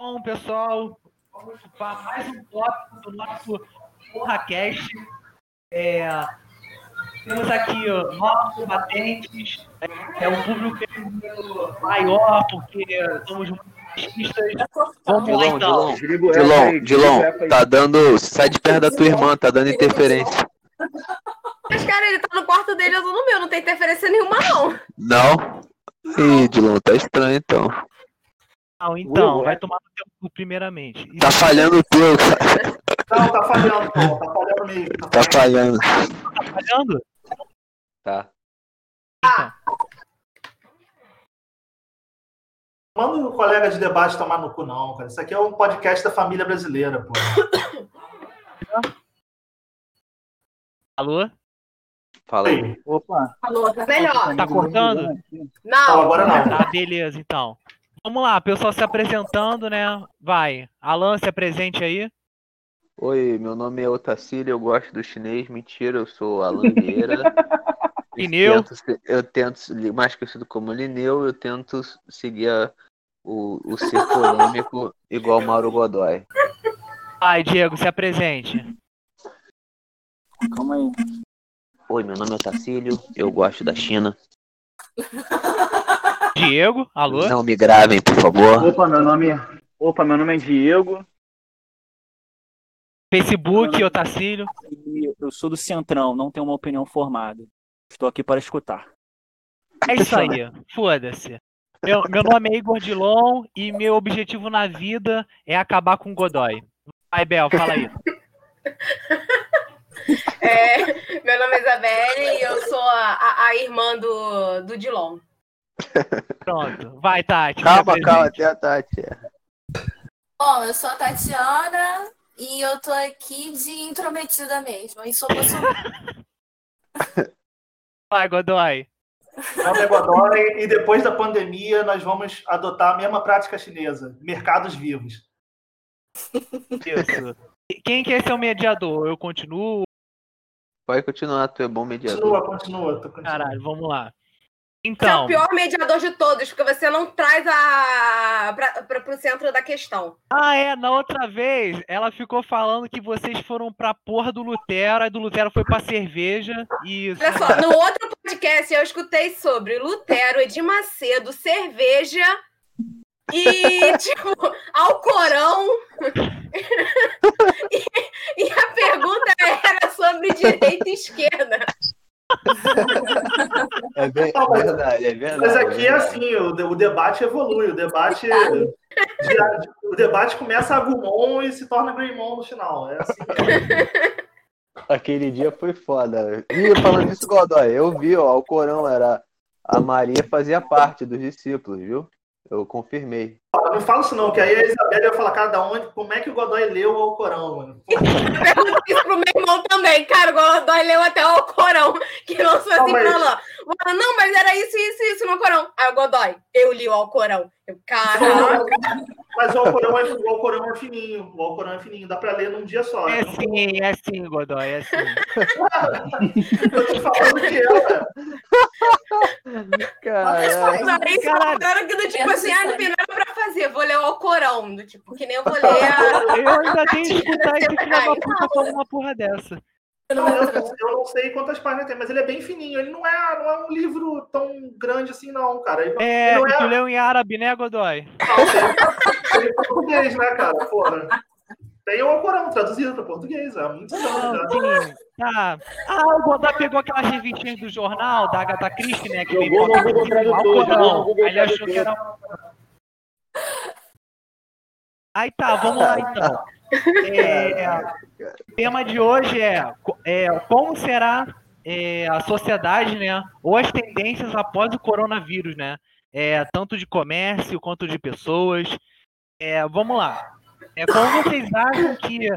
Bom, pessoal, vamos para mais um tópico do nosso PorraCast. É, temos aqui ó, novos combatentes, é um público maior, porque somos artistas. Vamos lá, Dilon, então. Dilon, Dilon, Dilon, tá dando. Sai de perto da tua irmã, tá dando interferência. Mas, cara, ele tá no quarto dele, eu tô no meu, não tem interferência nenhuma, não. Não? Ih, Dilon, tá estranho então. Não, então, vai tomar no teu cu primeiramente. E Tá falhando o teu, cara. Não, tá falhando, pô, tá falhando mesmo. Tá falhando. tá falhando? Tá. Manda o colega de debate tomar no cu, não, cara. Isso aqui é um podcast da família brasileira, pô. Alô? Fala aí. Opa, Falou, tá melhor. Tá cortando? Não, Não, agora não. Tá, beleza, então. Vamos lá, pessoal se apresentando, né? Vai. Alan, se apresente aí. Oi, meu nome é Otacílio, eu gosto do chinês. Mentira, eu sou Alan Vieira. Lineu. Eu tento, mais conhecido como Lineu, eu tento seguir a- o, o ser polêmico igual Mauro Godoy. Vai, Diego, se apresente. calma aí. Oi, meu nome é Otacílio, eu gosto da China. Diego, alô? Não me gravem, por favor. Opa, meu nome, opa, meu nome é Diego Facebook, Otacílio. eu sou do Centrão, não tenho uma opinião formada. Estou aqui para escutar. É isso aí, foda-se. Meu, meu nome é Igor Dilon e meu objetivo na vida é acabar com o Godoy. Vai, Bel, fala aí. É, meu nome é Isabelle e eu sou a, a- a irmã do, do Dilon. Pronto. Vai, Tati. Calma, calma, até a Tati. Bom, eu sou a Tatiana e eu tô aqui de intrometida mesmo. E sou Bolsonaro. Vai, Godoy. Meu é Godoy e depois da pandemia nós vamos adotar a mesma prática chinesa, mercados vivos. Isso. Quem que é seu mediador? Eu continuo? Pode continuar, tu é bom mediador. Continua, continua. tô continuando. Caralho, vamos lá. Você é Então, o pior mediador de todos, porque você não traz a pra, pro centro da questão. ah, é, na outra vez, ela ficou falando que vocês foram pra porra do Lutero, aí do Lutero foi pra cerveja e... Olha só, no outro podcast eu escutei sobre Lutero, Edir Macedo, cerveja e, tipo, Alcorão. e, e a pergunta era sobre direita e esquerda. É, bem- Não, mas- verdade, é verdade. Mas aqui é assim, o, o debate evolui, o debate, de- o debate começa Agumon e se torna Greymon no final. É assim. Aquele dia foi foda. E falando isso, Godoy, eu vi, ó, o Corão era. A Maria fazia parte dos discípulos, viu? Eu confirmei. Não fala isso não, que aí a Isabela ia falar, cara, da onde, como é que o Godoy leu o Alcorão, mano? Pergunta isso pro meu irmão também, cara. O Godoy leu até o Alcorão, que lançou assim mas- pra lá. Fala, Não, mas era isso, isso, isso no Alcorão. Aí o Godoy, eu li o Alcorão. Eu, caraca. Mas o Alcorão, é, o Alcorão é fininho, o Alcorão é fininho, dá pra ler num dia só. É Então, sim, é sim, Godoy, é sim. Eu tô falando que é. Não, isso Caralho. falaram que do tipo assim, ah, não tem nada pra fazer, vou ler o Alcorão. Do tipo, que nem eu vou ler a. Eu ainda tenho que escutar esse filho da puta falando uma porra dessa. eu, não- eu não sei quantas páginas tem, mas ele é bem fininho. Ele não é, não é um livro tão grande assim, não, cara. Ele É, ele não tu leu em árabe, né, Godoy? Ele é português, né, cara? Porra. Tem o Alcorão traduzido para português, muitos anos já. Sim, tá. Ah, o Godoy pegou aquelas revistinhas do jornal, da Agatha Christie, né? Que Jogou no Google Tradutor, jogou no Google Aí ele achou que era... Aí tá, vamos lá então. É, o tema de hoje é, é como será é, a sociedade, né? Ou as tendências após o coronavírus, né? É, tanto de comércio quanto de pessoas. É, vamos lá. É, como vocês acham que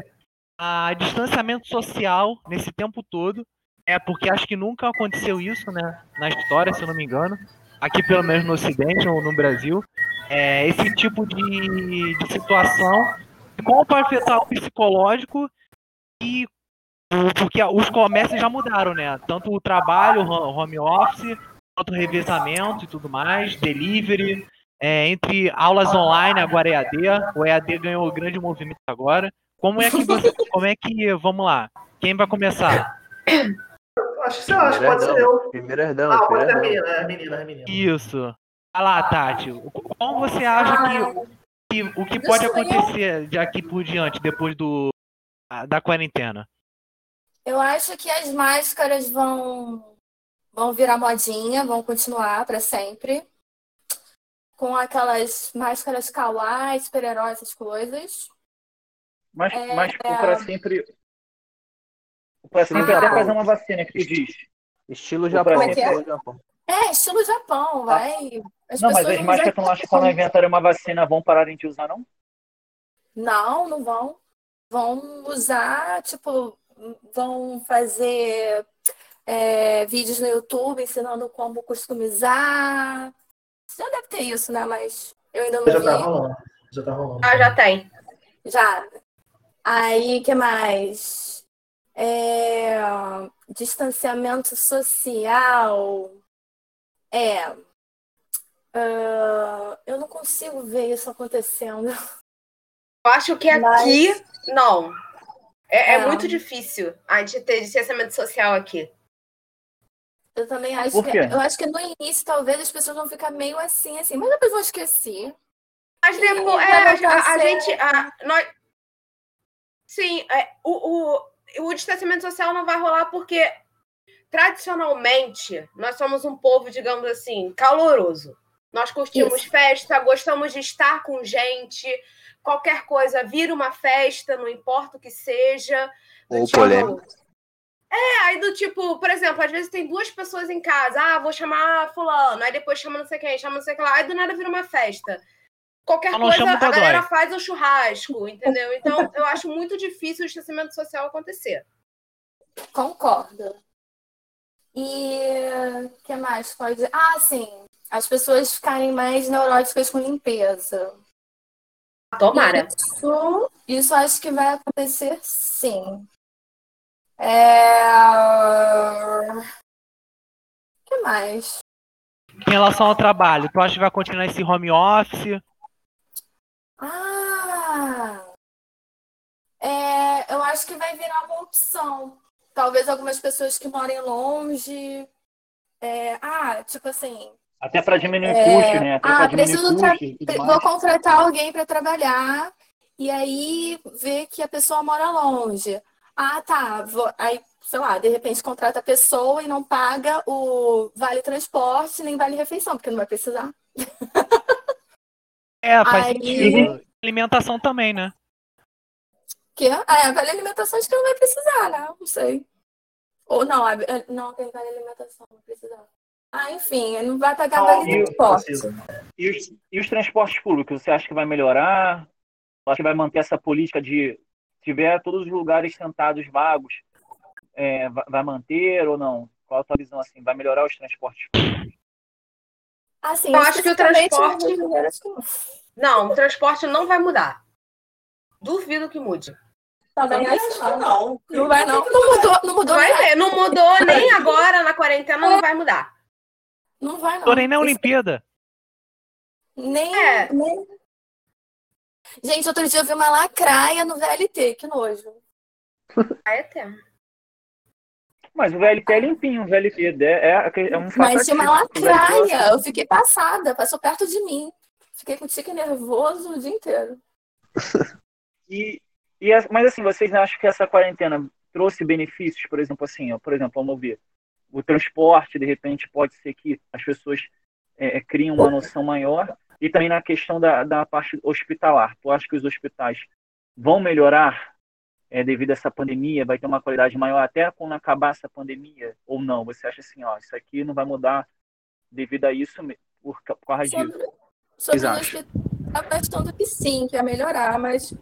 a distanciamento social nesse tempo todo, é porque acho que nunca aconteceu isso, né? Na história, se eu não me engano. Aqui, pelo menos no Ocidente ou no Brasil. É, esse tipo de, de situação como vai afetar o psicológico e porque os comércios já mudaram, né? Tanto o trabalho, o home office, quanto o revezamento e tudo mais, delivery. é, entre aulas online, agora EAD, o EAD ganhou grande movimento agora. Como é que você, como é que, vamos lá, quem vai começar? Acho que, sei lá, acho que pode ser eu. Primeiro herdão, Ah, pode primeiro ser a menina, é a menina, é a menina. Isso. Vai lá, Tati. Como você acha que, que o que pode acontecer de aqui por diante, depois do da quarentena? Eu acho que as máscaras vão vão virar modinha, vão continuar para sempre. Com aquelas máscaras kawaii, super-herói, essas coisas. Mas, É, mas é. o pra sempre. O pra sempre Ah. até fazer uma vacina que tu diz. Estilo Japão, Como é que é? estilo Japão. É, estilo Japão, vai. As Não, mas as máscaras acha que quando inventarem uma vacina vão pararem de usar, não? Não, não vão. Vão usar, tipo, vão fazer é, vídeos no YouTube ensinando como customizar. Já deve ter isso, né? Mas eu ainda não Já vi. tá rolando. Já tá rolando. Ah, já tem. Já. Aí, que mais? É, distanciamento social. É. Ah, eu não consigo ver isso acontecendo. Eu acho que Mas- aqui, não. É, é É. muito difícil a gente ter distanciamento social aqui. Eu também acho que. Eu acho que no início, talvez, as pessoas vão ficar meio assim, assim, mas depois vão esquecer. Mas depois, é, a, a gente. a- nós... Sim, é, o, o, o distanciamento social não vai rolar porque, tradicionalmente, nós somos um povo, digamos assim, caloroso. Nós curtimos Isso. festa, gostamos de estar com gente, qualquer coisa vira uma festa, não importa o que seja. Ou tipo- polêmica. É, aí do tipo, por exemplo, às vezes tem duas pessoas em casa, ah, vou chamar fulano, aí depois chama não sei quem, chama não sei o que lá, aí do nada vira uma festa. Qualquer coisa, a galera Godoy. faz o churrasco, entendeu? Então, eu acho muito difícil o distanciamento social acontecer. Concordo. E o que mais pode. Ah, sim. As pessoas ficarem mais neuróticas com limpeza. Tomara. Isso, isso acho que vai acontecer sim. É... O que mais? Em relação ao trabalho, tu acha que vai continuar esse home office? Ah! É, eu acho que vai virar uma opção. Talvez algumas pessoas que morem longe. é, ah, tipo assim, Até pra diminuir É, custo, né? Até ah, preciso vou contratar alguém para trabalhar e aí ver que a pessoa mora longe. Ah, tá. Vou, aí, sei lá, de repente contrata a pessoa e não paga o vale transporte nem vale refeição, porque não vai precisar. É, faz Aí- sentido. Alimentação também, né? Que é, vale alimentação acho que não vai precisar, né? Não sei. Ou não, a- não tem vale alimentação, não precisa. Ah, enfim, não vai pagar Não, vale e transporte. E os, e os transportes públicos, você acha que vai melhorar? Você acha que vai manter essa política de tiver todos os lugares sentados vagos, é, va- vai manter ou não? Qual a tua visão assim? Vai melhorar os transportes públicos? Assim, Eu acho que o transporte- não. Não, o transporte não vai mudar. Duvido que mude. Também acho que não. Não vai não. Não mudou, não mudou Vai nem ver, não mudou nem agora na quarentena, não vai mudar. Não vai, não. Porém, na Esse- Olimpíada. Nem, É. nem- Gente, outro dia eu vi uma lacraia no VLT, que nojo. Vai eterno. Mas o VLT é limpinho, o VLT é, é, é um fato Mas tinha uma VLT lacraia. Eu fiquei passada, passou perto de mim. Fiquei com tique nervoso o dia inteiro. E, e as- mas assim, vocês acham que essa quarentena trouxe benefícios, por exemplo, assim, ó, por exemplo, vamos ver, o transporte, de repente, pode ser que as pessoas é, é, criem uma noção maior, e também na questão da, da parte hospitalar. Tu acha que os hospitais vão melhorar é, devido a essa pandemia? Vai ter uma qualidade maior até quando acabar essa pandemia? Ou não? Você acha assim, ó, isso aqui não vai mudar devido a isso, por, por causa disso? Sobre, sobre Vocês o acham? hospital, tá achando que sim, que ia melhorar, mas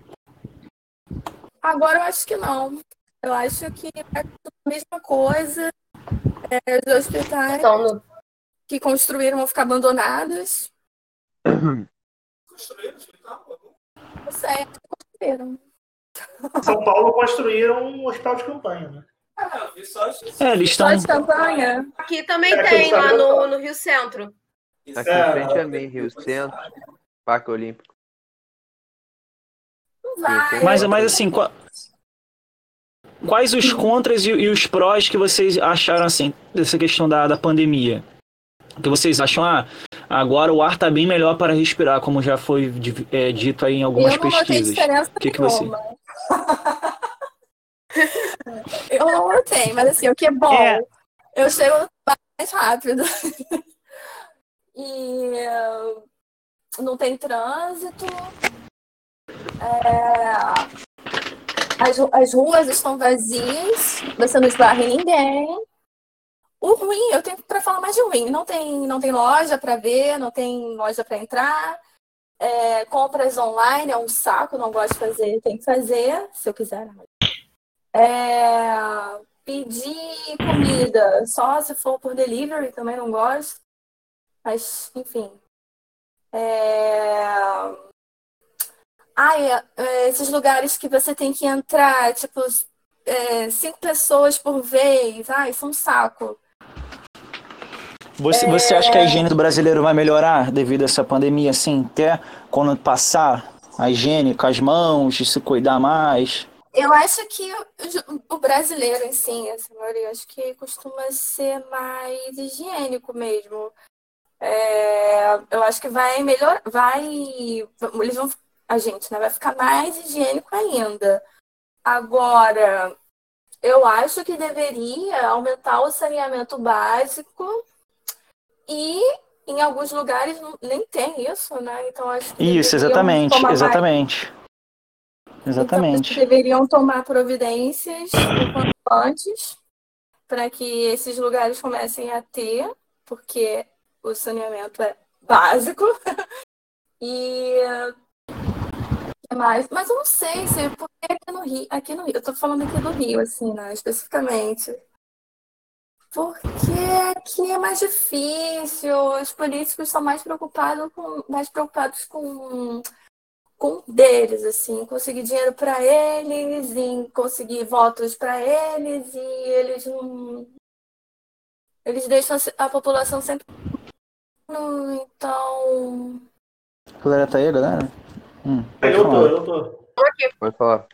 agora eu acho que não. Eu acho que é a mesma coisa. É, os hospitais Então, no- que construíram vão ficar abandonados. Não sei, construíram. São Paulo construíram um hospital de campanha, né? É, eles Só estão de campanha. aqui também É, tem, lá no, no Rio Centro. Aqui É. em frente a mim, Rio Centro, Parque Olímpico. Vai. Mas, mas assim, qua- quais os contras e, e os prós que vocês acharam assim dessa questão da, da pandemia? Que vocês acham, ah, agora o ar tá bem melhor para respirar, como já foi é, dito aí em algumas eu não notei pesquisas. diferença O que que você-. Eu não notei, mas assim, o que é bom, É. eu chego mais rápido. e não tem trânsito. É, as, as ruas estão vazias, você não esbarra em ninguém. O ruim, eu tenho para falar mais de ruim, não tem, não tem loja para ver, não tem loja para entrar. É, compras online é um saco, não gosto de fazer, tem que fazer, se eu quiser. É, pedir comida só se for por delivery, também não gosto. Mas, enfim. É... É, é, esses lugares que você tem que entrar, tipo, é, cinco pessoas por vez. Ai, isso é um saco. Você, você acha que a higiene do brasileiro vai melhorar devido a essa pandemia, assim, até quando passar a higiene com as mãos, de se cuidar mais? Eu acho que o, brasileiro si, essa maioria, acho que costuma ser mais higiênico mesmo. É, eu acho que vai melhor, vai, eles vão, a gente, né, vai ficar mais higiênico ainda. Agora, eu acho que deveria aumentar o saneamento básico e em alguns lugares nem tem isso, né? Então acho que Isso, exatamente, tomar mais- exatamente. então, Exatamente. deveriam tomar providências antes para que esses lugares comecem a ter, porque o saneamento é básico. e que mais? Mas eu não sei se porque aqui no Rio, aqui no Rio, eu tô falando aqui do Rio, assim, né, especificamente. Porque aqui é mais difícil, os políticos estão mais preocupados com, mais preocupados com com deles, assim, conseguir dinheiro para eles, em conseguir votos para eles, e eles não. Eles deixam a população sempre. Então. Galera, tá aí, galera? Hum, Eu tô, eu tô. Pode falar.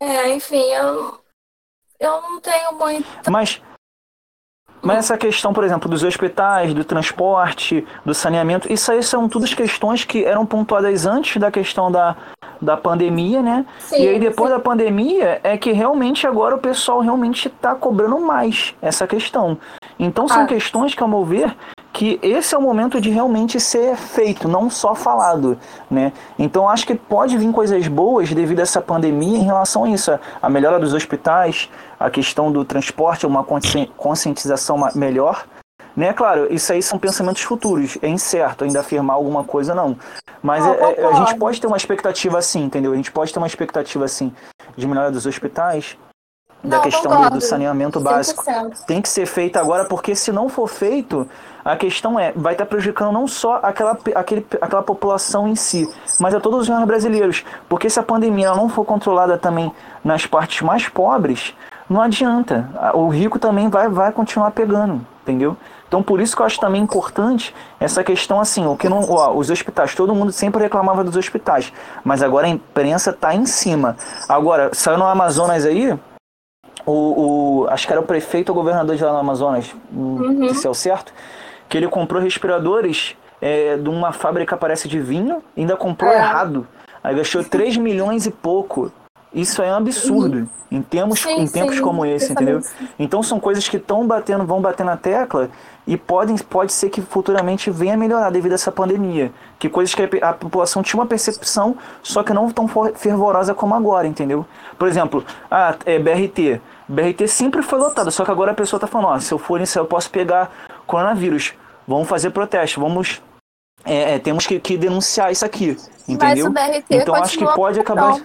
É, enfim, eu. Eu não tenho muito. Mas, mas essa questão, por exemplo, dos hospitais, do transporte, do saneamento, isso aí são todas questões que eram pontuadas antes da questão da, da pandemia, né? Sim, e aí depois da pandemia é que realmente agora o pessoal realmente está cobrando mais essa questão. Então são Ah. questões que, ao meu ver, que esse é o momento de realmente ser feito, não só falado, né? Então acho que pode vir coisas boas devido a essa pandemia em relação a isso, a melhora dos hospitais, a questão do transporte, uma consci- conscientização melhor, né? Claro, isso aí são pensamentos futuros, é incerto ainda afirmar alguma coisa não, mas Não, é- é- a gente pode ter uma expectativa assim, entendeu? A gente pode ter uma expectativa assim de melhora dos hospitais, da Não, questão do, concordo. do saneamento básico 100%. tem que ser feita agora, porque se não for feito, a questão é, vai estar prejudicando não só aquela, aquele, aquela população em si, mas a todos os brasileiros. Porque se a pandemia não for controlada também nas partes mais pobres, não adianta. O rico também vai, vai continuar pegando, entendeu? Então por isso que eu acho também importante essa questão assim, o que não, ó, os hospitais, todo mundo sempre reclamava dos hospitais, mas agora a imprensa tá em cima. Agora, saiu no Amazonas aí, o, o- acho que era o prefeito ou governador de lá no Amazonas, Uhum. se é o certo, que ele comprou respiradores é, de uma fábrica, parece, de vinho, ainda comprou É. errado. Aí gastou 3 milhões e pouco. Isso é um absurdo em, termos, Sim, em tempos sim, como esse, entendeu? Então são coisas que estão batendo, vão bater na tecla e podem, pode ser que futuramente venha a melhorar devido a essa pandemia. Que coisas que a, a população tinha uma percepção, só que não tão fervorosa como agora, entendeu? Por exemplo, ah, é, BRT. BRT sempre foi lotado, só que agora a pessoa tá falando, ó, se eu for nisso eu posso pegar coronavírus. Vamos fazer protesto, vamos. é, é, temos que, que denunciar isso aqui, entendeu? Mas o BRT Então acho que pode acabar.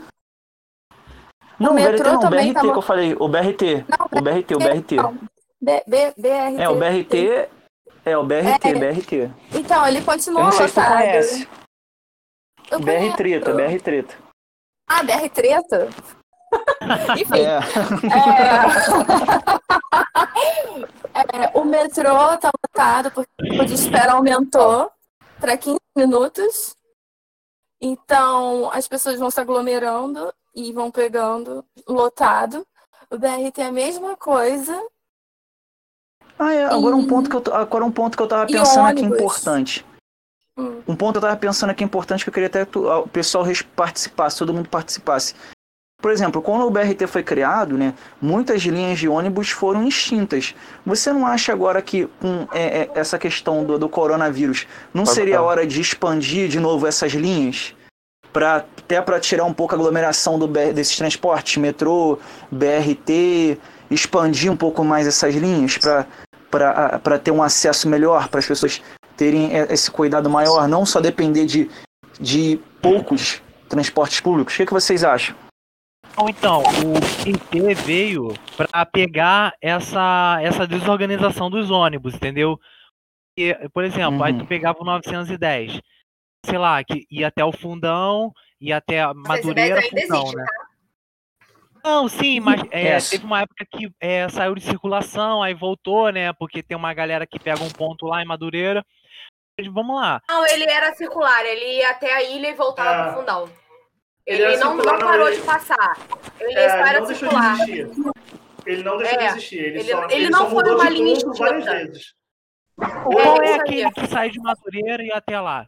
Não. Não, O metrô não, o também BRT tá que eu falei, o BRT. O BRT, o BRT. Não, B, B, BRT. É, o BRT. É, o BRT, É. BRT. Então, ele Eu continua não sei se tu lotado. conhece. Eu BR conheço. Treta, BR Treta. Ah, BR Treta? Enfim, É. é... É, o metrô tá lotado porque o tempo de espera aumentou para 15 minutos. Então, as pessoas vão se aglomerando e vão pegando lotado. O BRT é a mesma coisa. Ah, é. Agora um E- ponto que eu, agora um ponto que eu tava pensando aqui importante. Hum. Um ponto que eu tava pensando aqui importante que eu queria até que tu- o pessoal participasse, todo mundo participasse. Por exemplo, quando o BRT foi criado, né, muitas linhas de ônibus foram extintas. Você não acha agora que com é, é, essa questão do, do coronavírus, não Pode seria a hora de expandir de novo essas linhas? Pra, até para tirar um pouco a aglomeração do, desses transportes, metrô, BRT, expandir um pouco mais essas linhas para ter um acesso melhor, para as pessoas terem é, esse cuidado maior, não só depender de, de poucos transportes públicos. O que, que vocês acham? Então, o PT veio para pegar essa, essa desorganização dos ônibus, entendeu? E, por exemplo, aí Uhum. tu pegava o 910, sei lá, que ia até o fundão, ia até a 910 Madureira, ainda fundão, existe, né? Não, sim, mas é, Yes. teve uma época que é, saiu de circulação, aí voltou, né? Porque tem uma galera que pega um ponto lá em Madureira. Vamos lá. Não, ele era circular, ele ia até a ilha e voltava Ah. pro fundão. Ele Ele, não, circular, não parou ele- de passar. Ele É, só era não deixou circular. de existir. Ele não deixou É, de existir. Ele, ele- só, ele ele não só foi mudou uma de linha várias vezes. Qual é aí. aquele que sai de Madureira e ia até lá?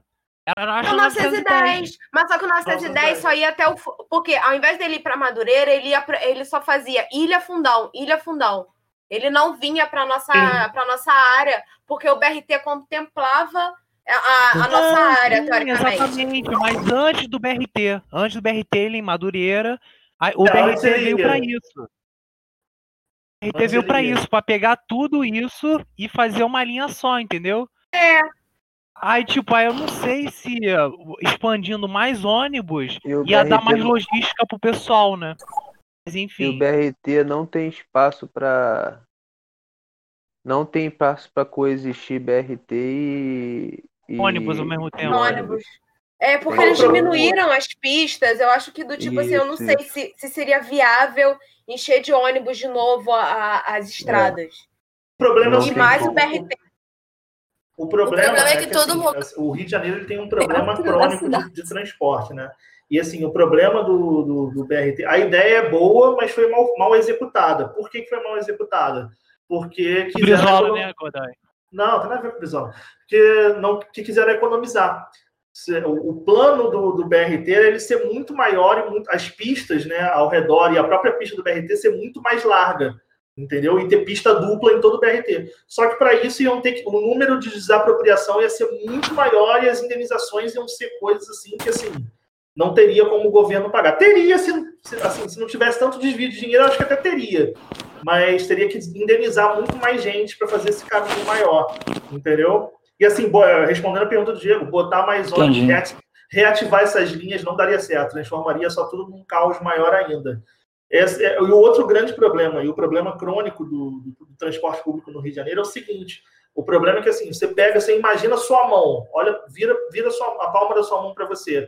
Era acho É o 910. 910. Mas só que o 910 só ia até o. Porque ao invés dele ir pra Madureira, ele, ia pra- ele só fazia Ilha Fundão, Ilha Fundão. Ele não vinha pra nossa, Sim. pra nossa área, porque o BRT contemplava a, a- a nossa Ah, área, sim, teoricamente. Exatamente, mas antes do BRT. Antes do BRT, ele em Madureira. o Não, BRT antes ele veio para isso. O BRT veio para isso, para pegar tudo isso e fazer uma linha só, entendeu? É. Aí, tipo, aí eu não sei se uh, expandindo mais ônibus E ia dar BRT mais não- logística pro pessoal, né? Mas E o enfim. BRT não tem espaço para não tem espaço para coexistir BRT e, e Ônibus ao mesmo tempo. Ônibus. É, porque eles diminuíram as pistas. Eu acho que do tipo assim, eu não Isso, sei se, se seria viável encher de ônibus de novo a- a- as estradas. O problema é o E seguinte, mais o como. BRT. O problema, problema é que todo assim, mundo- o Rio de Janeiro ele tem um problema Dentro da crônico de, de transporte, né? E assim, o problema do, do, do BRT, a ideia é boa, mas foi mal, mal executada. Por que, que foi mal executada? Porque quiseram econom- né, Godoy? Não, tem nada a ver com Brizola. Porque não, que quiseram economizar. O, o plano do, do BRT era ele ser muito maior e muito- as pistas né, ao redor e a própria pista do BRT ser muito mais larga, entendeu? E ter pista dupla em todo o BRT. Só que para isso iam ter que, o número de desapropriação ia ser muito maior e as indenizações iam ser coisas assim que assim não teria como o governo pagar. Teria se, assim, se não tivesse tanto desvio de dinheiro, acho que até teria. Mas teria que indenizar muito mais gente para fazer esse caminho maior, entendeu? E assim, bo- respondendo a pergunta do Diego, botar mais ônibus, reativar essas linhas não daria certo, transformaria só tudo num caos maior ainda. Esse é- e o outro grande problema, e o problema crônico do, do- do transporte público no Rio de Janeiro é o seguinte: o problema é que assim, você pega, você imagina a sua mão, olha, vira, vira a, sua- a palma da sua mão para você,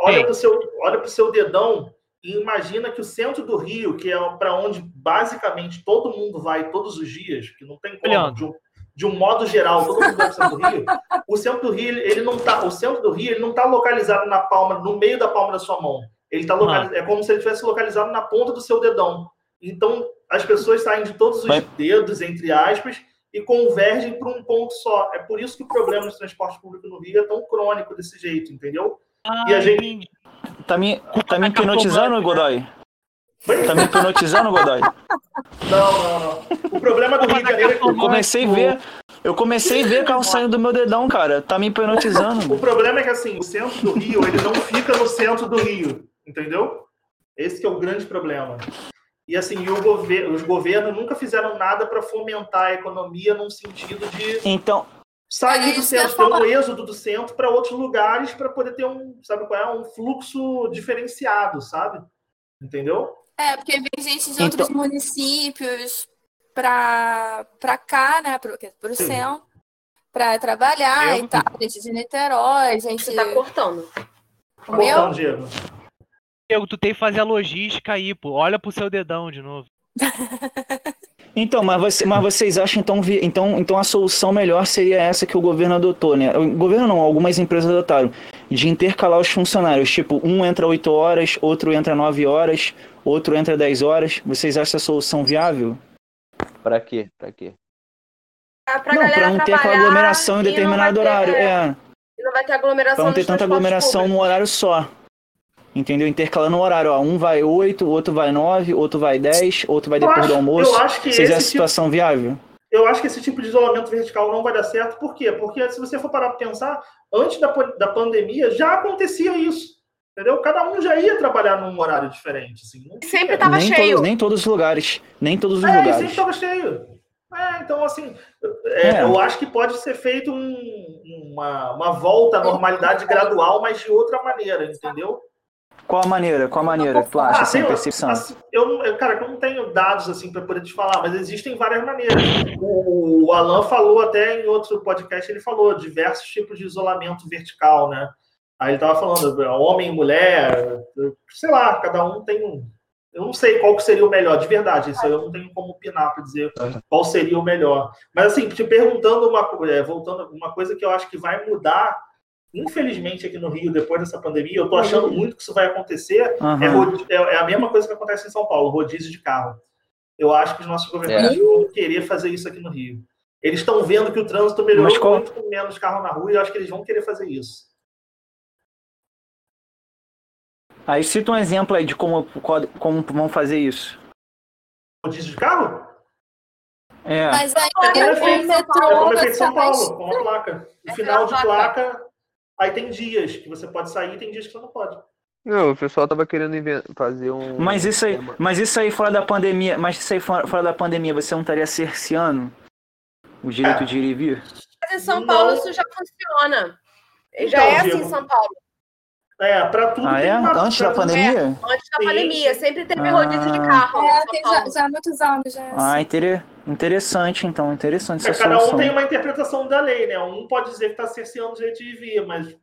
olha para o seu, olha seu dedão e imagina que o centro do Rio, que é para onde basicamente todo mundo vai todos os dias, que não tem como, de um, de um modo geral, todo mundo vai para o centro do Rio. O centro do Rio, ele, ele não tá, o centro do Rio, ele não está localizado na palma, no meio da palma da sua mão. Ele tá localizado, é como se ele tivesse localizado na ponta do seu dedão. Então, as pessoas saem de todos os Mas- dedos, entre aspas, e convergem para um ponto só. É por isso que o problema do transporte público no Rio é tão crônico desse jeito, entendeu? Ah, E a gente-. Tá me, tá me hipnotizando, Godoy? Tá me hipnotizando, Godoy? Não, não, não. O problema do Rio de Janeiro é que Eu comecei a ver. Eu comecei a ver carro saindo do meu dedão, cara. Tá me hipnotizando. O problema é que assim, o centro do Rio, ele não fica no centro do Rio, entendeu? Esse que é o grande problema. E assim, e o gover os governos nunca fizeram nada para fomentar a economia num sentido de Então, sair É do centro, ter um êxodo do centro para outros lugares para poder ter um, sabe qual é, um fluxo diferenciado, sabe? Entendeu? É, porque vem gente de Então- outros municípios pra cá, né? Pro, pro Sim. centro, pra trabalhar Eu- e tal. Gente de Niterói, gente. Você tá cortando. O meu? Cortando, Diego. Diego, tu tem que fazer a logística aí, pô. Olha pro seu dedão de novo. Então, mas, você- mas vocês acham então, vi- então, então a solução melhor seria essa que o governo adotou, né? O governo não, algumas empresas adotaram, de intercalar os funcionários, tipo, um entra 8 horas, outro entra 9 horas, outro entra 10 horas. Vocês acham essa solução viável? Pra quê? Pra quê? Pra não, pra não ter aquela aglomeração em e determinado ter- horário. é, É, e Não vai ter aglomeração pra não ter tanta aglomeração num horário só. Entendeu? Intercalando o horário, ó. Um vai 8, outro vai 9, outro vai 10, outro vai Eu depois acho- do almoço. eu acho que Vocês esse acham a tipo- situação viável? Eu acho que esse tipo de isolamento vertical não vai dar certo. Por quê? Porque se você for parar para pensar, antes da, da pandemia já acontecia isso. Entendeu? Cada um já ia trabalhar num horário diferente. Assim, não tinha- Sempre tava nem, cheio. Todos, nem todos os lugares. Nem todos os É, lugares. sempre estava cheio. É, então, assim, é, É. eu acho que pode ser feito um- uma, uma volta à normalidade gradual, mas de outra maneira, entendeu? Qual a maneira? Qual a maneira que tu acha, Ah, percepção? assim, eu, não- eu, cara, eu não tenho dados assim para poder te falar, mas existem várias maneiras. O, o Alan falou até em outro podcast, ele falou diversos tipos de isolamento vertical, né? Aí ele tava falando homem, mulher, sei lá, cada um tem um. Eu não sei qual seria o melhor, de verdade. Isso eu não tenho como opinar para dizer qual seria o melhor. Mas assim, te perguntando uma co- é, voltando uma coisa que eu acho que vai mudar, infelizmente aqui no Rio depois dessa pandemia, eu tô achando muito que isso vai acontecer. É, rodi- é- é a mesma coisa que acontece em São Paulo, rodízio de carro. Eu acho que os nossos governantes vão querer fazer isso aqui no Rio. Eles estão vendo que o trânsito melhorou Mas muito com menos carro na rua e eu acho que eles vão querer fazer isso. Aí cita um exemplo aí de como, como vão fazer isso. Rodízio de carro? É. Mas aí É é o feito em São Paulo, É é uma placa. No É final de placa, aí tem dias que você pode sair e tem dias que você não pode. Não, o pessoal tava querendo fazer um. Mas isso aí, mas isso aí fora da pandemia, mas isso aí fora, fora da pandemia, você não estaria cerceando o direito É. de ir e vir? Mas em São Não. Paulo isso já funciona. Já Então, é assim em São Paulo. É, pra tudo Ah, tem é? uma. Antes da pandemia? Antes da Sim, pandemia, sim. sempre teve Ah. rodízio de carro. É, tem já, já há muitos anos já. é Ah, inter- interessante então, interessante É, essa cada um solução. tem uma interpretação da lei, né? Um pode dizer que está cerceando o direito de vir, mas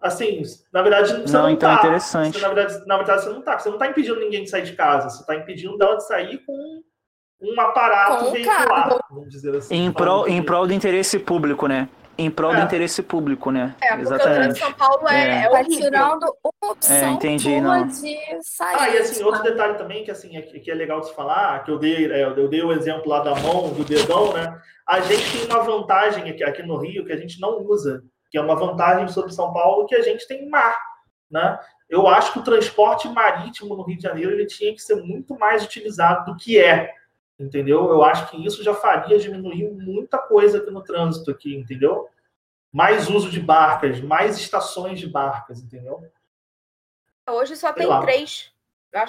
assim, na verdade você Não, não, então é tá. interessante. Você, na, verdade, na verdade você não tá. Você não tá impedindo ninguém de sair de casa. Você está impedindo dela de sair com um aparato Com um veicular, carro. vamos dizer assim. Em prol, em prol do interesse público, né? Em prol do É. interesse público, né? É, porque o trânsito Exatamente. de São Paulo é, É. é horrível. tirando uma opção É, entendi, não. de sair. Ah, e assim, outro sabe? detalhe também que assim, é que que é legal de se falar, que eu dei, é, eu dei o exemplo lá da mão, do dedão, né? A gente tem uma vantagem aqui, aqui no Rio que a gente não usa, que é uma vantagem sobre São Paulo, que a gente tem mar, né? Eu acho que o transporte marítimo no Rio de Janeiro ele tinha que ser muito mais utilizado do que é, entendeu? Eu acho que isso já faria diminuir muita coisa aqui no trânsito aqui, entendeu? Mais uso de barcas, mais estações de barcas, entendeu? Hoje só Sei tem lá. três.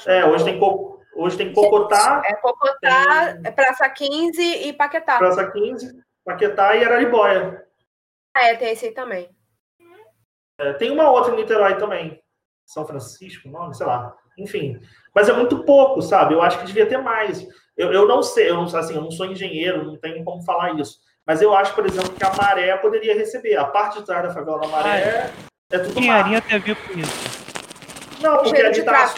É, hoje tem, Co- hoje tem Cocotá, É Cocotá, Tem- é Praça 15 e Paquetá. Praça 15, Paquetá e Araribóia. Ah, é, tem esse aí também. É, tem uma outra em Niterói também. São Francisco, nome, sei lá. Enfim. Mas é muito pouco, sabe? Eu acho que devia ter mais. Eu, eu não sei, eu não, assim, eu não sou engenheiro, não tenho como falar isso. Mas eu acho, por exemplo, que a maré poderia receber. A parte de trás da favela da maré é tudo mar. Engenharia tem a ver com isso. Não, porque Engenheiro ali de tá.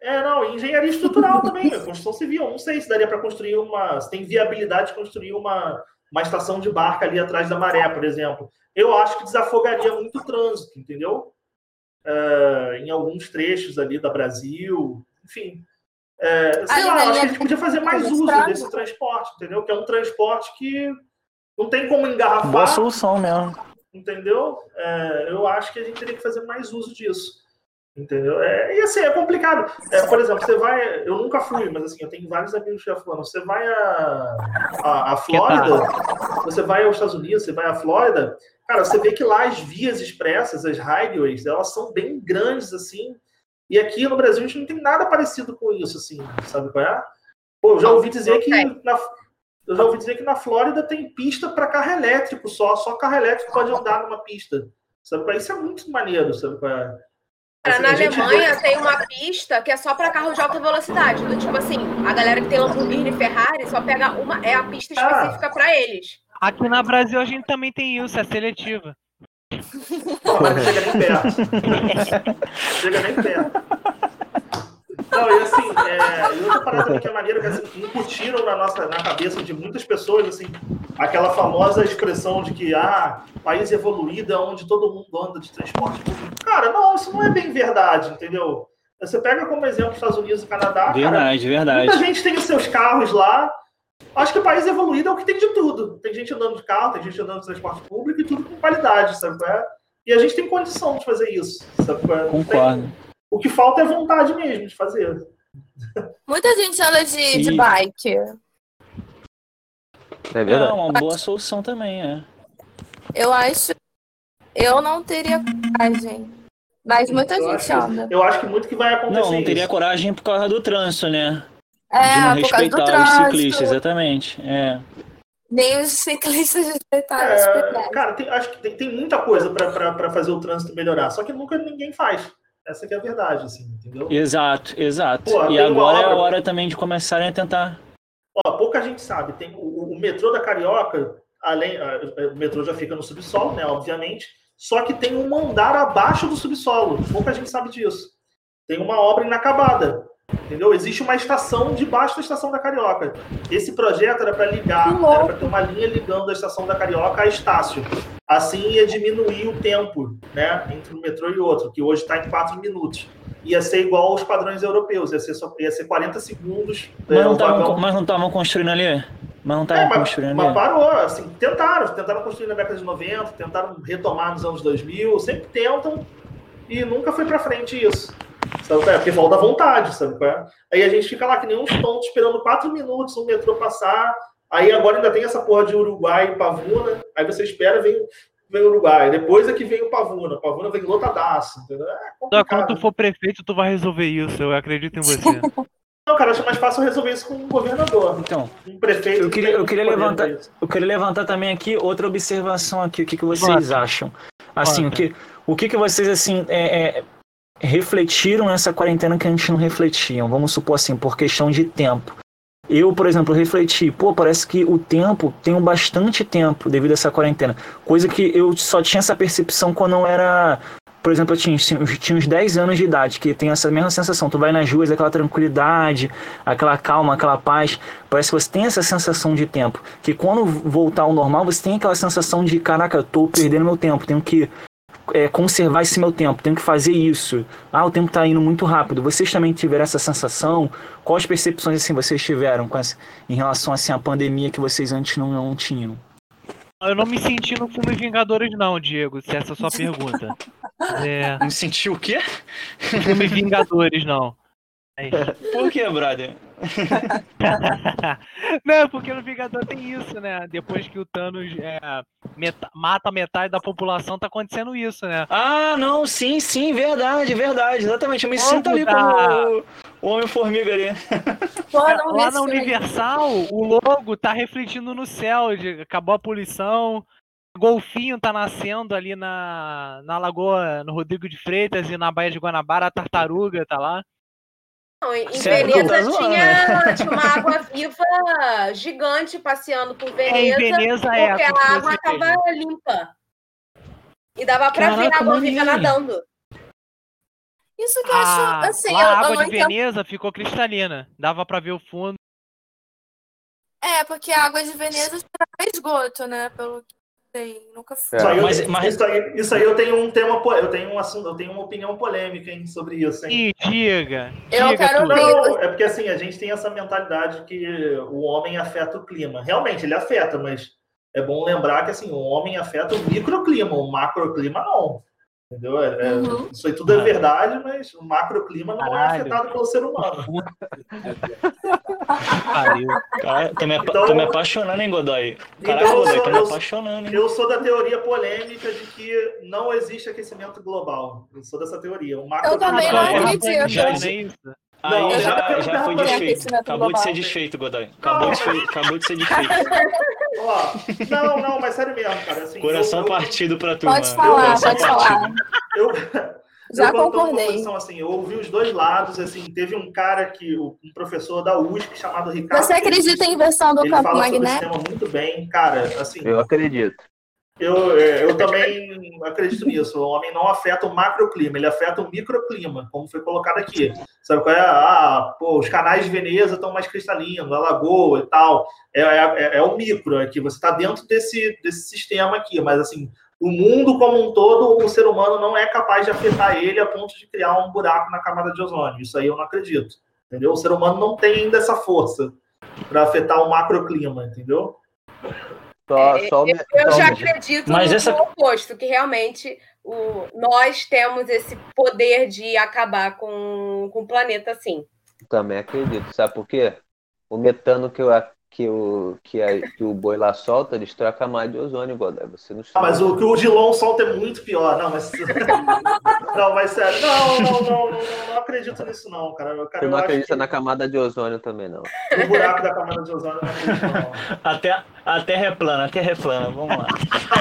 É, não, engenharia estrutural também, construção civil. Não sei se daria para construir uma. Se tem viabilidade de construir uma, uma estação de barca ali atrás da maré, por exemplo. Eu acho que desafogaria muito o trânsito, entendeu? É, em alguns trechos ali da Brasil, enfim. É, sei lá, acho que a gente podia fazer mais uso desse transporte, entendeu? Que é um transporte que não tem como Boa engarrafar solução mesmo. entendeu? É, eu acho que a gente teria que fazer mais uso disso, entendeu? É, e assim, é complicado. É, por exemplo, você vai, eu nunca fui, mas assim, eu tenho vários amigos que já foram. Você vai a, a, a Flórida, você vai aos Estados Unidos, você vai à Flórida, cara, você vê que lá as vias expressas, as highways, elas são bem grandes, assim, e aqui no Brasil a gente não tem nada parecido com isso, assim, sabe qual é? Pô, eu já ouvi dizer que na, eu já ouvi dizer que na Flórida tem pista para carro elétrico só, só carro elétrico pode andar numa pista. Sabe qual é? Isso é muito maneiro, sabe qual é? Cara, Assim, na Alemanha tem uma pista que é só para carro de alta velocidade. Do tipo assim, a galera que tem Lamborghini e Ferrari só pega uma. É a pista Ah. específica para eles. Aqui na Brasil a gente também tem isso, é seletiva. Mas não chega nem perto. chega nem perto. Não, e assim, é, e outra parada que é maneira que assim, incutiram na nossa na cabeça de muitas pessoas, assim, aquela famosa expressão de que ah, país evoluído é onde todo mundo anda de transporte público. Cara, não, isso não é bem verdade, entendeu? Você pega como exemplo os Estados Unidos e Canadá, cara, Verdade, verdade. muita gente tem os seus carros lá. Acho que o país evoluído é o que tem de tudo. Tem gente andando de carro, tem gente andando de transporte público e tudo com qualidade, sabe? qual é? E a gente tem condição de fazer isso, sabe? qual é? Tem- Concordo. O que falta é vontade mesmo de fazer. Muita gente anda de, de bike. É É verdade. uma boa solução também, é. Eu acho. Eu não teria coragem. Mas muita Eu gente acho anda. Eu acho que muito que vai acontecer. Não, não teria isso. coragem por causa do trânsito, né? De não É, causa do respeitar os trânsito. ciclistas, exatamente. É. Nem os ciclistas respeitaram os É, pedestres. cara, tem- acho que tem, tem muita coisa para fazer o trânsito melhorar, só que nunca ninguém faz. Essa que é a verdade, assim, entendeu? Exato, exato. Pô, e agora é a obra- hora também de começarem a tentar. Ó, pouca gente sabe. Tem o, o metrô da Carioca, além, ah, o metrô já fica no subsolo, né? Obviamente. Só que tem um andar abaixo do subsolo. Pouca gente sabe disso. Tem uma obra inacabada. Entendeu? Existe uma estação debaixo da estação da Carioca. Esse projeto era para ligar, era para ter uma linha ligando a estação da Carioca a Estácio. Assim ia diminuir o tempo, né, entre um metrô e outro, que hoje está em 4 minutos. Ia ser igual aos padrões europeus, ia ser, só, ia ser 40 segundos. Mas é, não estavam mas construindo ali? Mas não É, estavam mas, construindo mas ali? parou, assim, tentaram, tentaram construir na década de 90, tentaram retomar nos anos 2000, sempre tentam e nunca foi pra frente isso. Sabe qual é? Porque falta vontade, sabe qual é? Aí a gente fica lá que nem uns tontos esperando quatro minutos um metrô passar, aí agora ainda tem essa porra de Uruguai e Pavuna, aí você espera, vem, vem o Uruguai, depois é que vem o Pavuna, Pavuna vem lotadaço, entendeu? É quando tu for prefeito, tu vai resolver isso. Eu acredito em você. Não, cara, acho mais fácil resolver isso com um governador, Então, um prefeito. Eu que queria- eu queria levantar- eu queria levantar também aqui outra observação aqui. O que, que vocês Bota. acham? Assim, o Bota. que, o que, que vocês, assim, é, é, refletiram nessa quarentena que a gente não refletiam? Vamos supor assim, por questão de tempo. Eu, por exemplo, refleti, pô, parece que o tempo, tenho bastante tempo devido a essa quarentena. Coisa que eu só tinha essa percepção quando eu era. Por exemplo, eu tinha, tinha uns 10 anos de idade, que tem essa mesma sensação. Tu vai nas ruas, aquela tranquilidade, aquela calma, aquela paz. Parece que você tem essa sensação de tempo. Que quando voltar ao normal, você tem aquela sensação de, caraca, eu tô perdendo meu tempo, tenho que é, conservar esse meu tempo, tenho que fazer isso. Ah, o tempo tá indo muito rápido. Vocês também tiveram essa sensação? Quais percepções assim vocês tiveram com essa, em relação assim à pandemia que vocês antes não, não tinham? Eu não me senti no filme Vingadores, não, Diego, se essa é a sua pergunta. É, Não sentiu o quê? no filme Vingadores, não. Mas- Por que, brother? não, porque no Vingador tem isso, né? Depois que o Thanos é, meta- mata metade da população, tá acontecendo isso, né? Ah, não, sim, sim, verdade, verdade, exatamente. Eu me Como sinto ali tá? como o, o Homem-Formiga ali. Pô, não Lá na. Universal, o logo tá refletindo no céu, de- acabou a poluição. Golfinho tá nascendo ali na, na lagoa, no Rodrigo de Freitas e na Baía de Guanabara, a tartaruga tá lá. Não, em Sério? Veneza Tá zoando, tinha, tinha uma água-viva gigante passeando por É, em Veneza, Veneza é. porque como a se água estava limpa. E dava pra ver a água-viva maneiro. nadando. Isso que eu Ah, acho, assim, lá eu, a eu água de entendo. Veneza ficou cristalina. Dava pra ver o fundo. É, porque a água de Veneza é esgoto, né? Pelo que sei. Nunca fui. Isso aí, eu- Mas- mas- isso, aí, isso aí eu tenho um tema, eu tenho um assunto, eu tenho uma opinião polêmica hein, sobre isso, hein? Ih, diga. Eu diga quero. Não, é porque assim, a gente tem essa mentalidade que o homem afeta o clima. Realmente, ele afeta, mas é bom lembrar que assim, o homem afeta o microclima, o macroclima não. Entendeu? É- é- Uhum. Isso aí tudo é verdade, mas o macroclima não é Caralho. afetado pelo ser humano. Pariu. Cara, tô me, Então- tô me apaixonando, hein, Godoy? Caraca, Então, eu Godoy, sou- tô me apaixonando, hein? Eu sou da teoria polêmica de que não existe aquecimento global. Eu sou dessa teoria. O macro Eu também não Terra acredito. Já não é? Aí já, já- já foi desfeito. Acabou de ser desfeito, Godoy. Acabou de, acabou de ser desfeito. Ó, não, não, mas sério mesmo, cara. Assim, Coração eu, eu, partido pra tu, Pode falar, pode partido. falar. Eu, Já eu concordei. posição, assim, eu ouvi os dois lados, assim, teve um cara que, um professor da USP chamado Ricardo. Você acredita em inversão do ele campo fala sobre esse magnético? tema muito bem, cara, assim, Eu acredito. Eu, é, eu também acredito nisso. O homem não afeta o macroclima, ele afeta o microclima, como foi colocado aqui. Sabe qual é? Ah, pô, os canais de Veneza estão mais cristalinos, a lagoa e tal. É, é, é o micro aqui, você está dentro desse, desse sistema aqui, mas assim, o mundo como um todo, o ser humano não é capaz de afetar ele a ponto de criar um buraco na camada de ozônio. Isso aí eu não acredito. Entendeu? O ser humano não tem ainda essa força para afetar o macroclima, entendeu? Só, É, só, eu, eu só- já acredito Mas no, essa- oposto, que realmente o, nós temos esse poder de acabar com, com o planeta, sim. Também acredito. Sabe por quê? O metano que, o que, o, que, a- que o boi lá solta destrói a camada de ozônio, Godoy. Você não Ah, mas o que o Dilon solta é muito pior. Não, mas. não, mas sério. Não, não, não, não, não, acredito nisso, não, cara. Eu, cara, Você eu não acho acredita que na camada de ozônio também, não. No buraco da camada de ozônio, eu não acredito, não. A terra, a terra é plana, a terra é plana, vamos lá.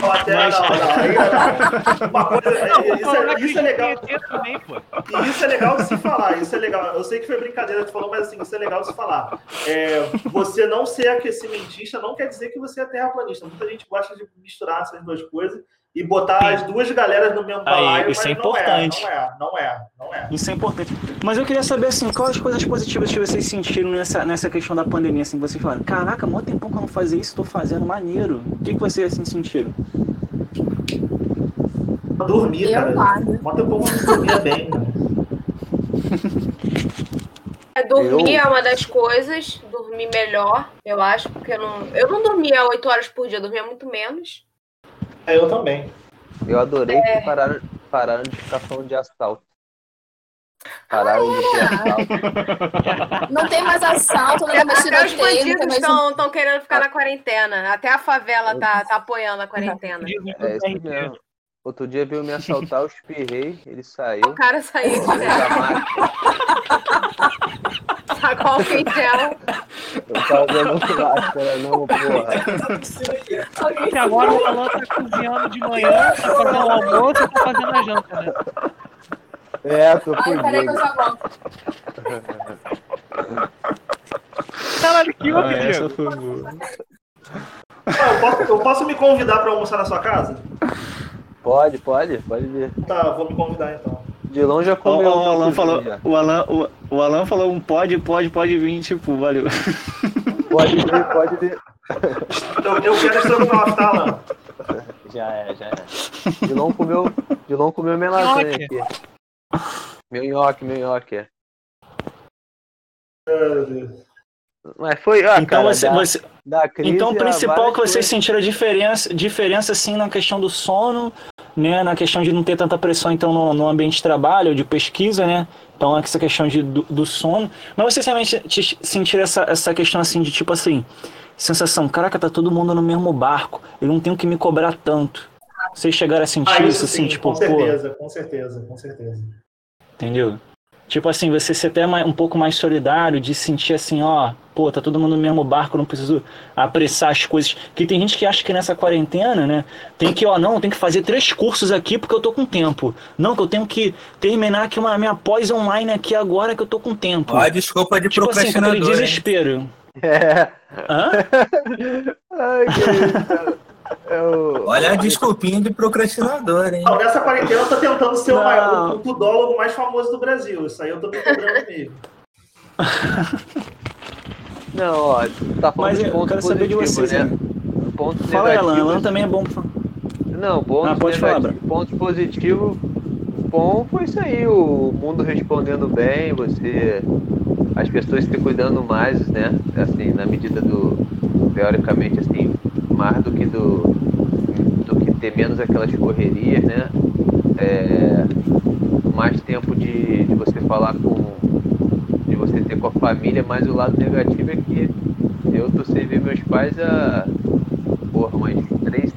Não, até Mas- não, não, aí não. Uma coisa, é- Não, isso, eu não é, isso é legal. também, pô. E isso é legal de se falar, isso é legal. Eu sei que foi brincadeira que falou, mas assim, isso é legal de se falar. É, você não ser aquecimentista não quer dizer que você é terraplanista. Muita gente gosta de misturar essas duas coisas e botar as duas galeras no mesmo Aí, balaio, isso mas é não importante. Não é, não é, não é. Isso é importante. Mas eu queria saber, assim, quais as coisas positivas que vocês sentiram nessa, nessa questão da pandemia, assim, vocês falaram, caraca, mó tempão que eu não fazia isso, tô fazendo maneiro. O que, que vocês, assim, sentiram? Dormir, Eu cara. nada. Bota o povo dormir bem, cara. É, Dormir Eu- é uma das coisas, dormir melhor, eu acho, porque eu não, eu não dormia oito horas por dia, eu dormia muito menos. É, eu também. Eu adorei É. que pararam, pararam de ficar falando de assalto. Pararam de ter assalto. Não tem mais assalto, não tem mais os tiroteio, não tem bandidos mais... estão querendo ficar na quarentena. Até a favela tá, tá apoiando a quarentena. É isso mesmo. Outro dia veio me assaltar, eu espirrei, ele saiu. O cara saiu de Fez dentro, a máquina, sacou o gel. Eu tava dando máscara, não, porra. E agora o Alan tá cozinhando de manhã, tá fazendo o almoço e tá fazendo a janta, né? É, tô Ai, peraí que eu já volto. Caralho, que Ah, houve, essa Diego? foi boa. Ah, eu, posso, eu posso me convidar para almoçar na sua casa? Pode, pode, pode vir. Tá, vou me convidar então. De longe já comeu. ó, o Alan falou, o Alan, o, o Alan falou um pode, pode, pode vir, tipo, valeu. Pode vir, pode vir. Eu, eu quero estrogonofe, tá, Alan? Já é, já é. Dilon comeu, Dilon comeu minha lasanha aqui. Meu nhoque, meu nhoque. é. Meu Deus. Mas foi, ah, Então, cara, você, da, você- da crise então o principal que vocês coisas. sentiram a diferença, diferença, assim, na questão do sono, né, na questão de não ter tanta pressão, então, no, no ambiente de trabalho, de pesquisa, né, então essa questão de, do, do sono, mas vocês realmente te- sentiram essa, essa questão, assim, de tipo assim, sensação, caraca, tá todo mundo no mesmo barco, eu não tenho que me cobrar tanto. Vocês chegaram a sentir Ah, isso, isso assim, sim, tipo, com pô, certeza, com certeza, com certeza. Entendeu? Tipo assim, você ser até mais- um pouco mais solidário, de sentir assim, ó, pô, tá todo mundo no mesmo barco, não preciso apressar as coisas. Que tem gente que acha que nessa quarentena, né, tem que, ó, não, tem que fazer três cursos aqui porque eu tô com tempo. Não, que eu tenho que terminar aqui uma minha pós online aqui agora que eu tô com tempo. Ó, a desculpa de tipo assim, procrastinador. hein? desespero. É. Hã? Ai, que. Eu... Olha a desculpinha de procrastinador, hein? Não, nessa quarentena eu tô tentando ser o, Não. maior, o podólogo mais famoso do Brasil. Isso aí eu tô me cobrando mesmo. Não, ó, tá falando Mas de eu pontos quero saber de vocês, né? Pontos Fala negativos- Alan também é bom. pra- Não, pontos, Ah, pode falar, pontos positivos. Bom, foi isso aí, o mundo respondendo bem, você. As pessoas se cuidando mais, né? Assim, na medida do. Teoricamente, assim, do que do. do que ter menos aquelas correrias, né? É, mais tempo de, de você falar com. de você ter com a família, mas o lado negativo é que eu tô sem ver meus pais há. porra, umas três,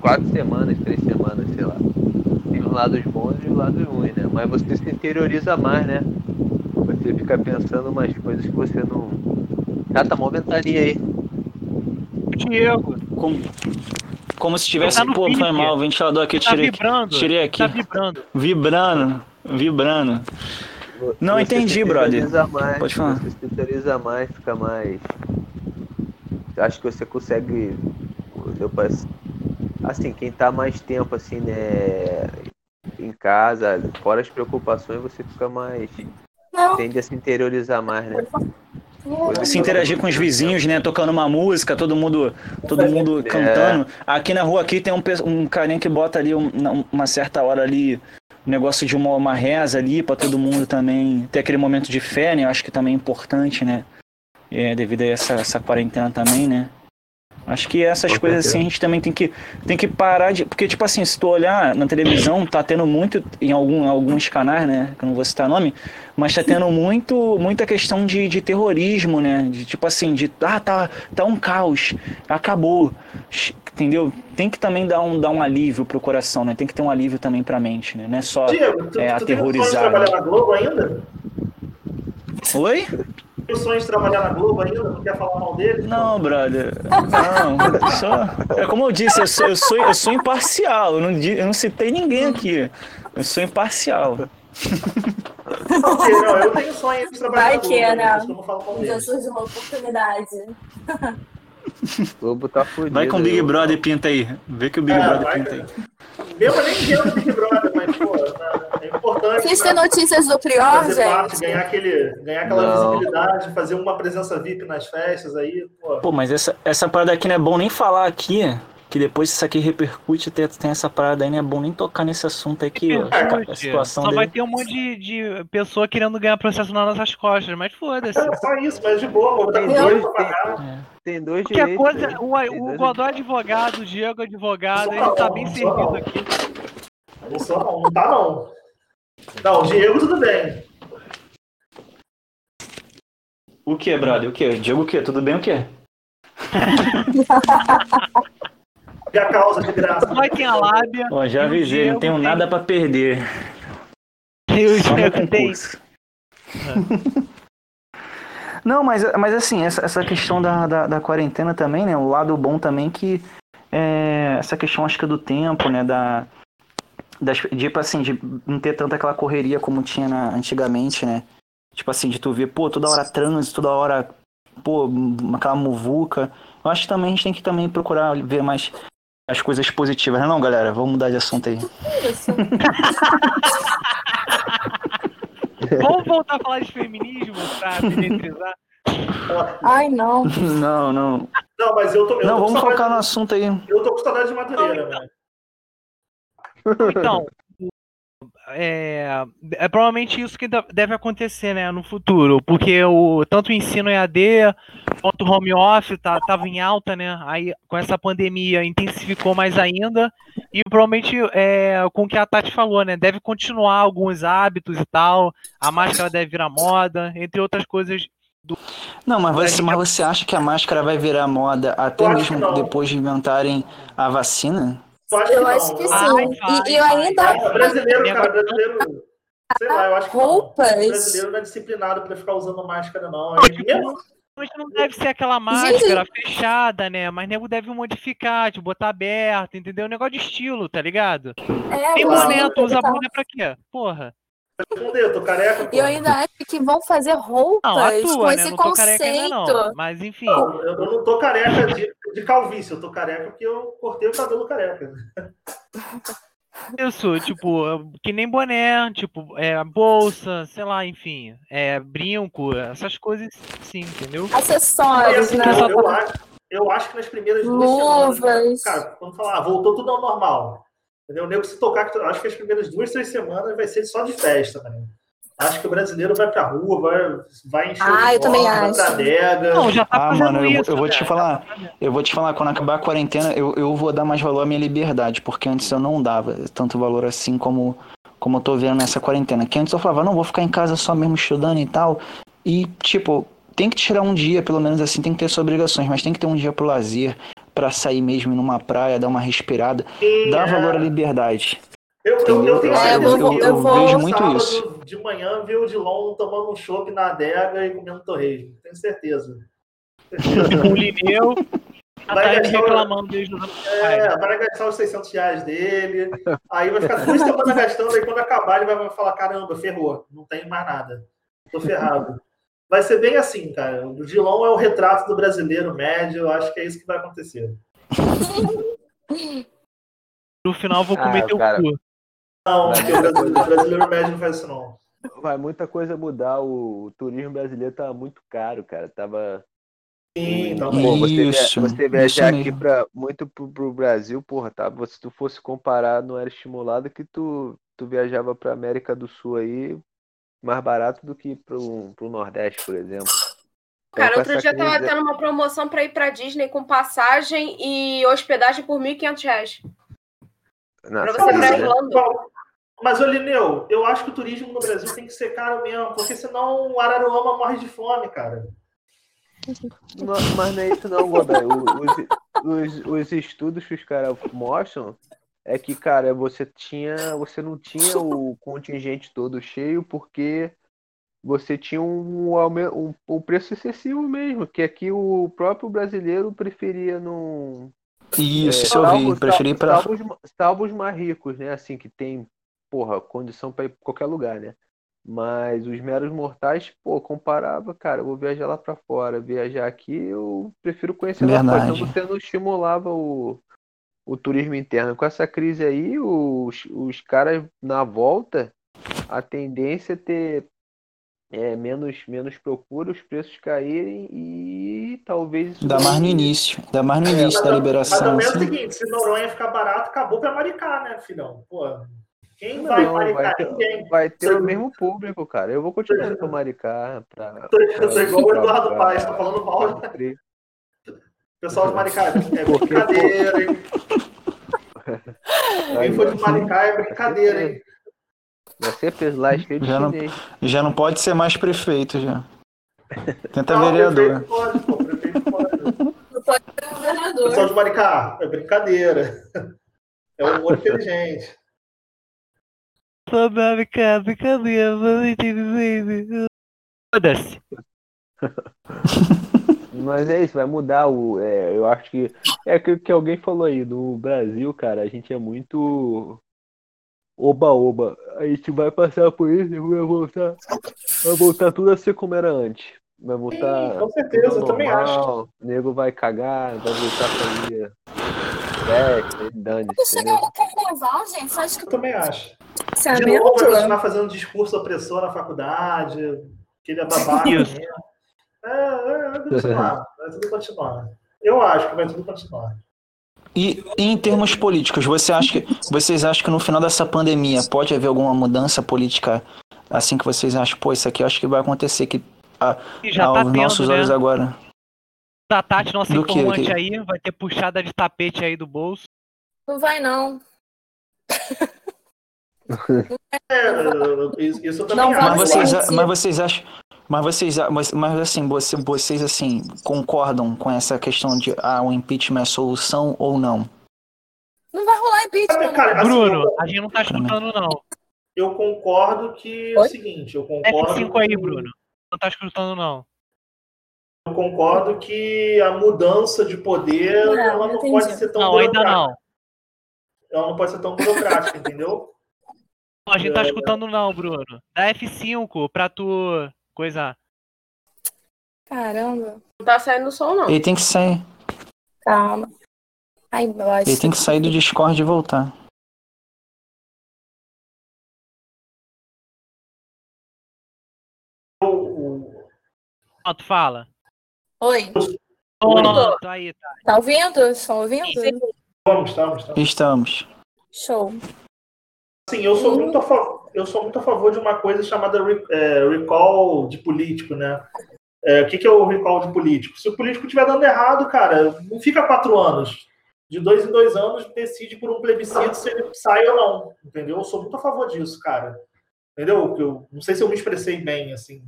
quatro semanas, três semanas, sei lá. Tem os lados bons e os lados ruins, né? Mas você se interioriza mais, né? Você fica pensando umas coisas que você não. Ah, tá mó ventania aí. Diego, Como, como se tivesse, Tá pô, foi mal, o ventilador aqui, eu tá tirei, vibrando. tirei aqui. Tá vibrando. Vibrando, vibrando. Não, Você entendi, brother. Mais, Pode falar. Você se interioriza mais, fica mais. Acho que você consegue. Deu pra assim, quem tá mais tempo assim, né, em casa, fora as preocupações, você fica mais Não, tende a se interiorizar mais, né? Se interagir com os vizinhos, né? Tocando uma música, todo mundo, todo mundo É. cantando. Aqui na rua aqui tem um, um carinha que bota ali um- uma certa hora ali um negócio de uma, uma reza ali pra todo mundo também ter aquele momento de fé, né? Eu acho que também é importante, né? É, devido a essa, essa quarentena também, né? Acho que essas Com coisas certeza. assim a gente também tem que, tem que parar de. Porque, tipo assim, se tu olhar na televisão, tá tendo muito, em algum, alguns canais, né? Que eu não vou citar nome, mas tá tendo muito, muita questão de, de terrorismo, né? De tipo assim, de ah, tá, tá um caos, acabou. Entendeu? Tem que também dar um, dar um alívio pro coração, né? Tem que ter um alívio também pra mente, né? Não é só. Diego, tu, É, tu tem de aterrorizado. trabalhar na Globo ainda? Oi? Tem o sonho de trabalhar na Globo ainda? Não quer falar mal dele? Não, brother. Não, eu sou, é como eu disse, eu sou, eu sou, eu sou imparcial. Eu não, eu não citei ninguém aqui. Eu sou imparcial. Não, não, eu tenho sonho de trabalhar Vai na Globo. isso que eu não dele. surgiu uma oportunidade. O Globo tá fudido. Vai com o Big eu- Brother pinta aí. Vê que o Big É, Brother vai, pinta aí. Mesmo nem vendo Big Brother, mas, pô, é importante. Vocês têm notícias do Prior, fazer parte, gente? ganhar, aquele, ganhar aquela Não. visibilidade, fazer uma presença VIP nas festas aí, pô. Pô, mas essa, essa parada aqui não é bom nem falar aqui. Que depois isso aqui repercute, tem, tem essa parada aí, não é bom nem tocar nesse assunto aí que ó, a situação Só vai dele. ter um monte de, de pessoa querendo ganhar processo nas nossas costas, mas foda-se. É só isso, mas de boa, vou botar Tem dois pra tem, pagar. tem dois Qualquer direitos. coisa, né? o, o Godó advogado, o Diego advogado, Só ele tá bem servido aqui. Não sou não, não tá não. Não, o Diego tudo bem. O que, brother? O que? Diego o quê? Tudo bem o quê? E a causa de graça. Nós tem a lábia, Ó, já avisei, não Diego tenho tem- nada pra perder. e o Diego tem. concurso. Não, mas, mas assim, essa, essa questão da, da, da quarentena também, né? O lado bom também que é essa questão, acho que do tempo, né? Da, das, tipo assim, de não ter tanta aquela correria como tinha na- antigamente, né? Tipo assim, de tu ver, pô, toda hora trânsito, toda hora, pô, aquela muvuca. Eu acho que também a gente tem que também procurar ver mais as coisas positivas, né não, galera? Vamos mudar de assunto aí. Isso. Vamos voltar a falar de feminismo pra penetrizar? Ai, não. Não, não. Não, mas eu tô. Eu Não, tô vamos focar no assunto aí. Eu tô com saudade de Madureira, velho. Então, é, é provavelmente isso que deve acontecer, né, no futuro, porque o tanto o ensino EAD quanto o home office tá, tava em alta, né? Aí com essa pandemia intensificou mais ainda e provavelmente é, com o que a Tati falou, né, deve continuar alguns hábitos e tal, a máscara deve virar moda, entre outras coisas. Não, mas você, mas você acha que a máscara vai virar moda até mesmo depois de inventarem a vacina? Eu acho que Vai, sim. vai, E, eu ainda. É, brasileiro, cara, brasileiro. Sei lá, eu acho que não. Roupas. brasileiro não é disciplinado pra ficar usando máscara, não. É mesmo- Mas não deve ser aquela máscara fechada, né? Mas nego deve modificar, tipo, botar aberto, entendeu? Um negócio de estilo, tá ligado? É, Tem boné, tu usa tá. boné pra quê? Porra. Responder, eu tô careca. pô. E eu ainda acho que vão fazer roupas Não, a com tua, né? esse conceito. não. Mas enfim. Não, eu não tô careca de, de calvície, eu tô careca porque eu cortei o cabelo careca. Isso, tipo, que nem boné, tipo, é, bolsa, sei lá, enfim, é, brinco, essas coisas sim, entendeu? Acessórios, assim, né? eu, eu acho, eu acho que nas primeiras duas Luvas. semanas, cara, quando falar, ah, voltou tudo ao normal. Entendeu? O nego se tocar, acho que as primeiras duas, três semanas vai ser só de festa, né? Acho que o brasileiro vai pra rua, vai, vai encher Ah, de eu também copo, vai pra acho. adega. Não, já tá Ah, mano, eu, vou- isso, eu vou né? te falar, eu vou te falar, quando acabar a quarentena, eu, eu vou dar mais valor à minha liberdade, porque antes eu não dava tanto valor assim como, como eu tô vendo nessa quarentena. Que antes eu falava, não, vou ficar em casa só mesmo estudando e tal. E, tipo, tem que tirar um dia, pelo menos assim, tem que ter suas obrigações, mas tem que ter um dia pro lazer, pra sair mesmo numa praia, dar uma respirada, Sim, dar é. valor à liberdade. Eu, eu, eu tenho certeza eu que eu vou- vejo muito isso. de manhã ver o Dilon tomando um chopp na adega e comendo torresmo. Tenho certeza. O Lineu, Vai gastar reclamando desde os É, vai gastar os 600 reais dele, aí vai ficar duas semanas gastando, aí quando acabar ele vai falar, caramba, ferrou, não tem mais nada, tô ferrado. Vai ser bem assim, cara. O Dilon é o retrato do brasileiro médio, eu acho que é isso que vai acontecer. No final vou Ah, comer teu cara. cu. Não, porque o brasileiro, o brasileiro médio não faz isso, não. Vai muita coisa mudar. O turismo brasileiro tava muito caro, cara. Tava. Sim, você, via- Isso, você viajar aqui pra, muito pro, pro Brasil, porra, tá? Se tu fosse comparar, não era estimulado que tu, tu viajava pra América do Sul aí mais barato do que pro, pro Nordeste, por exemplo. Então, Cara, outro dia tava tendo uma promoção pra ir pra Disney com passagem e hospedagem por 1.500 reais. Não, Pra você dizendo- Irlanda. Bom, Mas, ô Lineu, eu acho que o turismo no Brasil tem que ser caro mesmo, porque senão o Araruama morre de fome, cara. Não, mas não é isso não, Godoy. O- Os, os, os estudos que os caras mostram é que, cara, você tinha. Você não tinha o contingente todo cheio porque você tinha um, um, um preço excessivo mesmo, que aqui o próprio brasileiro preferia não. Isso, é, isso eu salvo- vi. Preferi pra. salvo, os, ma- salvo os mais ricos, né? Assim, que tem, porra, condição pra ir pra qualquer lugar, né? Mas os meros mortais, pô, comparava, cara, eu vou viajar lá pra fora, viajar aqui, eu prefiro conhecer lá fora. Então Verdade. você não estimulava o, o turismo interno. Com essa crise aí, os, os caras na volta, a tendência é ter é, menos, menos procura, os preços caírem e talvez isso Dá mais no início. Dá mais no É, início Mas, da mas liberação. também é o seguinte, se Noronha ficar barato, acabou pra Maricá, né, filhão? Pô, quem vai Não, Maricá? vai ter, Ninguém. vai ter Você- o mesmo público, cara. Eu vou continuar indo pra Maricá. Pra, Eu tô- eu tô igual o Eduardo pra- Paes, tá falando mal. pra- frio. Pessoal de Maricá, é brincadeira, hein? Quem for de Maricá é brincadeira, hein? Vai ser peso lá é cheio de Já não-. Já não pode ser mais prefeito já. Tenta Não, vereador. prefeito pode, pô, prefeito pode. Não pode ser governador. Pessoal de Maricá, é brincadeira. É um humor inteligente. Brincadeira, brincadeira, Foda-se. Mas é isso, vai mudar o. é, eu acho que. É aquilo que alguém falou aí. No Brasil, cara, a gente é muito. Oba-oba. A gente vai passar por isso e vai voltar. Vai voltar tudo a ser como era antes. Vai voltar. Sim, com certeza, eu também acho. normal, O nego vai cagar, vai voltar a fazer e dane-se, chegar no carnaval, gente, só acho que Eu também acho. De pensamento. novo, vai continuar fazendo discurso opressor na faculdade, que ele é babaca Isso. mesmo. É, é, vai continuar, vai tudo continuar. Eu acho que vai tudo continuar. E em termos políticos, você acha que, vocês acham que no final dessa pandemia pode haver alguma mudança política assim que vocês acham? Pô, isso aqui eu acho que vai acontecer que E já aos tá tendo, nossos né? olhos agora. Da Tati, nossa Do informante Que- aí, vai ter puxada de tapete aí do bolso. Não vai, não. É, isso, isso também Não Mas vocês, mas vocês acham, mas vocês, mas, mas assim, você- vocês assim concordam com essa questão de ah, o impeachment é solução ou não? Não vai rolar impeachment. Cara, assim, Bruno, eu- a gente não tá escutando, não. eu concordo que é o seguinte, eu concordo. F5 aí, Bruno. Não tá escutando, não. Eu concordo que a mudança de poder Não, ela não entendi. pode ser tão Não, ainda não. Ela não pode ser tão burocrática, entendeu? A gente tá É. escutando, não, Bruno. Dá F5 pra tu coisa. Caramba. Não tá saindo som, não. Ele tem que sair, Calma. Ai, ele tem que sair do Discord e voltar. O- o- Ó, tu fala. Oi, Pronto, aí, tá. tá ouvindo? Estão ouvindo? Vamos, estamos, estamos. Estamos. Show. Assim, eu sou muito a favor, eu sou muito a favor de uma coisa chamada é, recall de político, né? É, o que, que é o recall de político? Se o político estiver dando errado, cara, não fica quatro anos. De dois em dois anos, decide por um plebiscito se ele sai ou não. Entendeu? Eu sou muito a favor disso, cara. Entendeu? Eu não sei se eu me expressei bem, assim.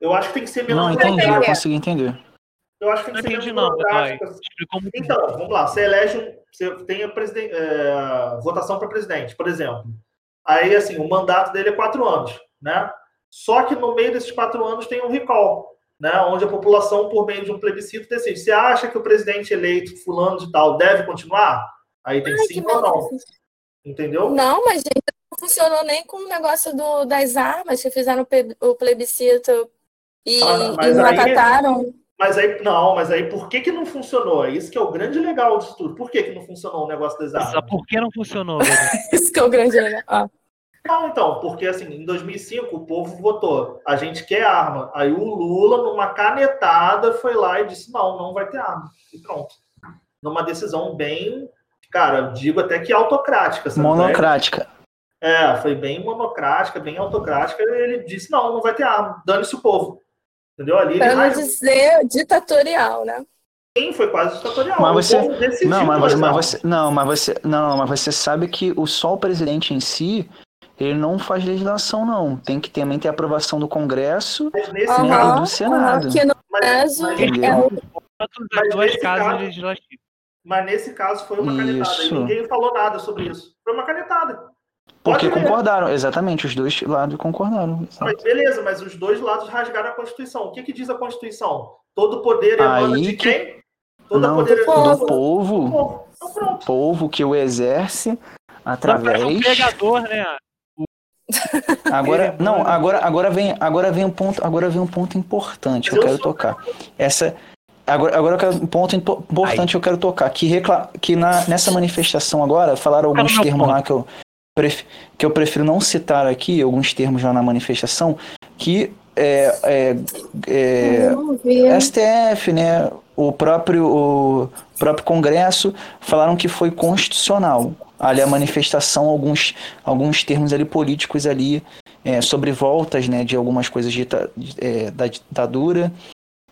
Eu acho que tem que ser menos Não, entendi, eu consegui entender. Eu acho que Não tem que ser entendi, menos não. Explicou muito Então, vamos lá. Você elege um. Você tem a presiden- é, votação para presidente, por exemplo. Aí, assim, o mandato dele é quatro anos, né? Só que no meio desses quatro anos tem um recall, né? Onde a população, por meio de um plebiscito, decide. Você acha que o presidente eleito, fulano de tal, deve continuar? Aí tem Ai, sim ou não. Entendeu? Não, mas gente, não funcionou nem com o negócio do, das armas que fizeram o plebiscito e, Ah, e mas não aí- acataram. Mas aí, não, mas aí por que que não funcionou? É isso que é o grande legal disso tudo. Por que que não funcionou o negócio das armas? Só por que não funcionou? Isso que é o grande legal. Ah, Não, então, porque assim, em 2005 o povo votou, a gente quer arma. Aí o Lula, numa canetada, foi lá e disse: não, não vai ter arma. E pronto. Numa decisão bem, cara, digo até que autocrática. sabe? Monocrática. É, foi bem monocrática, bem autocrática. Ele disse: não, não vai ter arma, dane-se o povo. Entendeu? Ali ele pra não dizer ditatorial, né? Sim, foi quase ditatorial. Mas O você- povo decidiu Não, mas mas armas. você, não, mas você, não, mas você sabe que o só o presidente em si, ele não faz legislação, não. Tem que também ter aprovação do Congresso. Mas nesse Aham. caso, do Senado. Que no mas, caso mas- é o Mas as duas nesse casas caso- legislativas. mas nesse caso foi uma canetada. E Isso. ninguém falou nada sobre isso. Foi uma canetada. Porque Pode ver. concordaram, exatamente, os dois lados concordaram. Mas beleza, mas os dois lados rasgaram a Constituição. O que, que diz a Constituição? Todo poder emana Aí de que- quem? Todo Não, poder do emana Do povo, povo. Então pronto. povo que o exerce Um através. pregador, né? Agora, Ele não, agora, agora vem, agora vem um ponto, agora vem um ponto importante que eu quero tocar. Essa, agora, agora eu quero um ponto impo- importante que eu quero tocar. Que recla, que na, nessa manifestação agora falaram é alguns termos lá que eu pref, que eu prefiro não citar aqui, alguns termos lá na manifestação que é, é, é. STF, né, o próprio, o próprio Congresso falaram que foi constitucional. Ali a manifestação, alguns, alguns termos ali políticos ali é, sobre voltas, né, de algumas coisas dita- é, da ditadura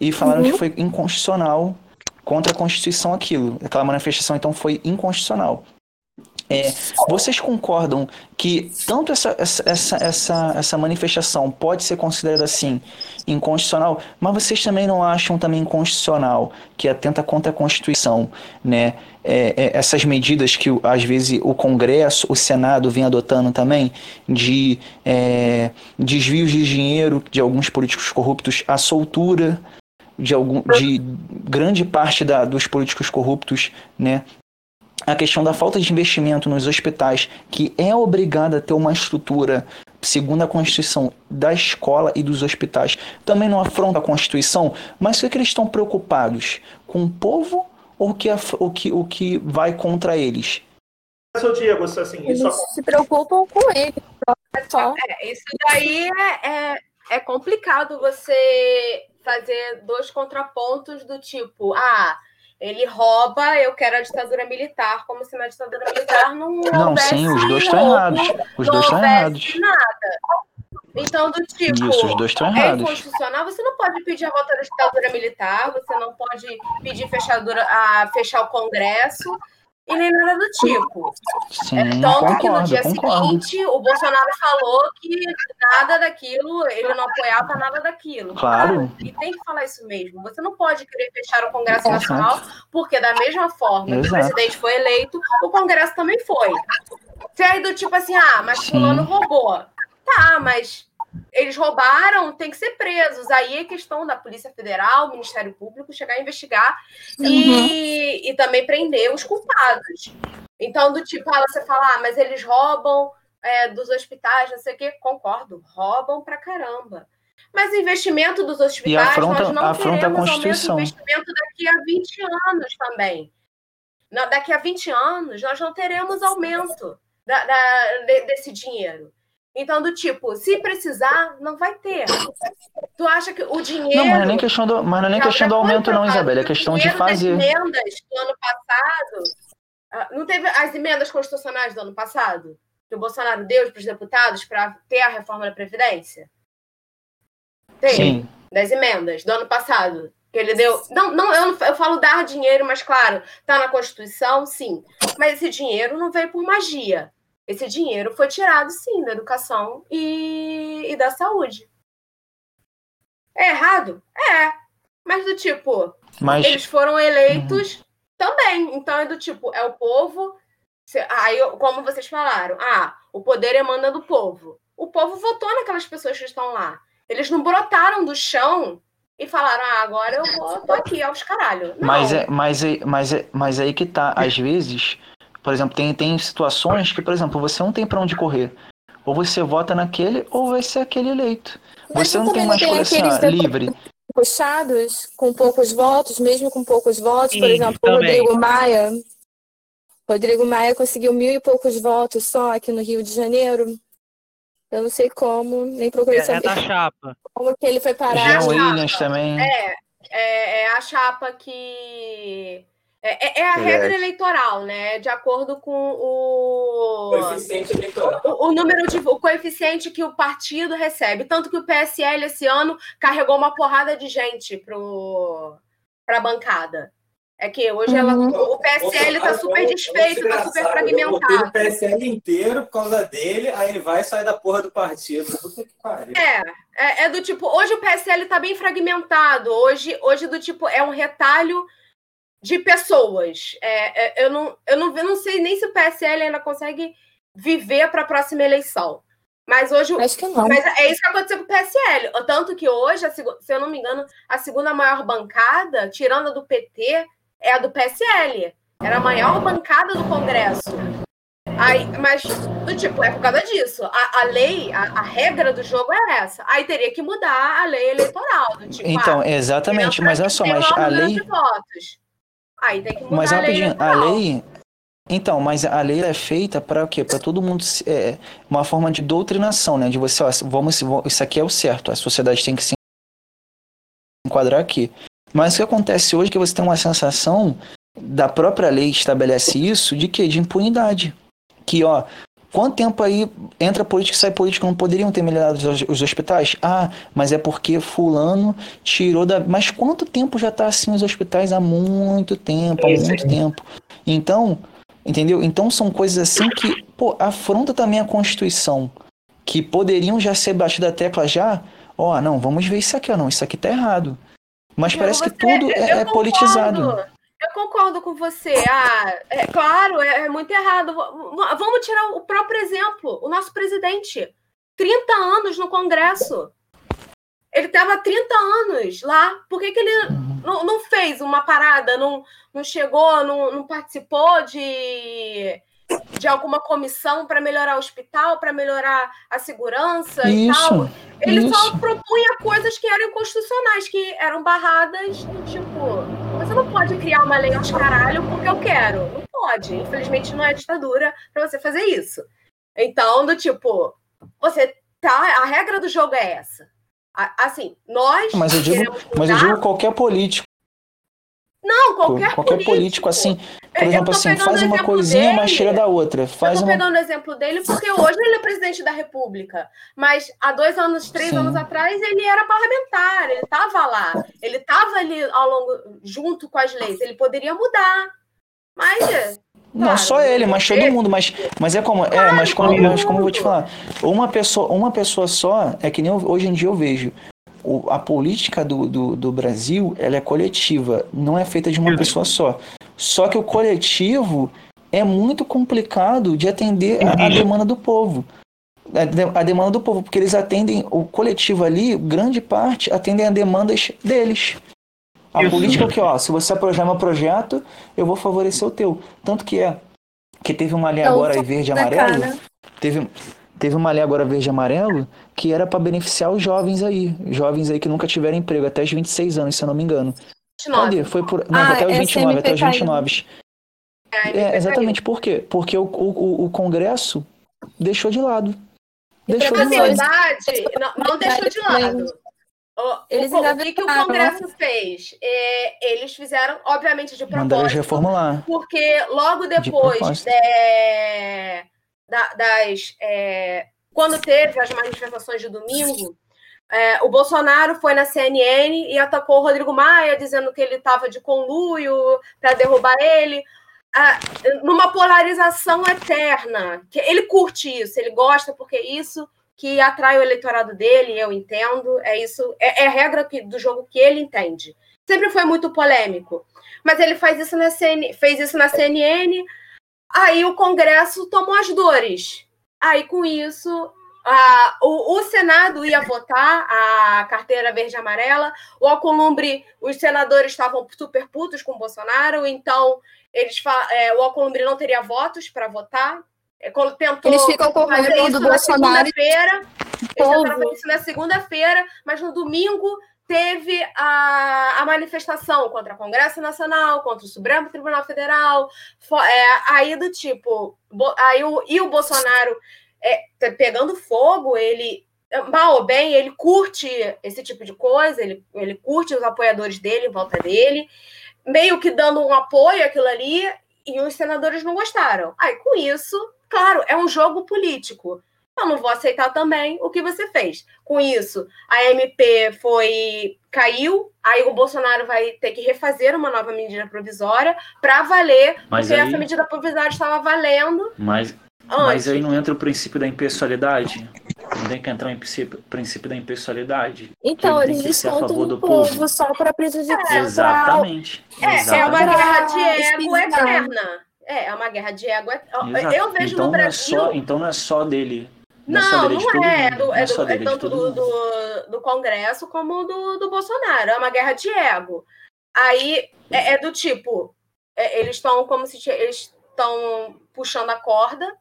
e falaram Uhum. que foi inconstitucional contra a Constituição aquilo. Aquela manifestação então foi inconstitucional. É, vocês concordam que tanto essa, essa, essa, essa, manifestação pode ser considerada assim inconstitucional, mas vocês também não acham também inconstitucional que atenta contra a Constituição, né? É, é, essas medidas que às vezes o Congresso, o Senado vem adotando também de é, desvios de dinheiro de alguns políticos corruptos, a soltura de algum de grande parte da, dos políticos corruptos, né? A questão da falta de investimento nos hospitais, que é obrigada a ter uma estrutura, segundo a Constituição, da escola e dos hospitais, também não afronta a Constituição, mas o que eles estão preocupados? Com o povo ou que, o que, o que vai contra eles? Seu Diego, assim, Eles isso se preocupam com ele. Só. É, isso daí é, é, é complicado você fazer dois contrapontos do tipo, ah, ele rouba, eu quero a ditadura militar, como se na ditadura militar não Não, houvesse sim, os dois estão errados. Os dois estão errados. nada. Então, do tipo, Isso, os dois estão é errados. inconstitucional, você não pode pedir a volta da ditadura militar, você não pode pedir fechadura, a fechar o Congresso e nem nada do tipo. Sim, É, tanto que no concordo, dia concordo. seguinte o Bolsonaro falou que nada daquilo, ele não apoiava nada daquilo. Claro. E tem que falar isso mesmo. Você não pode querer fechar o Congresso Exato. Nacional, porque da mesma forma que o Exato. presidente foi eleito, o Congresso também foi. Você aí do tipo assim, ah, mas fulano roubou. Tá, mas eles roubaram, tem que ser presos. Aí é questão da Polícia Federal, Ministério Público, chegar a investigar e, e também prender os culpados. Então, do tipo, ah, você fala, ah, mas eles roubam é, dos hospitais, não sei o quê. Concordo, roubam pra caramba. Mas o investimento dos hospitais, afronta- nós não afronta a teremos Constituição. aumento de investimento daqui a 20 anos também. Daqui a 20 anos, nós não teremos aumento da- da- de- desse dinheiro. Então, do tipo, se precisar, não vai ter. Tu acha que o dinheiro. Não, mas não é nem questão do, mas não é nem questão do aumento, não, Isabela. É questão de fazer. emendas do ano passado. ah, Não teve as emendas constitucionais do ano passado? Que o Bolsonaro deu para os deputados para ter a reforma da Previdência? Tem. Sim, Das emendas do ano passado. Que ele deu. Não, não, eu, não- eu falo dar dinheiro, mas claro, tá na Constituição, sim. Mas esse dinheiro não veio por magia. Esse dinheiro foi tirado, sim, da educação e, e da saúde. É errado? É. Mas do tipo, mas eles foram eleitos também. Então é do tipo, é o povo. se- Aí, como vocês falaram, ah, o poder emana do povo. O povo votou naquelas pessoas que estão lá. Eles não brotaram do chão e falaram, ah, agora eu vou, tô aqui aos caralho. Não. Mas é, mas é, mas é, mas aí que tá. Às vezes, por exemplo, tem, tem situações que, por exemplo, você não tem pra onde correr. Ou você vota naquele, ou vai ser aquele eleito. Mas Você não tem mais tem coisa assim, ó, livre. puxados, com poucos votos, mesmo com poucos votos. Por Sim, exemplo, o. Rodrigo Maia. Rodrigo Maia conseguiu mil e poucos votos só aqui no Rio de Janeiro. Eu não sei como, nem procurei É, é saber da chapa. como que ele foi parar. Jean chapa. Williams também. É, é, é a chapa que. É, é- é a regra é. eleitoral, né? De acordo com o. Coeficiente eleitoral. O, o número de o coeficiente que o partido recebe. Tanto que o PSL esse ano carregou uma porrada de gente pro, pra bancada. É que hoje ela, Uhum. o PSL tá super desfeito, tá super Eu botei o fragmentado. PSL inteiro por causa dele, aí ele vai e sai da porra do partido. Puta que pariu. É, é, é do tipo, hoje o PSL tá bem fragmentado. Hoje, hoje do tipo, é um retalho de pessoas. É, é, eu, não, eu, não, eu não sei nem se o PSL ainda consegue viver para a próxima eleição. Mas hoje, Acho que não. Mas é isso que aconteceu com o PSL. Tanto que hoje, se eu não me engano, a segunda maior bancada, tirando a do PT, é a do PSL. Era a maior bancada do Congresso. Aí, mas, do tipo, é por causa disso. A, a lei, a, a regra do jogo é essa. Aí teria que mudar a lei eleitoral. Do tipo, Então, ah, exatamente, mas olha só, mas a lei. de votos. Aí tem que mudar Mas a lei rapidinho, a lei. Então, mas a lei é feita para o quê? Para todo mundo. É, uma forma de doutrinação, né? De você, ó, vamos, isso aqui é o certo, a sociedade tem que se enquadrar aqui. Mas o que acontece hoje é que você tem uma sensação da própria lei estabelece isso, de quê? De impunidade. Que, ó, quanto tempo aí entra político e sai político, não poderiam ter melhorado os, os hospitais? Ah, mas é porque fulano tirou da... Mas quanto tempo já tá assim os hospitais? Há muito tempo, há muito tempo. Então, entendeu? Então são coisas assim que, pô, afronta também a Constituição, que poderiam já ser batida a tecla já, ó, não, vamos ver isso aqui, ó, não, isso aqui tá errado. Mas Diego, parece que tudo eu é, é concordo. Eu concordo com você. Ah, é claro, é, é muito errado. Vamos tirar o próprio exemplo. O nosso presidente, 30 anos no Congresso. Ele estava 30 anos lá. Por que, que ele não, não fez uma parada? Não, não chegou, não, não participou de, de alguma comissão para melhorar o hospital, para melhorar a segurança e tal? Isso, Ele só isso. propunha coisas que eram inconstitucionais, que eram barradas do tipo. Você não pode criar uma lei aos caralho porque eu quero. Não pode. Infelizmente não é ditadura para você fazer isso. Então, do tipo, você tá. A regra do jogo é essa. Assim, nós. Mas eu digo, mas eu digo qualquer político, Não, qualquer, qualquer político assim, por Eu- eu exemplo tô assim, faz uma coisinha, mas dele. tira da outra, Eu faz tô uma pegando o exemplo dele porque hoje ele é presidente da República. Mas há dois anos, três Sim. anos atrás, ele era parlamentar, ele estava lá. Ele estava ali ao longo, junto com as leis. Ele poderia mudar. Mas. é, Não claro, só ele, mas todo mundo, mas, mas é como, é, mas como, mas como eu vou te falar, uma pessoa, uma pessoa só, é que nem eu- hoje em dia eu vejo, o- a política do, do, do Brasil, ela é coletiva, não é feita de uma pessoa só. Só que o coletivo é muito complicado de atender a, a demanda do povo. A, de- a demanda do povo, porque eles atendem, o coletivo ali, grande parte, atendem a demandas deles. A Isso. política é o que, ó, se você aprovar meu projeto, eu vou favorecer o teu. Tanto que é, que teve uma lei É agora aí verde e amarelo, cara. teve, teve uma lei agora verde e amarelo, que era para beneficiar os jovens aí, jovens aí que nunca tiveram emprego, até os 26 anos, se eu não me engano. 29. Cadê? Foi por, não, Ah, até os essa 29, até os MP 29. É, É, exatamente, por quê? Porque o, o, o Congresso deixou de lado. Deixou Na de lado. não, não deixou de lado. O, Eles o, o que, que o. Congresso fez? É, eles fizeram, obviamente, de Mandaram propósito, reformular. porque logo depois é, da- das. é, quando teve as manifestações de domingo, é, o Bolsonaro foi na CNN e atacou o Rodrigo Maia, dizendo que ele estava de conluio para derrubar ele. Numa polarização eterna. Que ele curte isso, ele gosta, porque é isso que atrai o eleitorado dele, eu entendo. É isso, é, é a regra que- do jogo que ele entende. Sempre foi muito polêmico. Mas ele faz isso na CN, fez isso na CNN, aí o Congresso tomou as dores. Aí, com isso, ah, o, o Senado ia votar a carteira verde e amarela, o Alcolumbre, os senadores estavam super putos com o Bolsonaro, então eles é, o Alcolumbre não teria votos para votar. É, tentou Eles ficam com fazer raiva isso do na Bolsonaro. segunda-feira. Eles tentaram fazer isso na segunda-feira, mas no domingo teve a, a manifestação contra o Congresso Nacional, contra o Supremo Tribunal Federal, fo- é, aí do tipo, bo- aí o, e o Bolsonaro é, tá pegando fogo, ele, mal ou bem, ele curte esse tipo de coisa, ele, ele curte os apoiadores dele em volta dele, meio que dando um apoio àquilo ali, e os senadores não gostaram. Aí, com isso, claro, é um jogo político. Eu não vou aceitar também o que você fez. Com isso, a MP foi caiu, aí o Bolsonaro vai ter que refazer uma nova medida provisória para valer, Mas porque aí- essa medida provisória estava valendo Mas, antes. mas aí não entra o princípio da impessoalidade? Não tem que entrar o princípio, princípio da impessoalidade? Então, eles descontam favor do povo, povo. só para prejudicar. Exatamente. É, é uma Exatamente. guerra de ego eterna. É, é uma guerra de ego. Eu vejo então no não é Brasil. só, então não é só dele. Não, Não, é não é. mundo. é, do- é é tanto do, do, do Congresso como do, do Bolsonaro. É uma guerra de ego. Aí é, é do tipo, é, eles estão como se eles estão puxando a corda,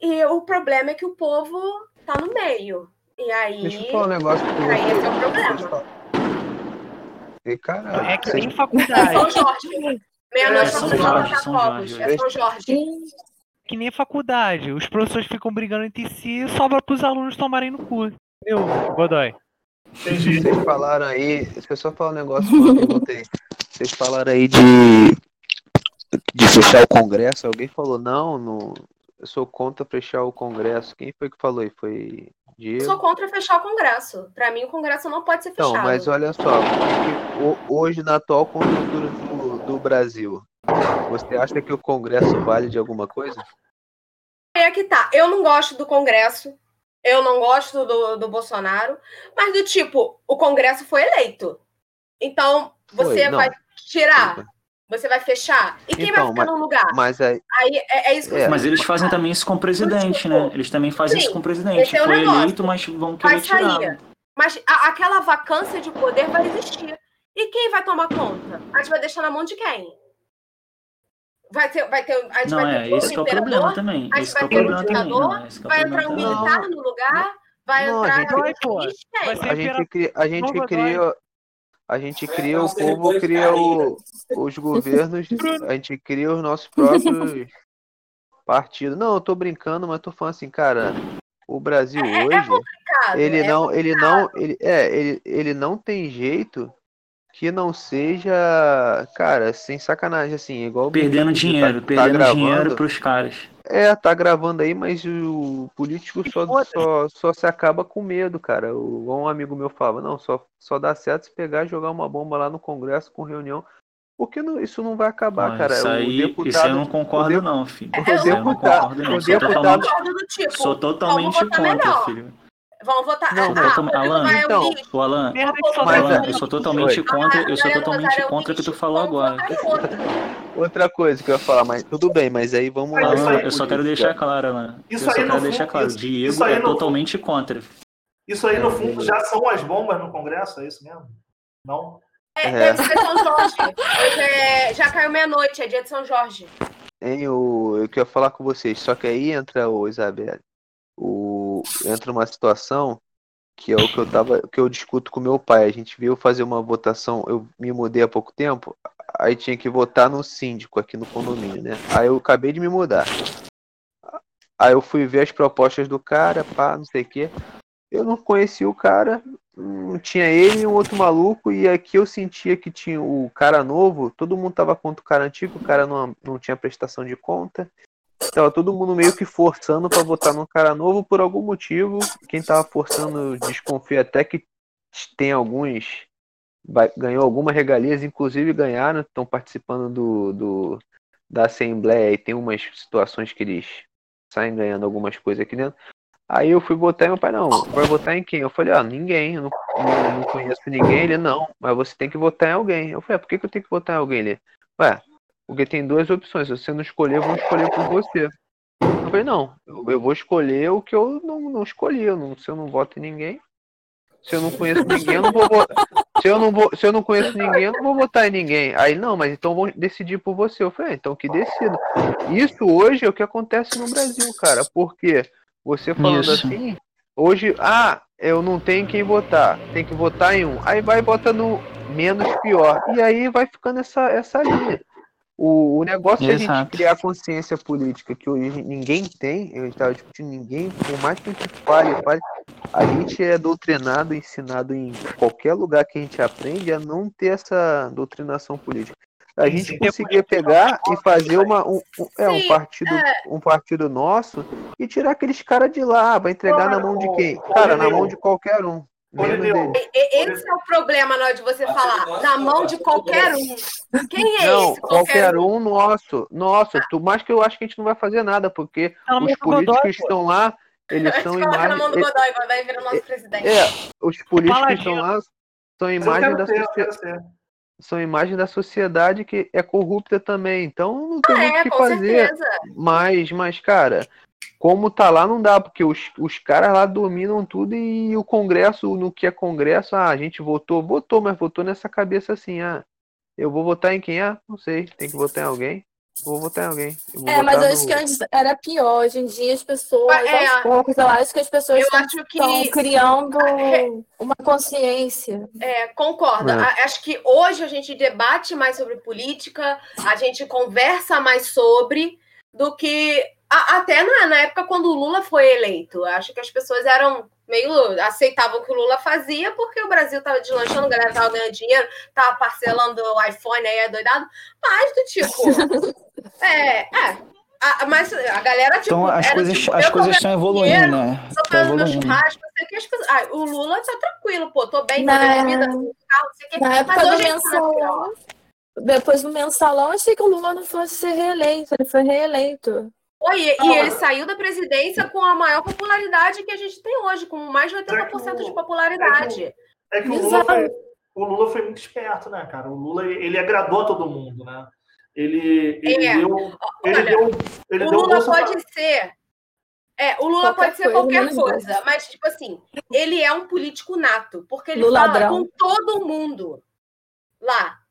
e o problema é que o povo tá no meio. E aí. Deixa eu falar um negócio Aí esse é o problema. E, caralho, É que vocês- nem É faculdade. São Jorge. Meia-noite É, São Jorge, botar São. Jorge. É São Jorge. Que nem faculdade. Os professores ficam brigando entre si e sobra pros alunos tomarem no cu. Entendeu, Godoy? Entendi. Vocês falaram aí, deixa eu só falar um negócio que eu perguntei. Vocês falaram aí de, de fechar o Congresso. Alguém falou, não, não, eu sou contra fechar o Congresso. Quem foi que falou aí? Foi Eu Diego? sou contra fechar o Congresso. Para mim, o Congresso não pode ser fechado. mas olha só, hoje na atual conjuntura do, do Brasil, você acha que o Congresso vale de alguma coisa? É que tá. Eu não gosto do Congresso. Eu não gosto do, do Bolsonaro. Mas do tipo, o Congresso foi eleito. Então, você Foi, vai tirar? Você vai fechar? E quem Então, vai ficar mas- no lugar? Mas aí, Aí é, é isso que É. Mas eles fazem também isso com o presidente, né? Eles também fazem Sim, isso com o presidente. é o Foi negócio. eleito, mas vão querer tirar. sair. Mas a- aquela vacância de poder vai existir. E quem vai tomar conta? A gente vai deixar na mão de quem? Vai ter, vai ter, a gente Não, vai é, ter um esse que é o imperador, problema também. a gente Esse é vai o ter um também. ditador, Não, é o vai entrar um também. militar no lugar, vai Não, a entrar. gente- Vai, pô. Ixi, Vai gente. ser a gente cria, a gente cria, a gente cria, o povo cria o, os governos, a gente cria os nossos próprios partidos. Não, eu tô brincando, mas tô falando assim, cara, o Brasil É- é hoje, ele é não, ele não, ele é, ele, ele não tem jeito que não seja, cara, sem sacanagem assim, igual o Perdendo Bentinho dinheiro, tá, perdendo tá dinheiro gravando. pros caras. É, tá gravando aí, mas o político só, só, só se acaba com medo, cara. O, igual um amigo meu falava, não, só, só dá certo se pegar e jogar uma bomba lá no Congresso com reunião. Porque não, isso não vai acabar, Ah, cara. isso o aí, deputado, isso aí eu não concordo, o não, filho. Isso aí eu não deputado- concordo, não. o Sou deputado- totalmente, tipo, sou totalmente contra, melhor. filho. Vamos votar. Não, ah, o Alan, então, Alan, só é- eu sou totalmente Oi. contra, eu sou totalmente é contra o que tu falou agora. Outra coisa que eu ia falar, mas tudo bem, mas aí vamos lá. Alan, aí- eu só quero deixar claro, Alan. Eu Isso só aí, quero deixar fundo, claro. isso- Diego isso é no totalmente contra. Isso aí, no fundo, já são as bombas no Congresso, é isso mesmo? Não? É, É. deve ser São Jorge. Hoje é- já caiu meia-noite, é dia de São Jorge. Hein, o, eu queria falar com vocês, só que aí entra o Isabel, entra uma situação que é o que eu tava, que eu discuto com meu pai. A gente veio fazer uma votação, eu me mudei há pouco tempo, aí tinha que votar no síndico aqui no condomínio, né? Aí eu acabei de me mudar. Aí eu fui ver as propostas do cara, pá, não sei o quê. Eu não conhecia o cara, tinha ele e um outro maluco, e aqui eu sentia que tinha o cara novo, todo mundo tava contra o cara antigo, o cara não, não tinha prestação de conta. Tava todo mundo meio que forçando pra votar num cara novo por algum motivo. Quem tava forçando, desconfia até que tem alguns. ganhou alguma regalias, inclusive ganharam, estão participando do, do, da Assembleia e tem umas situações que eles saem ganhando algumas coisas aqui dentro. Aí eu fui votar e meu pai, não, vai votar em quem? Eu falei, ah, ninguém, eu não, não, não conheço ninguém. Ele, não, mas você tem que votar em alguém. Eu falei, ah, por que, que eu tenho que votar em alguém? Ele, ué, porque tem duas opções, se você não escolher, vão escolher por você. Eu falei, não, eu, vou escolher o que eu não, não escolhi, eu não, se eu não voto em ninguém, se eu não conheço ninguém, eu não vou votar. Se eu não, vou, se eu não conheço ninguém, eu não vou votar em ninguém. Aí, não, mas então vão decidir por você. Eu falei, ah, então que decida. Isso hoje é o que acontece no Brasil, cara. Porque você falando Isso. assim, hoje, ah, eu não tenho quem votar, tem que votar em um. Aí vai botando menos pior. E aí vai ficando essa, essa linha. O, o negócio é a gente Exato. criar consciência política que hoje ninguém tem, eu estava discutindo ninguém, por mais que a gente fale, fale, a gente é doutrinado, ensinado em qualquer lugar que a gente aprende a não ter essa doutrinação política. A gente sim. conseguir pegar e fazer uma, um, um- é, um partido um partido nosso e tirar aqueles caras de lá, vai entregar na mão de quem? Cara, na mão de qualquer um. Menos Esse é o problema na hora de você falar na mão de qualquer um. Quem é Não, esse qualquer um nosso. Nossa, tu, mais que eu acho que a gente não vai fazer nada, porque na mão os Godoy, políticos que estão lá, eles são coloca na mão do. Godoy, vai virar nosso presidente. É, os políticos que estão lá são quero da sociedade. São imagens da sociedade que é corrupta também. Então não tem muito o É, que com fazer. certeza. Mas, mas, cara, como tá lá, não dá, porque os, os caras lá dominam tudo e o Congresso, no que é Congresso, ah, a gente votou, votou, mas votou nessa cabeça assim, ah, eu vou votar em quem? Ah, não sei, tem que votar em alguém. Vou votar em alguém. É, mas eu acho no- que antes era pior. Hoje em dia as pessoas, É. aos poucos, eu acho que as pessoas Eu estão acho que estão criando uma consciência. É, concordo. É. Acho que hoje a gente debate mais sobre política, a gente conversa mais sobre do que a- até na, na época quando o Lula foi eleito. Acho que as pessoas eram meio aceitavam o que o Lula fazia porque o Brasil estava deslanchando, a galera estava ganhando dinheiro, estava parcelando o iPhone aí, é doidado. Mas do tipo, é, é. A, mas a galera tipo, Então as era, coisas, tipo, as coisas estão evoluindo, dinheiro, né? Fazendo meu evoluindo. churrasco, sei o que. As pessoas... ah, o Lula tá tranquilo, pô, tô bem, tô Na- ganhando vida, carro, não sei o que. Na época Mas do hoje tá mensalão, depois do mensalão, eu achei que o Lula não fosse ser reeleito. Ele foi reeleito. Oi, e, ele saiu da presidência com a maior popularidade que a gente tem hoje, com mais de 80% de popularidade. É que o Lula, foi, o Lula foi muito esperto, né, cara? O Lula, ele agradou a todo mundo, né? Ele, ele É. deu... Ele Olha, deu, ele o deu Lula pode ser. É, o Lula Qualquer pode ser coisa, qualquer coisa, mas, tipo assim, ele é um político nato, porque ele Lula fala ladrão. com todo mundo lá.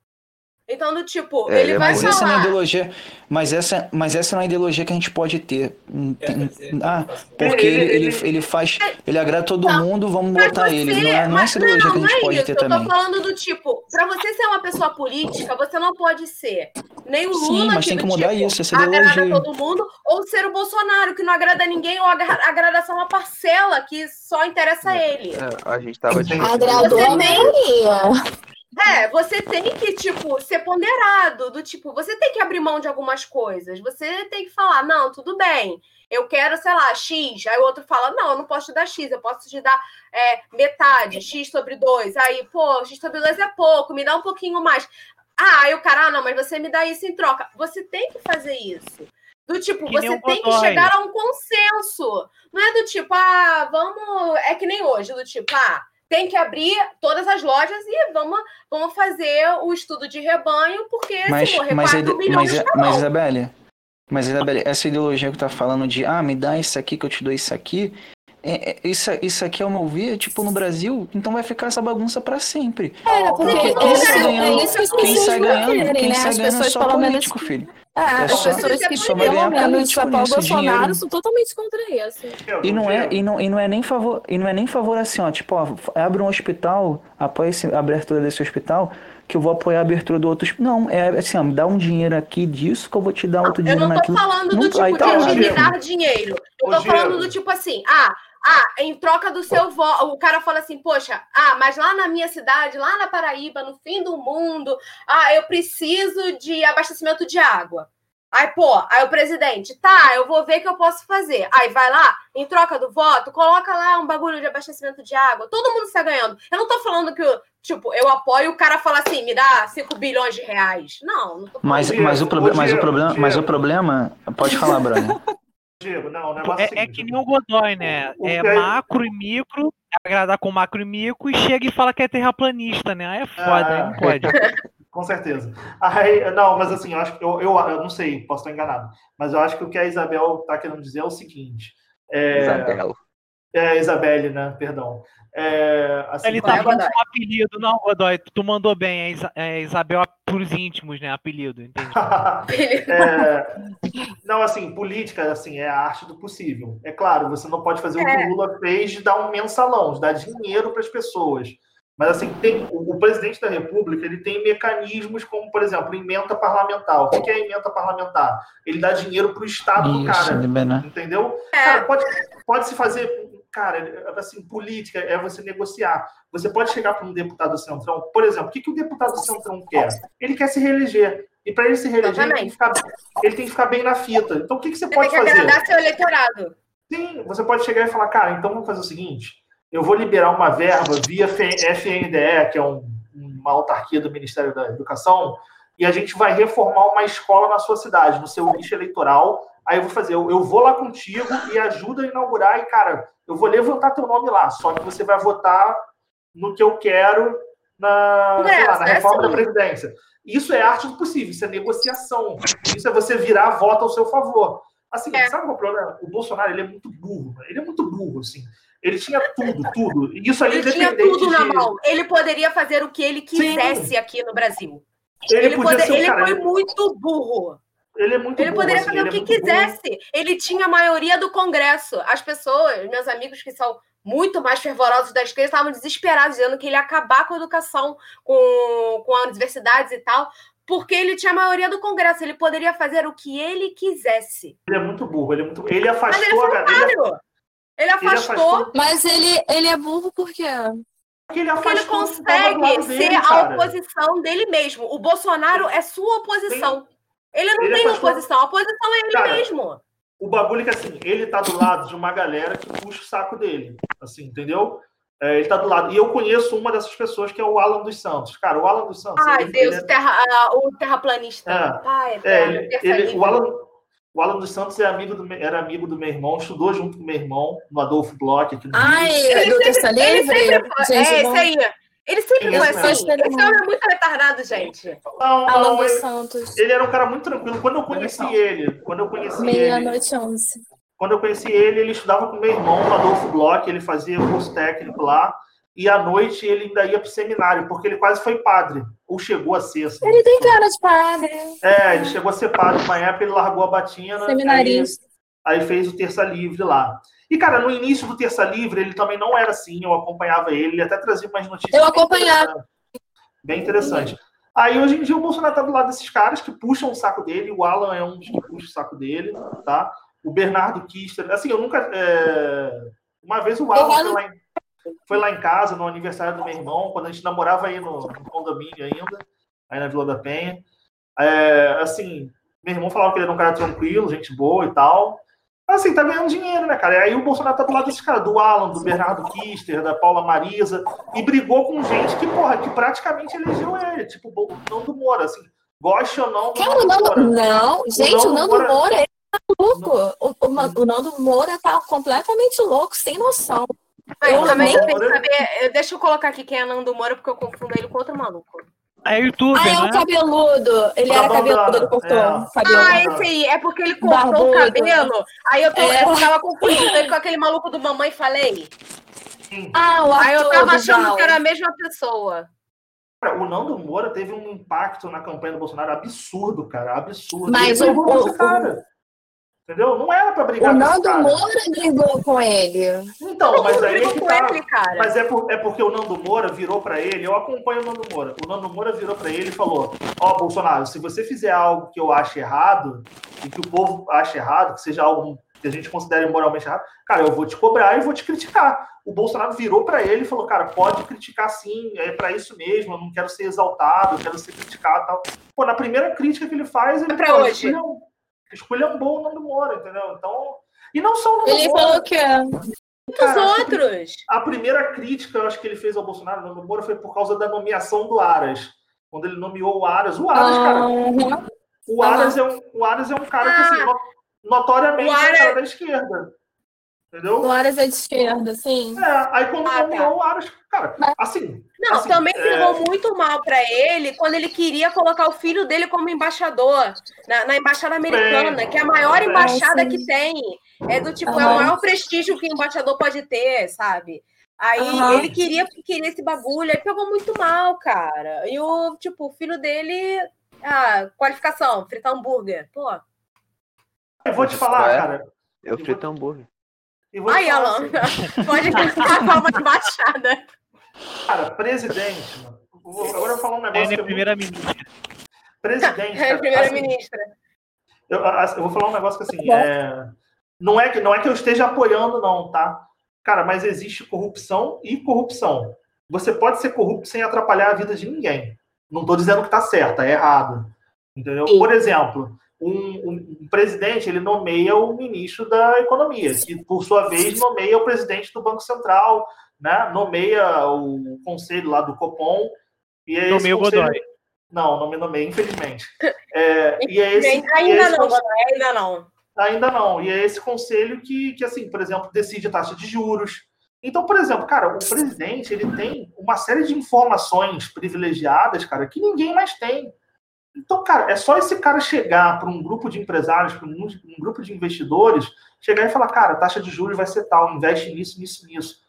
Então, do tipo, É, ele é vai Mas essa não é falar. ideologia, mas essa, mas essa não é a ideologia que a gente pode ter. Tem- Ah, porque Ele- ele, ele, faz, ele agrada todo Não, mundo, vamos botar você- ele. Não é, não é essa ideologia não, que a não gente é pode isso. ter Eu tô também. falando do tipo, pra você ser uma pessoa política, você não pode ser nem o Lula, Sim, mas tem do que mudar tipo, isso, essa agrada ideologia. todo mundo, ou ser o Bolsonaro, que não agrada ninguém, ou agra- agrada só uma parcela que só interessa a ele. É, a gente tava discutindo. Agradou a tem- maioria. É, você tem que, tipo, ser ponderado, do tipo, você tem que abrir mão de algumas coisas. Você tem que falar, não, tudo bem, eu quero, sei lá, X. Aí o outro fala, não, eu não posso te dar X, eu posso te dar é, metade, X sobre 2. Aí, pô, X sobre 2 é pouco, me dá um pouquinho mais. Ah, aí o cara, ah, não, mas você me dá isso em troca. Você tem que fazer isso. Do tipo, Que você tem que chegar a um consenso. Não é do tipo, ah, vamos. É que nem hoje, do tipo, ah, tem que abrir todas as lojas e vamos, vamos fazer o estudo de rebanho, porque Mas, se morrer mas, a 4 ide- milhões, mas, tá mas. Isabelle, mas Isabelle, essa ideologia que tá falando de ah, me dá isso aqui que eu te dou isso aqui, é, é- isso, isso aqui, ao meu ver, tipo, no Brasil, então vai ficar essa bagunça pra sempre. É, porque Porque é quem sai ganhando, é quem sai ganhando, quem né? sai As ganhando é só pelo menos, político, filho. É, É as só- pessoas que só vai pelo ganhar menos político apoiam o Bolsonaro dinheiro. são totalmente contra isso. E não é, e não, e não é nem favor, e não é nem favor assim, ó, tipo, ó, abre um hospital, apoia esse, a abertura desse hospital, que eu vou apoiar a abertura do outro hospital. Não, é assim, ó, me dá um dinheiro aqui disso que eu vou te dar outro Eu dinheiro não tô naquilo. falando Não- do tipo tá de, me dar dinheiro. Eu tô falando do tipo assim, ah, ah, em troca do seu voto. O cara fala assim, poxa, ah, mas lá na minha cidade, lá na Paraíba, no fim do mundo, ah, eu preciso de abastecimento de água. Aí, pô, aí o presidente, tá, eu vou ver o que eu posso fazer. Aí vai lá, em troca do voto, coloca lá um bagulho de abastecimento de água. Todo mundo está ganhando. Eu não tô falando que, tipo, eu apoio e o cara fala assim, me dá 5 bilhões de reais. Não, não tô falando Mas, mas, o, proble mas, o problema, mas o problema. Pode falar, brother. Diego, não, o negócio é, o É, é que nem o Godoy, né? O É que é- macro e micro, agradar com macro e micro, e chega e fala que é terraplanista, né? Aí é foda, aí não Ah. pode. Com certeza. Aí, não, mas assim, eu acho que eu, eu, eu não sei, posso estar enganado, mas eu acho que o que a Isabel está querendo dizer é o seguinte: é, Isabela. É, Isabelle, né? Perdão. É, assim, Ele tá falando Godoy. um apelido, não, Godoy. Tu mandou bem, é, é Isabel pros íntimos, né? Apelido, entendi. É, não, assim, política assim, é a arte do possível. É claro, você não pode fazer o que É. o Lula fez de dar um mensalão, de dar dinheiro para as pessoas. Mas assim, tem, o, o presidente da República ele tem mecanismos como, por exemplo, emenda parlamentar. O que é emenda parlamentar? Ele dá dinheiro para o Estado do cara. liberar. Entendeu? É. Cara, pode, pode se fazer. Cara, assim, política é você negociar. Você pode chegar para um deputado do Centrão, por exemplo, o que, que o deputado do Centrão quer? Ele quer se reeleger. E para ele se reeleger, ele tem, que ficar, ele tem que ficar bem na fita. Então, o que, que você Você tem pode que fazer? agradar seu eleitorado. Sim, você pode chegar e falar, cara, então vamos fazer o seguinte: eu vou liberar uma verba via FNDE, que é um- uma autarquia do Ministério da Educação, e a gente vai reformar uma escola na sua cidade, no seu lixo eleitoral. Aí eu vou fazer, eu, eu vou lá contigo e ajuda a inaugurar, e, cara, eu vou levantar teu nome lá, só que você vai votar no que eu quero na, sei lá, na É, é reforma da assim. Previdência. Isso é arte do possível, isso é negociação. Isso é você virar a voto ao seu favor. Assim, É. sabe qual é o problema? O Bolsonaro ele é muito burro, ele é muito burro, assim. Ele tinha tudo, tudo. E isso aí Ele tinha tudo na de- mão. Ele poderia fazer o que ele quisesse aqui no Brasil. Ele, Ele, podia pode- ser ele cara. foi ele- muito burro. Ele é muito Ele burro, poderia assim, fazer ele o é que burro. quisesse. Ele tinha a maioria do Congresso. As pessoas, meus amigos que são muito mais fervorosos da esquerda, estavam desesperados, dizendo que ele ia acabar com a educação, com, com as universidades e tal, porque ele tinha a maioria do Congresso. Ele poderia fazer o que ele quisesse. Ele é muito burro. Ele, é muito... ele Mas afastou ele a foi galera. Ele, otário. Ele afastou, afastou- Mas ele, ele é burro por quê? porque ele porque ele afastou consegue lado ser dele, a cara. oposição dele mesmo. O Bolsonaro é sua oposição. Ele não Ele tem afastou- oposição. A oposição é ele Cara, mesmo. O bagulho é que assim, ele tá do lado de uma galera que puxa o saco dele. Assim, entendeu? É, ele tá do lado. E eu conheço uma dessas pessoas que é o Alan dos Santos. Cara, o Alan dos Santos. Ai, ele- Deus, ele é- terra, ah, o terraplanista. É. Pai, É, eterno, ele, o, Alan, o Alan dos Santos é amigo do, era amigo do meu irmão, estudou junto com meu irmão no Adolfo Bloch aqui no Rio. Ai, do Terça Ele Livre? sempre Gente, é, esse aí. Ele sempre Esse foi assim. Esse homem é muito retardado, gente. Não, Alan não, dos ele, Santos. ele era um cara muito tranquilo. Quando eu conheci ele, quando eu conheci ele, Meia-noite onze. quando eu conheci ele, ele estudava com meu irmão no Adolfo Bloch, ele fazia curso técnico lá, e à noite ele ainda ia para o seminário, porque ele quase foi padre, ou chegou a ser. Assim. Ele tem cara de padre. É, ele chegou a ser padre uma época, ele largou a batina, Seminarista. aí, aí fez o Terça Livre lá. E, cara, no início do Terça Livre, ele também não era assim, eu acompanhava ele, ele até trazia umas notícias. Eu acompanhava. Bem interessante. Aí, hoje em dia, o Bolsonaro tá do lado desses caras que puxam o saco dele, o Alan é um dos que puxa o saco dele, tá? O Bernardo Kister, assim, eu nunca. é, Uma vez o Alan foi lá, em... foi lá em casa, no aniversário do meu irmão, quando a gente namorava aí no, no condomínio ainda, aí na Vila da Penha. É, assim, meu irmão falava que ele era um cara tranquilo, gente boa e tal. Assim, tá ganhando dinheiro, né, cara? E aí o Bolsonaro tá do lado desses caras, do Alan, do Bernardo Kister, da Paula Marisa, e brigou com gente que, porra, que praticamente elegeu ele, tipo o Nando Moura, assim, goste ou não Cara, o Nando. Moura. Não, gente, o Nando Nando Moura- Moura, ele tá louco. O, o, o Nando Moura tá completamente louco, sem noção. Mas Eu também que saber. eu- Deixa eu colocar aqui quem é Nando Moura, porque eu confundo ele com outro maluco. É youtuber, Ah, é o né? cabeludo. Ele era cabeludo, ele cortou é. o cabelo. Ah, esse aí. É porque ele cortou Barbudo. o cabelo. Aí eu, tô, É. eu tava confundindo ele com aquele maluco do Mamãe Falei. Ah, o Aí eu tava achando que era a mesma pessoa. Cara, o Nando Moura teve um impacto na campanha do Bolsonaro absurdo, cara, absurdo. Mas o- o- esse cara. Entendeu? Não era pra O brigar com esse Nando cara. Moura brigou com ele. Então, mas aí é que com tá. ele, cara. Mas é, por- é porque o Nando Moura virou pra ele, eu acompanho o Nando Moura. O Nando Moura virou pra ele e falou: Ó, Bolsonaro, se você fizer algo que eu ache errado, e que o povo ache errado, que seja algo que a gente considere moralmente errado, cara, eu vou te cobrar e vou te criticar. O Bolsonaro virou pra ele e falou: cara, pode criticar sim, é pra isso mesmo, eu não quero ser exaltado, eu quero ser criticado e tal. Pô, na primeira crítica que ele faz, ele É pra pô, hoje. escolheu- esculhambou o Nando Moura, entendeu? Então. E não só o Nando Ele Moura. falou que é. Os Cara, que- outros. a primeira crítica, eu acho que ele fez ao Bolsonaro, Nando Moura, foi por causa da nomeação do Aras. Quando ele nomeou o Aras. O Aras, cara, Aham. o Aras, é um, o Aras é um cara que, assim, no- notoriamente O é um Aras- cara da esquerda. Entendeu? O Aras é de esquerda, sim. É, aí quando Ah, tá. o Aras, cara, Mas- assim. Não, assim, também é, pegou muito mal pra ele quando ele queria colocar o filho dele como embaixador na, na embaixada americana, Bem, que é a maior bem. embaixada sim. que tem. É do tipo, é o maior prestígio que o embaixador pode ter, sabe? Aí Aham. ele queria queria esse bagulho, aí pegou muito mal, cara. E o tipo, o filho dele, ah, qualificação, fritar hambúrguer. Pô. Eu vou te falar, É. cara. Eu frito hambúrguer. E Aí, Alan, assim, pode ficar uma embaixada. cara, presidente, mano. Agora eu vou falar um negócio Ele que é é muito... primeira-ministra. Presidente, É, cara, primeira-ministra. assim, eu, eu vou falar um negócio que assim, é... Não, é que, não é que eu esteja apoiando, não, tá? Cara, mas existe corrupção e corrupção. Você pode ser corrupto sem atrapalhar a vida de ninguém. Não estou dizendo que tá certo, é errado. Entendeu? Sim. Por exemplo, um, um- um presidente ele nomeia o ministro da economia, que por sua vez nomeia o presidente do Banco Central, né? Nomeia o conselho lá do Copom. E é esse Nomeia o conselho- Godoy. Não, não me nomeia, infelizmente. É, e é esse, e é Ainda esse não, conselho- ainda não. Ainda não. E é esse conselho que, que, assim, por exemplo, decide a taxa de juros. Então, por exemplo, cara, o presidente ele tem uma série de informações privilegiadas, cara, que ninguém mais tem. Então, cara, é só esse cara chegar para um grupo de empresários, para um, um grupo de investidores, chegar e falar, cara, a taxa de juros vai ser tal, investe nisso, nisso, nisso.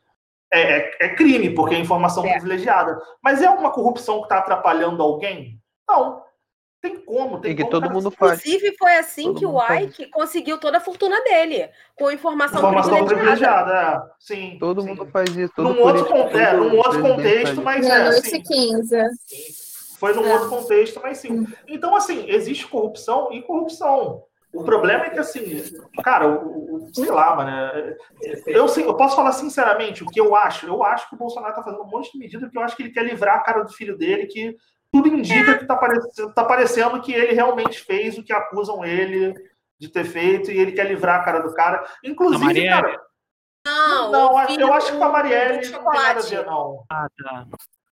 É, é- é crime, porque é informação É. privilegiada. Mas é uma corrupção que está atrapalhando alguém? Não. Tem como. Tem que como, todo cara, mundo faz. Inclusive, foi assim Todo que o mundo faz Ike conseguiu toda a fortuna dele, com informação, Informação privilegiada. privilegiada, é. Sim. Todo sim. mundo faz isso. Todo Num outro, político, é, todo num outro contexto, mas é, Meia-noite assim, e 15. Foi num É. outro contexto, mas sim. Então, assim, existe corrupção e corrupção. O problema é que, assim, cara, o, o- sei lá, mano. é- Eu, sei- eu posso falar sinceramente o que eu acho. Eu acho que o Bolsonaro tá fazendo um monte de medida porque eu acho que ele quer livrar a cara do filho dele, que tudo indica que tá, parece- tá parecendo que ele realmente fez o que acusam ele de ter feito e ele quer livrar a cara do cara. Inclusive, Marielle? cara. Não, Não, eu acho que com a do- Marielle não tem nada a ver, não. Ah, tá.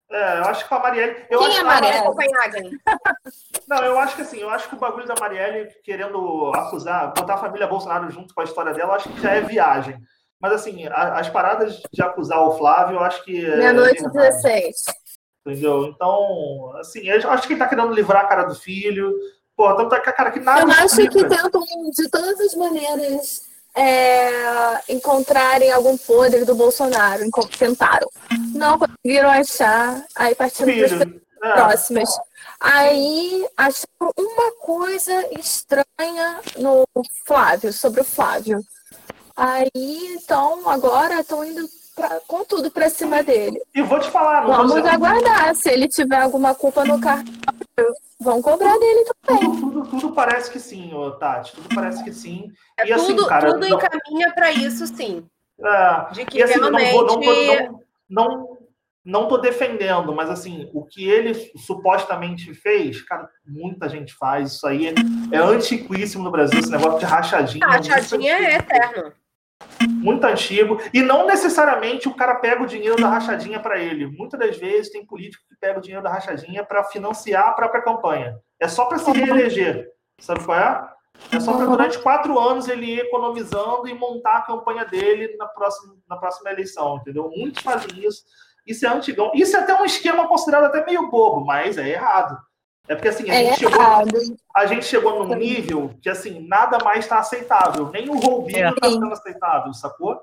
É, eu acho que com a Marielle. Eu Quem acho é que a Marielle? Copenhagen. Não, eu acho que assim, eu acho que o bagulho da Marielle querendo acusar, botar a família Bolsonaro junto com a história dela, eu acho que já é viagem. Mas assim, a- as paradas de acusar o Flávio, eu acho que. é Meia-noite verdade, 16. Entendeu? Então, assim, eu acho que ele tá querendo livrar a cara do filho. Pô, então tá, cara, que nada. Eu acho que tentam, de todas as maneiras, é, encontrarem algum podre do Bolsonaro. Tentaram. Não conseguiram achar. Aí partindo para. É, próximas. Aí acharam uma coisa estranha no Flávio, sobre o Flávio. Aí, então, agora estão indo pra- com tudo pra cima dele. e vou te falar, não Vamos aguardar. Se ele tiver alguma culpa no cartório, vão cobrar dele também. tudo, tudo, tudo parece que sim, ô, Tati. Tudo parece que sim. É E assim, tudo, cara, tudo não- encaminha para isso, sim. É, De que E assim, eu não realmente. vou, não, tô, não, não, não tô defendendo, mas assim, o que ele supostamente fez, cara, muita gente faz. Isso aí é, é antiquíssimo no Brasil, esse negócio de rachadinha. A rachadinha é antigo, eterno. Muito antigo. E não necessariamente o cara pega o dinheiro da rachadinha para ele. Muitas das vezes tem político que pega o dinheiro da rachadinha para financiar a própria campanha. É só para se reeleger. Sabe qual é? É só para durante quatro anos ele ir economizando e montar a campanha dele na próxima, na próxima eleição, entendeu? Muitos fazem isso. Isso é antigão. Isso é até um esquema considerado até meio bobo, mas é errado. É porque assim, a, É gente, chegou, a gente chegou num nível que assim, nada mais está aceitável. Nem o roubinho É. está sendo aceitável, sacou?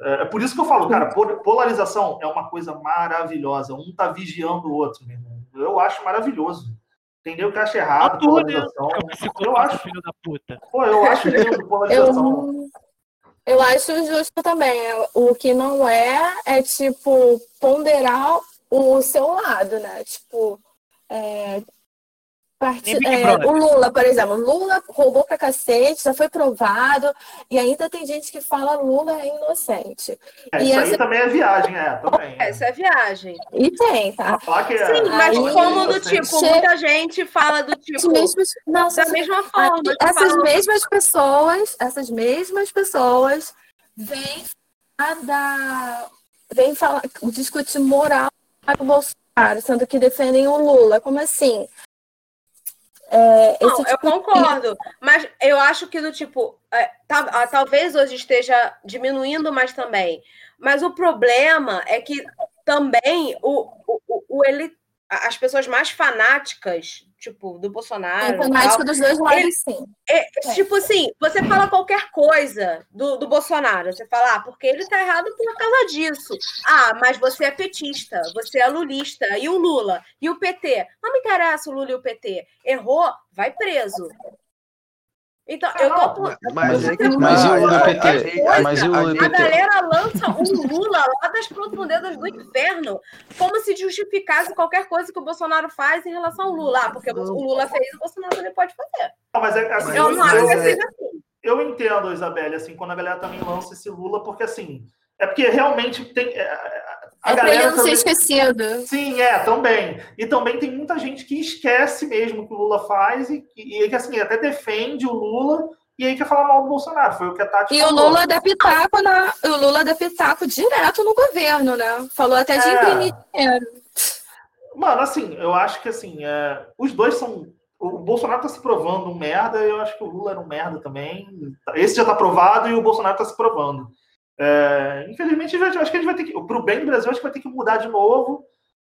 É é por isso que eu falo, cara, pol- polarização é uma coisa maravilhosa. Um tá vigiando o outro, meu irmão. Eu acho maravilhoso. Entendeu? Que acha errado, Tudo, né? polarização. É um Eu acho, filho da puta. pô, eu acho lindo polarização. Eu, eu acho justo também. O que não é, é tipo, ponderar o seu lado, né? Tipo, é, parti- é, o Lula, por exemplo, Lula roubou pra cacete, já foi provado, e ainda tem gente que fala Lula é inocente. É, E isso essa- aí também é viagem, é, também. é. Essa é viagem. E tem, tá? É, Sim, mas Aí- como do tipo, muita gente fala do tipo. mesmas, não, Da mesma forma. Aí, que essas falam- mesmas pessoas, essas mesmas pessoas vêm da, vêm falar, discutir moral para o Bolsonaro, sendo que defendem o Lula. Como assim? É, Não, eu tipo de- concordo. Mas eu acho que do tipo, é, tá- talvez hoje esteja diminuindo mais também. Mas o problema é que também o, o, o- ele, as pessoas mais fanáticas, tipo, do Bolsonaro. É fanático dos dois lados, sim. É, Tipo assim, você fala qualquer coisa do, do Bolsonaro, você fala, ah, porque ele tá errado por causa disso. Ah, mas você é petista, você é lulista, e o Lula, e o PT. Não me interessa o Lula e o PT. Errou, vai preso. Então, eu tô. Mas, é Mas e o tá, Lula a- PT? Mas e o gente- A PT? galera lança um Lula lá das profundezas do inferno, como se justificasse qualquer coisa que o Bolsonaro faz em relação ao Lula. Ah, porque o Lula fez, o Bolsonaro também pode fazer. Não, mas é, assim, Eu não acho que é- seja assim. eu entendo, Isabelle, assim, quando a galera também lança esse Lula, porque assim, é porque realmente tem. é, A É pra ele galera não ser também- esquecido. Sim, é, também. E também tem muita gente que esquece mesmo o que o Lula faz e, e, e que assim, até defende o Lula e aí quer falar mal do Bolsonaro. Foi o que a Tati E o falou. Lula dá pitaco, na, o Lula dá pitaco direto no governo, né? Falou até de É. imprimir dinheiro. Mano, assim, eu acho que assim, é, os dois são. O Bolsonaro tá se provando um merda, e eu acho que o Lula era um merda também. Esse já tá provado e o Bolsonaro tá se provando. É, infelizmente, eu acho que a gente vai ter que. Pro bem do Brasil, acho que vai ter que mudar de novo.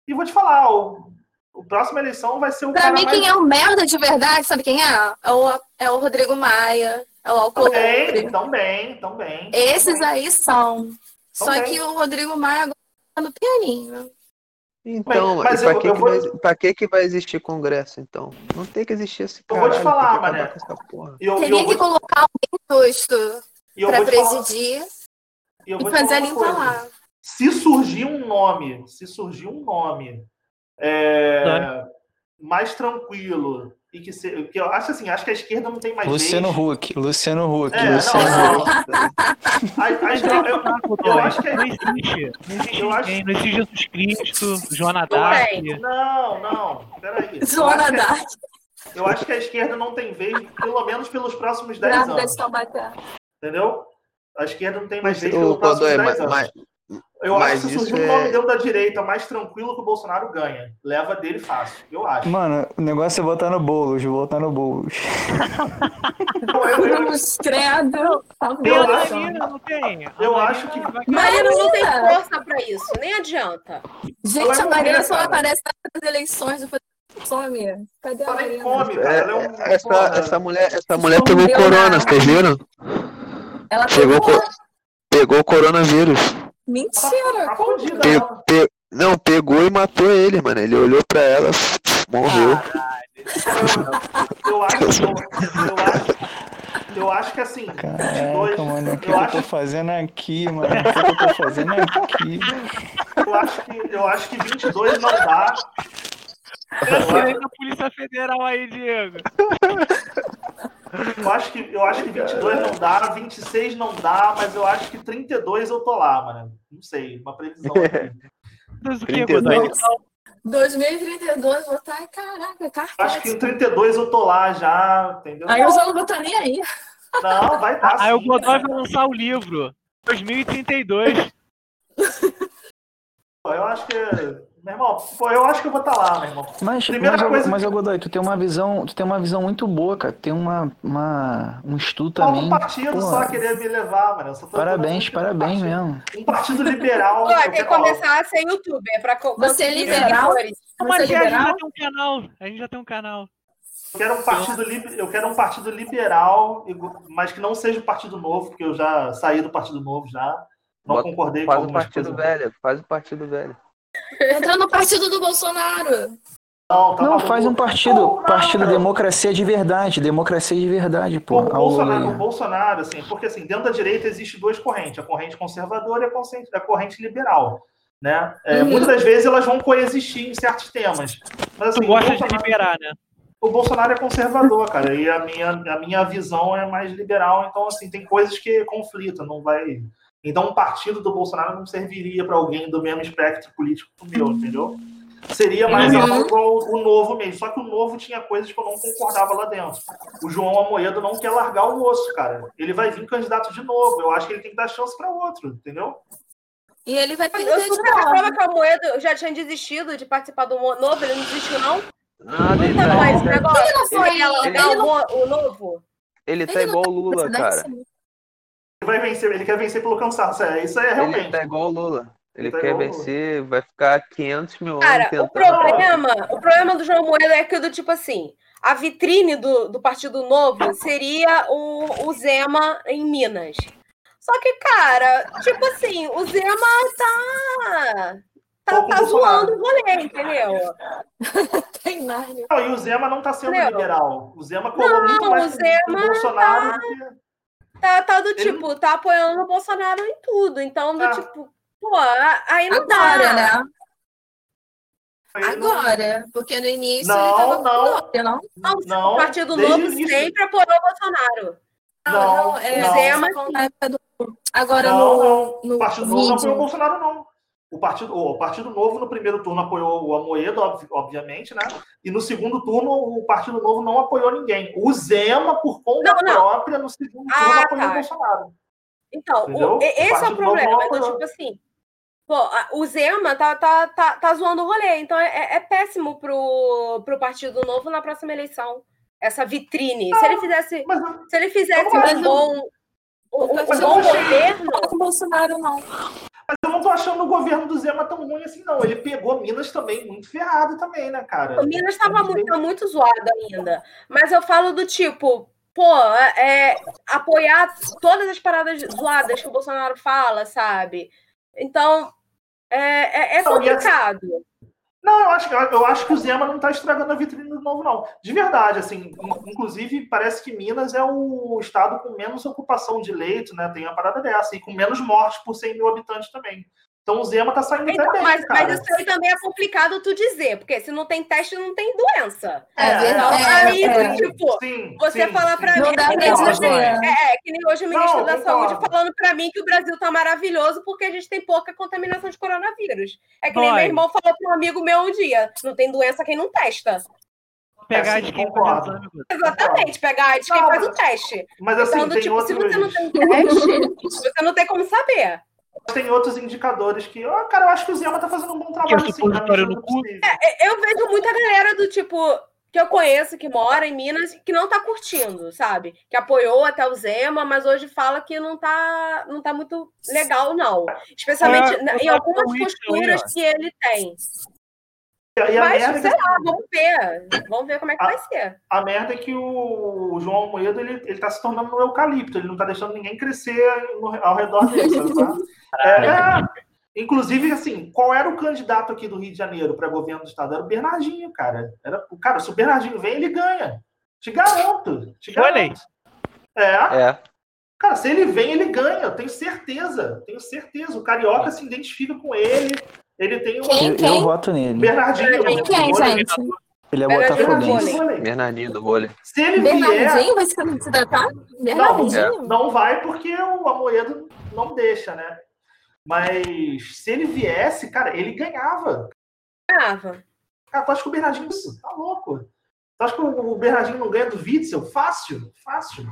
E vou te falar, o, o próxima eleição vai ser o Pra cara mim, mais. quem é o merda de verdade, sabe quem é? É o, é o Rodrigo Maia, é o Alcolumbre. Também, também, também. Esses aí são. Só Também. que o Rodrigo Maia agora tá no pianinho. Então, Mas- mas e pra, eu- que, eu que vou- vai, pra que que vai existir congresso, então? Não tem que existir esse Eu cara. vou te falar, que mané. com essa porra. E eu, e eu Teria vou, que colocar alguém justo eu pra vou te falar, presidir e eu vou fazer falar a uma limpa coisa. lá. se surgir um nome, se surgir um nome é, mais tranquilo e que, se, que eu acho assim, acho que a esquerda não tem mais Luciano vez. Huck, Luciano Huck, É, Luciano não, Huck. não. A- a- eu, eu- eu acho que é- não existe. Não existe Eu acho- ninguém. Não existe Jesus Cristo, Joana Não Dark. não, não, peraí. Acho, que, Dark, eu acho que a esquerda não tem vez, pelo menos pelos próximos 10 grávida anos, entendeu? A esquerda não tem mais pelos próximos Godoy, 10 mas, anos. mas, Eu Mas acho que se surgir um é- nome dentro da direita mais tranquilo que o Bolsonaro ganha. Leva dele fácil, eu acho. Mano, o negócio é botar no Boulos, botar no Boulos. Eu, credo. Tá. Marina, não tem? A Eu Marina acho que- Marina não tem força pra isso, nem adianta. Gente, é a Marina só cara. aparece nas eleições do some. Cadê a Marina? come, cara. É um, É, essa, essa mulher, essa mulher pegou na- corona, vocês viram? Ela Pegou, pegou. co- pegou o coronavírus. Mentira! Tá como? Pe- pe- não, pegou e matou ele, mano. Ele olhou pra ela, morreu. Eu acho, eu, eu acho, eu acho que assim, 22, Caraca, mano, o que eu eu acho, tô fazendo aqui, mano? O que eu tô fazendo aqui? eu acho que, eu acho que 22 não dá. Transferência da Polícia Federal aí, Diego. Eu acho que, eu acho que 22 não dá, 26 não dá, mas eu acho que 32 eu tô lá, mano. Não sei, uma previsão aqui. Mas o que, 32. Godoy? 2032, votar, caraca, Acho que em cartão. 32 eu tô lá já, entendeu? Aí eu já não vou estar nem aí. Não, vai estar Aí o sim. Godoy vai lançar o livro. 2032. Pô, Eu acho que. Meu irmão, pô, eu acho que eu vou estar lá, meu irmão. Mas, Primeira mas, coisa mas que- Godoy, tu tem uma visão, tu tem uma visão muito boa, cara. Tem uma, uma um estudo também. um partido pô, só querer me levar, mano. Parabéns, parabéns um partido- mesmo. Um partido liberal. Pô, tem que começar a ser youtuber pra co- Você é liberal? seguidores. Mas é a gente já tem um canal. A gente já tem um canal. Eu quero um partido, li- eu quero um partido liberal, mas que não seja o Partido Novo, porque eu já saí do Partido Novo já. Não Bota- concordei com Faz o algumas partido coisas. velho, faz o partido velho. Entra no partido do Bolsonaro. Não, tá Não, faz um partido, Não, não, partido cara. Democracia de Verdade, Democracia de Verdade, pô. O Bolsonaro, o. Bolsonaro, assim, porque assim, dentro da direita existe duas correntes, a corrente conservadora e a corrente, a corrente liberal. Né? É, Uhum. Muitas das vezes elas vão coexistir em certos temas. Mas, assim, Tu o gosta de Bolsonaro- liberar, né? o Bolsonaro é conservador, cara, e a minha, a minha visão é mais liberal, então, assim, tem coisas que conflitam, não vai. Então, um partido do Bolsonaro não serviria para alguém do mesmo espectro político que o meu, entendeu? Seria mais Uhum. algo igual o novo mesmo, só que o novo tinha coisas que eu não concordava lá dentro. O João Amoedo não quer largar o osso, cara. Ele vai vir candidato de novo, eu acho que ele tem que dar chance para outro, entendeu? E ele vai perder eu de super novo. prova que o Moedo já tinha desistido de participar do novo, ele não desistiu, não? Nada, ele tá, o ele. Ele não foi- Ele quer largar ele não- o, novo? ele tá Ele igual o tá Lula, cara. sim. Ele vai vencer, ele quer vencer pelo cansaço. É, isso é Ele realmente. tá igual o Lula. Ele Ele tá quer o vencer, vai ficar 500 mil anos Cara, o tentando. problema, o problema do João Moedo é que do tipo assim, a vitrine do, do Partido Novo seria o, o Zema em Minas. Só que, cara, tipo assim, o Zema tá. Tá, tá zoando o rolê, entendeu? Tem Narnia. Não, e o Zema não tá sendo Entendeu? liberal. O Zema colou Não, muito mais o Zema o Bolsonaro do que. Tá, tá do Ele- tipo, tá apoiando o Bolsonaro em tudo. Então, do Ah. tipo, pô, aí não Agora, dá. né? Não- Agora. Porque no início Não, ele tava não. com Dória, não? Não, Não, o Partido Novo sempre apoiou o Bolsonaro. Não, é, não. Zema Agora Não, no, não. no O Partido Novo não apoiou o. Bolsonaro, não. O Partido, o Partido Novo, no primeiro turno, apoiou o Amoedo, ob- obviamente, né? E no segundo turno, o Partido Novo não apoiou ninguém. O Zema, por conta Não, não. própria, no segundo turno, Ah, apoiou tá. o Bolsonaro. Então, o- esse é o Partido Novo problema. É apoiou. tipo assim. Pô, a- o Zema tá, tá, tá, tá zoando o rolê. Então é, é péssimo pro, pro Partido Novo na próxima eleição. Essa vitrine. Se ele fizesse, Mas, se ele fizesse um o- bom, um, um governo. Não com o Bolsonaro, não. Não tô achando o governo do Zema tão ruim assim, não. Ele pegou Minas também, muito ferrado também, né, cara? O Minas estava muito, tá muito zoado ainda. Mas eu falo do tipo, pô, é, apoiar todas as paradas zoadas que o Bolsonaro fala, sabe? Então, é, é, é essa- complicado. Não, eu acho, eu acho que o Zema não tá estragando a vitrine do novo, não. De verdade, assim, in- inclusive parece que Minas é o estado com menos ocupação de leito, né? Tem uma parada dessa, e com menos mortes por 100 mil habitantes também. Então o Zema tá saindo Então, até mas, cara. mas isso aí também é complicado tu dizer, porque se não tem teste, não tem doença. É, É, Então, aí, é. tipo, Sim, você sim, falar sim. pra Não mim. dá que pra nem hoje- dizer. É, é, que nem hoje o ministro Não, da concordo. Saúde falando pra mim que o Brasil tá maravilhoso porque a gente tem pouca contaminação de coronavírus. É que nem meu irmão falou pra um amigo meu um dia: não tem doença quem não testa. Pegar É, de sim, quem concordo. faz exame, Exatamente, pegar de quem Não, faz o teste. Mas assim, Então, do tem, tipo, se você não tem teste, você não tem como saber. Tem outros indicadores que. ó, cara, eu acho que o Zema tá fazendo um bom trabalho, é sim. na supositório medida no cu? É, Eu vejo muita galera do tipo que eu conheço que mora em Minas que não tá curtindo, sabe? Que apoiou até o Zema, mas hoje fala que não tá, não tá muito legal, não. Especialmente É, na- eu em algumas aí, posturas que ele tem. E a Mas, merda, é sei que, lá, vamos ver. Vamos ver como é que Ah. vai ser. a merda é que o João Almoedo ele, ele tá se tornando um eucalipto, ele não tá deixando ninguém crescer no- ao redor dele? É, é. inclusive, assim, qual era o candidato aqui do Rio de Janeiro para governo do estado? Era o Bernardinho, cara. Era, cara, se o Bernardinho vem, ele ganha. Te garanto. Te garanto. Olha aí. É, É. Cara, se ele vem, ele ganha, eu tenho certeza. Tenho certeza. O Carioca se identifica com ele. Ele tem um. Quem? Eu, eu voto nele. Bernardinho. Bernardinho. Quem, Vôlei. gente? Ele é botafoguense. Bernardinho do vôlei. Se ele vier. Bernardinho vai se candidatar? Não, Bernardinho? não vai porque o Amoedo não deixa, né? Mas se ele viesse, cara, ele ganhava. Ganhava. Cara, tu acha que o Bernardinho tá louco? Tu acha que o Bernardinho não ganha do Witzel? Fácil, fácil.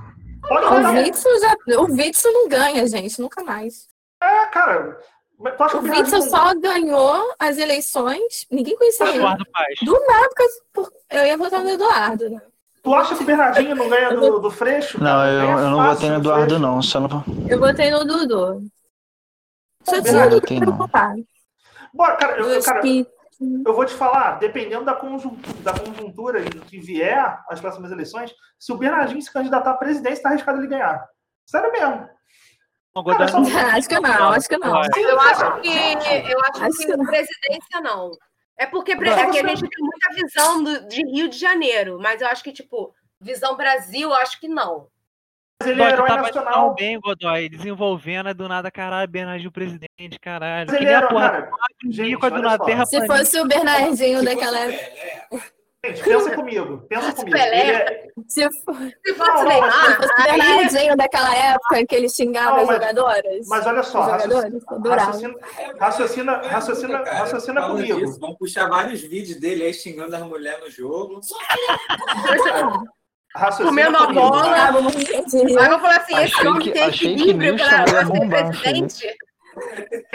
Pode O. Witzel, já, o Witzel não ganha, gente, nunca mais. É, cara. Mas Tu acha O que o Witzel só ganhou as eleições, ninguém conhecia ele. Eduardo Paz. Do nada, por- eu ia votar no Eduardo, né? Tu acha que o Bernardinho não ganha do, do Freixo? Não, eu, Ganha eu não votei no do Eduardo, não. Só no... Eu votei no Dudu. Só Não, tinha o Dudu não. votar. Bora, cara, eu, cara, eu vou te falar, dependendo da conjuntura, da conjuntura que vier as próximas eleições, se o Bernardinho se candidatar à presidência, tá arriscado ele ganhar. Sério mesmo. Não, só- não- Acho que não, acho que não. Eu acho que, eu acho Acho que que não. presidência não. É porque pre- Mas aqui a gente tem muita visão do- de Rio de Janeiro, mas eu acho que, tipo, visão Brasil, eu acho que não. Mas ele é herói tava nacional. tão bem, Godoy, desenvolvendo, do nada, caralho, Bernardinho presidente, caralho. Mas Que ele era, porra cara. Gente, do nada, terra Se fosse o Bernardinho daquela época. Gente, pensa comigo. Pensa comigo. Pelé. Ele é- Se fosse Se não, Neymar, se fosse o Bernardinho daquela época que ele xingava Não, as mas- jogadoras. Mas olha só, raciocina, raciocina, raciocina, cara, comigo. disso, vamos puxar vários vídeos dele aí xingando as mulheres no jogo. Raciocina Comendo a bola. Ah, vamos. Aí eu vou falar assim, esse Achei homem que- tem achei que equilíbrio para ser bombar, presidente. Gente,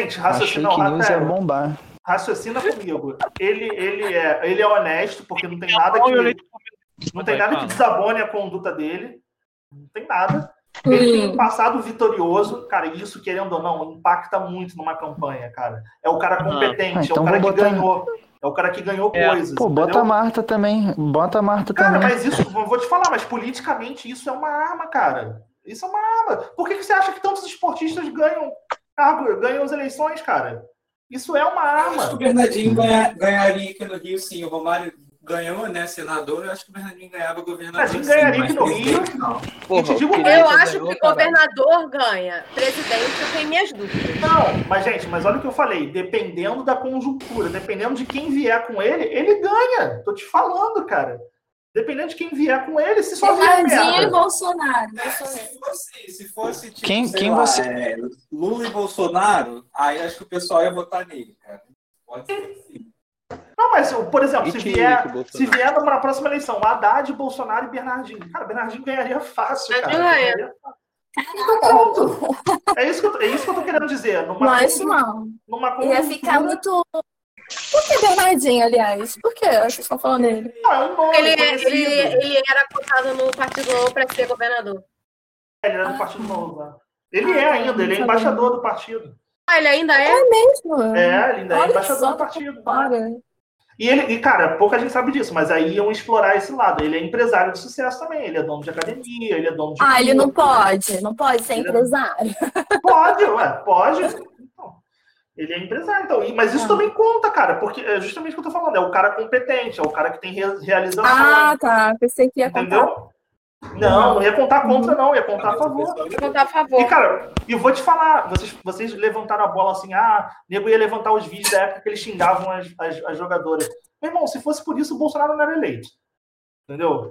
Achei raciocina, que news ia bombar. Raciocina comigo. Ele, ele, é, ele é honesto, porque não tem nada Não, eu que. Não tem nada que desabone a conduta dele. Não tem nada. Ele tem um passado vitorioso, cara, e isso, querendo ou não, impacta muito numa campanha, cara. É o cara Aham. competente, Ah, é então o cara que botar- ganhou. É o cara que ganhou É. coisas. Pô, bota entendeu? a Marta também. Bota a Marta Cara, também. mas isso, eu vou te falar, mas politicamente isso é uma arma, cara. Isso é uma arma. Por que, que você acha que tantos esportistas ganham cargo, ganham as eleições, cara? Isso é uma Eu acho que arma. o Bernardinho ganha- ganharia aqui no Rio, sim. O Romário ganhou, né, senador. Eu acho que o Bernardinho ganhava governador. Bernardinho ganharia aqui no Rio. não. E te digo o mais, Eu Quem acho ganhou, que governador ganha. Presidente, eu tenho minhas dúvidas. Não, mas, gente, mas olha o que eu falei. Dependendo da conjuntura, dependendo de quem vier com ele, ele ganha. Tô te falando, cara. Dependendo de quem vier com ele, se só vier Bernardinho e. Bolsonaro. É, Bolsonaro. se fosse, se fosse tipo, Quem- quem lá, você- é, Lula e Bolsonaro, aí acho que o pessoal ia votar nele, cara. Pode ser que sim. Não, mas, por exemplo, se vier, se vier para a próxima eleição, Haddad, Bolsonaro e Bernardinho. Cara, Bernardinho ganharia fácil, cara. Ganharia fácil. É isso, que eu, tô- é isso que eu tô querendo dizer. Numa, Não não. numa Ia ficar muito. Por que Bernardinho, aliás? Por que vocês estão falando dele? Não, é um nome Ele, conhecido. ele, ele era cotado no Partido Novo para ser governador. Ele era do Partido Novo. né? Ele é ainda, ele é sabia. embaixador do partido. Ah, ele ainda é? Mesmo? É, ele ainda é Olha embaixador só do partido. Para. E ele, e cara, pouca gente sabe disso, mas aí iam explorar esse lado. Ele é empresário de sucesso também. Ele é dono de academia, ele é dono de. Ah, ele não pode. Não pode ser Ele- empresário. Pode, ué, pode. Ele é empresário, então. Mas isso Ah. também conta, cara, porque é justamente o que eu tô falando. É o cara competente, é o cara que tem re- realização. Ah, tá. Pensei que ia contar. entendeu? Não, não ia contar contra, não, ia contar a favor. Vou votar a favor. E, cara, e vou te falar, vocês, vocês levantaram a bola assim, ah, nego ia levantar os vídeos da época que eles xingavam as, as, as jogadoras. Meu irmão, se fosse por isso, o Bolsonaro não era eleito. Entendeu?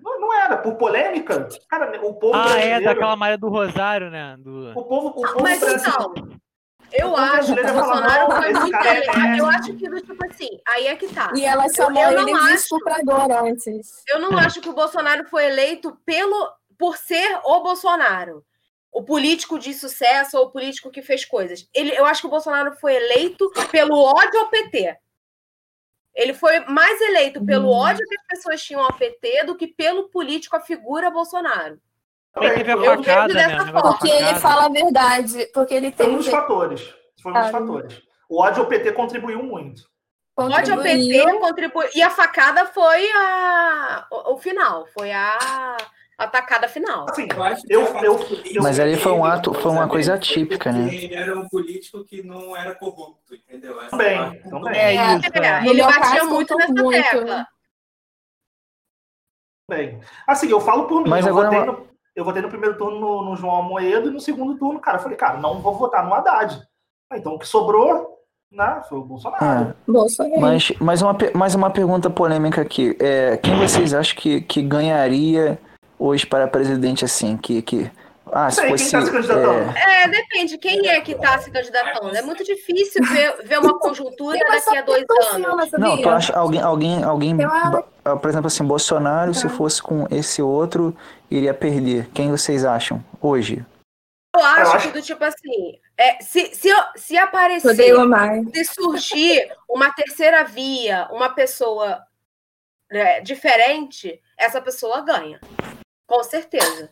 Não, não era. Por polêmica, cara, o povo Ah, é, daquela Maria do Rosário, né? Do... O povo, o povo Mas brasileiro- então, eu acho que o Bolsonaro não, foi muito eleito. Eu acho que, do tipo assim, aí é que tá. E ela chamou eu não ele de estuprador antes. Eu não acho que o Bolsonaro foi eleito pelo, por ser o Bolsonaro. O político de sucesso ou o político que fez coisas. Ele, eu acho que o Bolsonaro foi eleito pelo ódio ao PT. Ele foi mais eleito pelo Hum. ódio que as pessoas tinham ao PT do que pelo político, a figura Bolsonaro. Também teve a Eu facada, né? Porque ele fala a verdade. Porque ele Foi um tem dos fatores. Foi um dos Ah, fatores. O ódio ao PT contribuiu muito. O ódio ao PT contribuiu. E a facada foi a, o, o final. Foi a atacada final. Assim, Eu acho que Eu- parte eu- Mas ali foi um ato- foi uma coisa atípica, né? Ele era um político que não era corrupto, entendeu? Essa Também, também. É É, isso, É, é. Ele batia muito nessa muito. tecla. Bem, assim, eu falo por mim. Mas eu, agora votei uma- no, eu votei no primeiro turno no, no João Amoedo e no segundo turno, cara, eu falei, cara, não vou votar no Haddad. Ah, Então o que sobrou, né, foi o Bolsonaro. É. Bolsonaro. Mas, mas, uma, mais uma pergunta polêmica aqui. É, quem vocês acham que, que ganharia hoje para presidente assim? Que, que, ah, se Sei, quem fosse. tá se candidatando? é, É, depende. Quem é que está se candidatando? É muito difícil ver, ver uma conjuntura daqui a dois anos. não, tu acha alguém, alguém, alguém, ah, por exemplo, assim, Bolsonaro, Tá. se fosse com esse outro, iria perder. Quem vocês acham hoje? Eu acho, que do tipo assim, é, se, se, se aparecer, se surgir uma terceira via, uma pessoa né, diferente, essa pessoa ganha. Com certeza.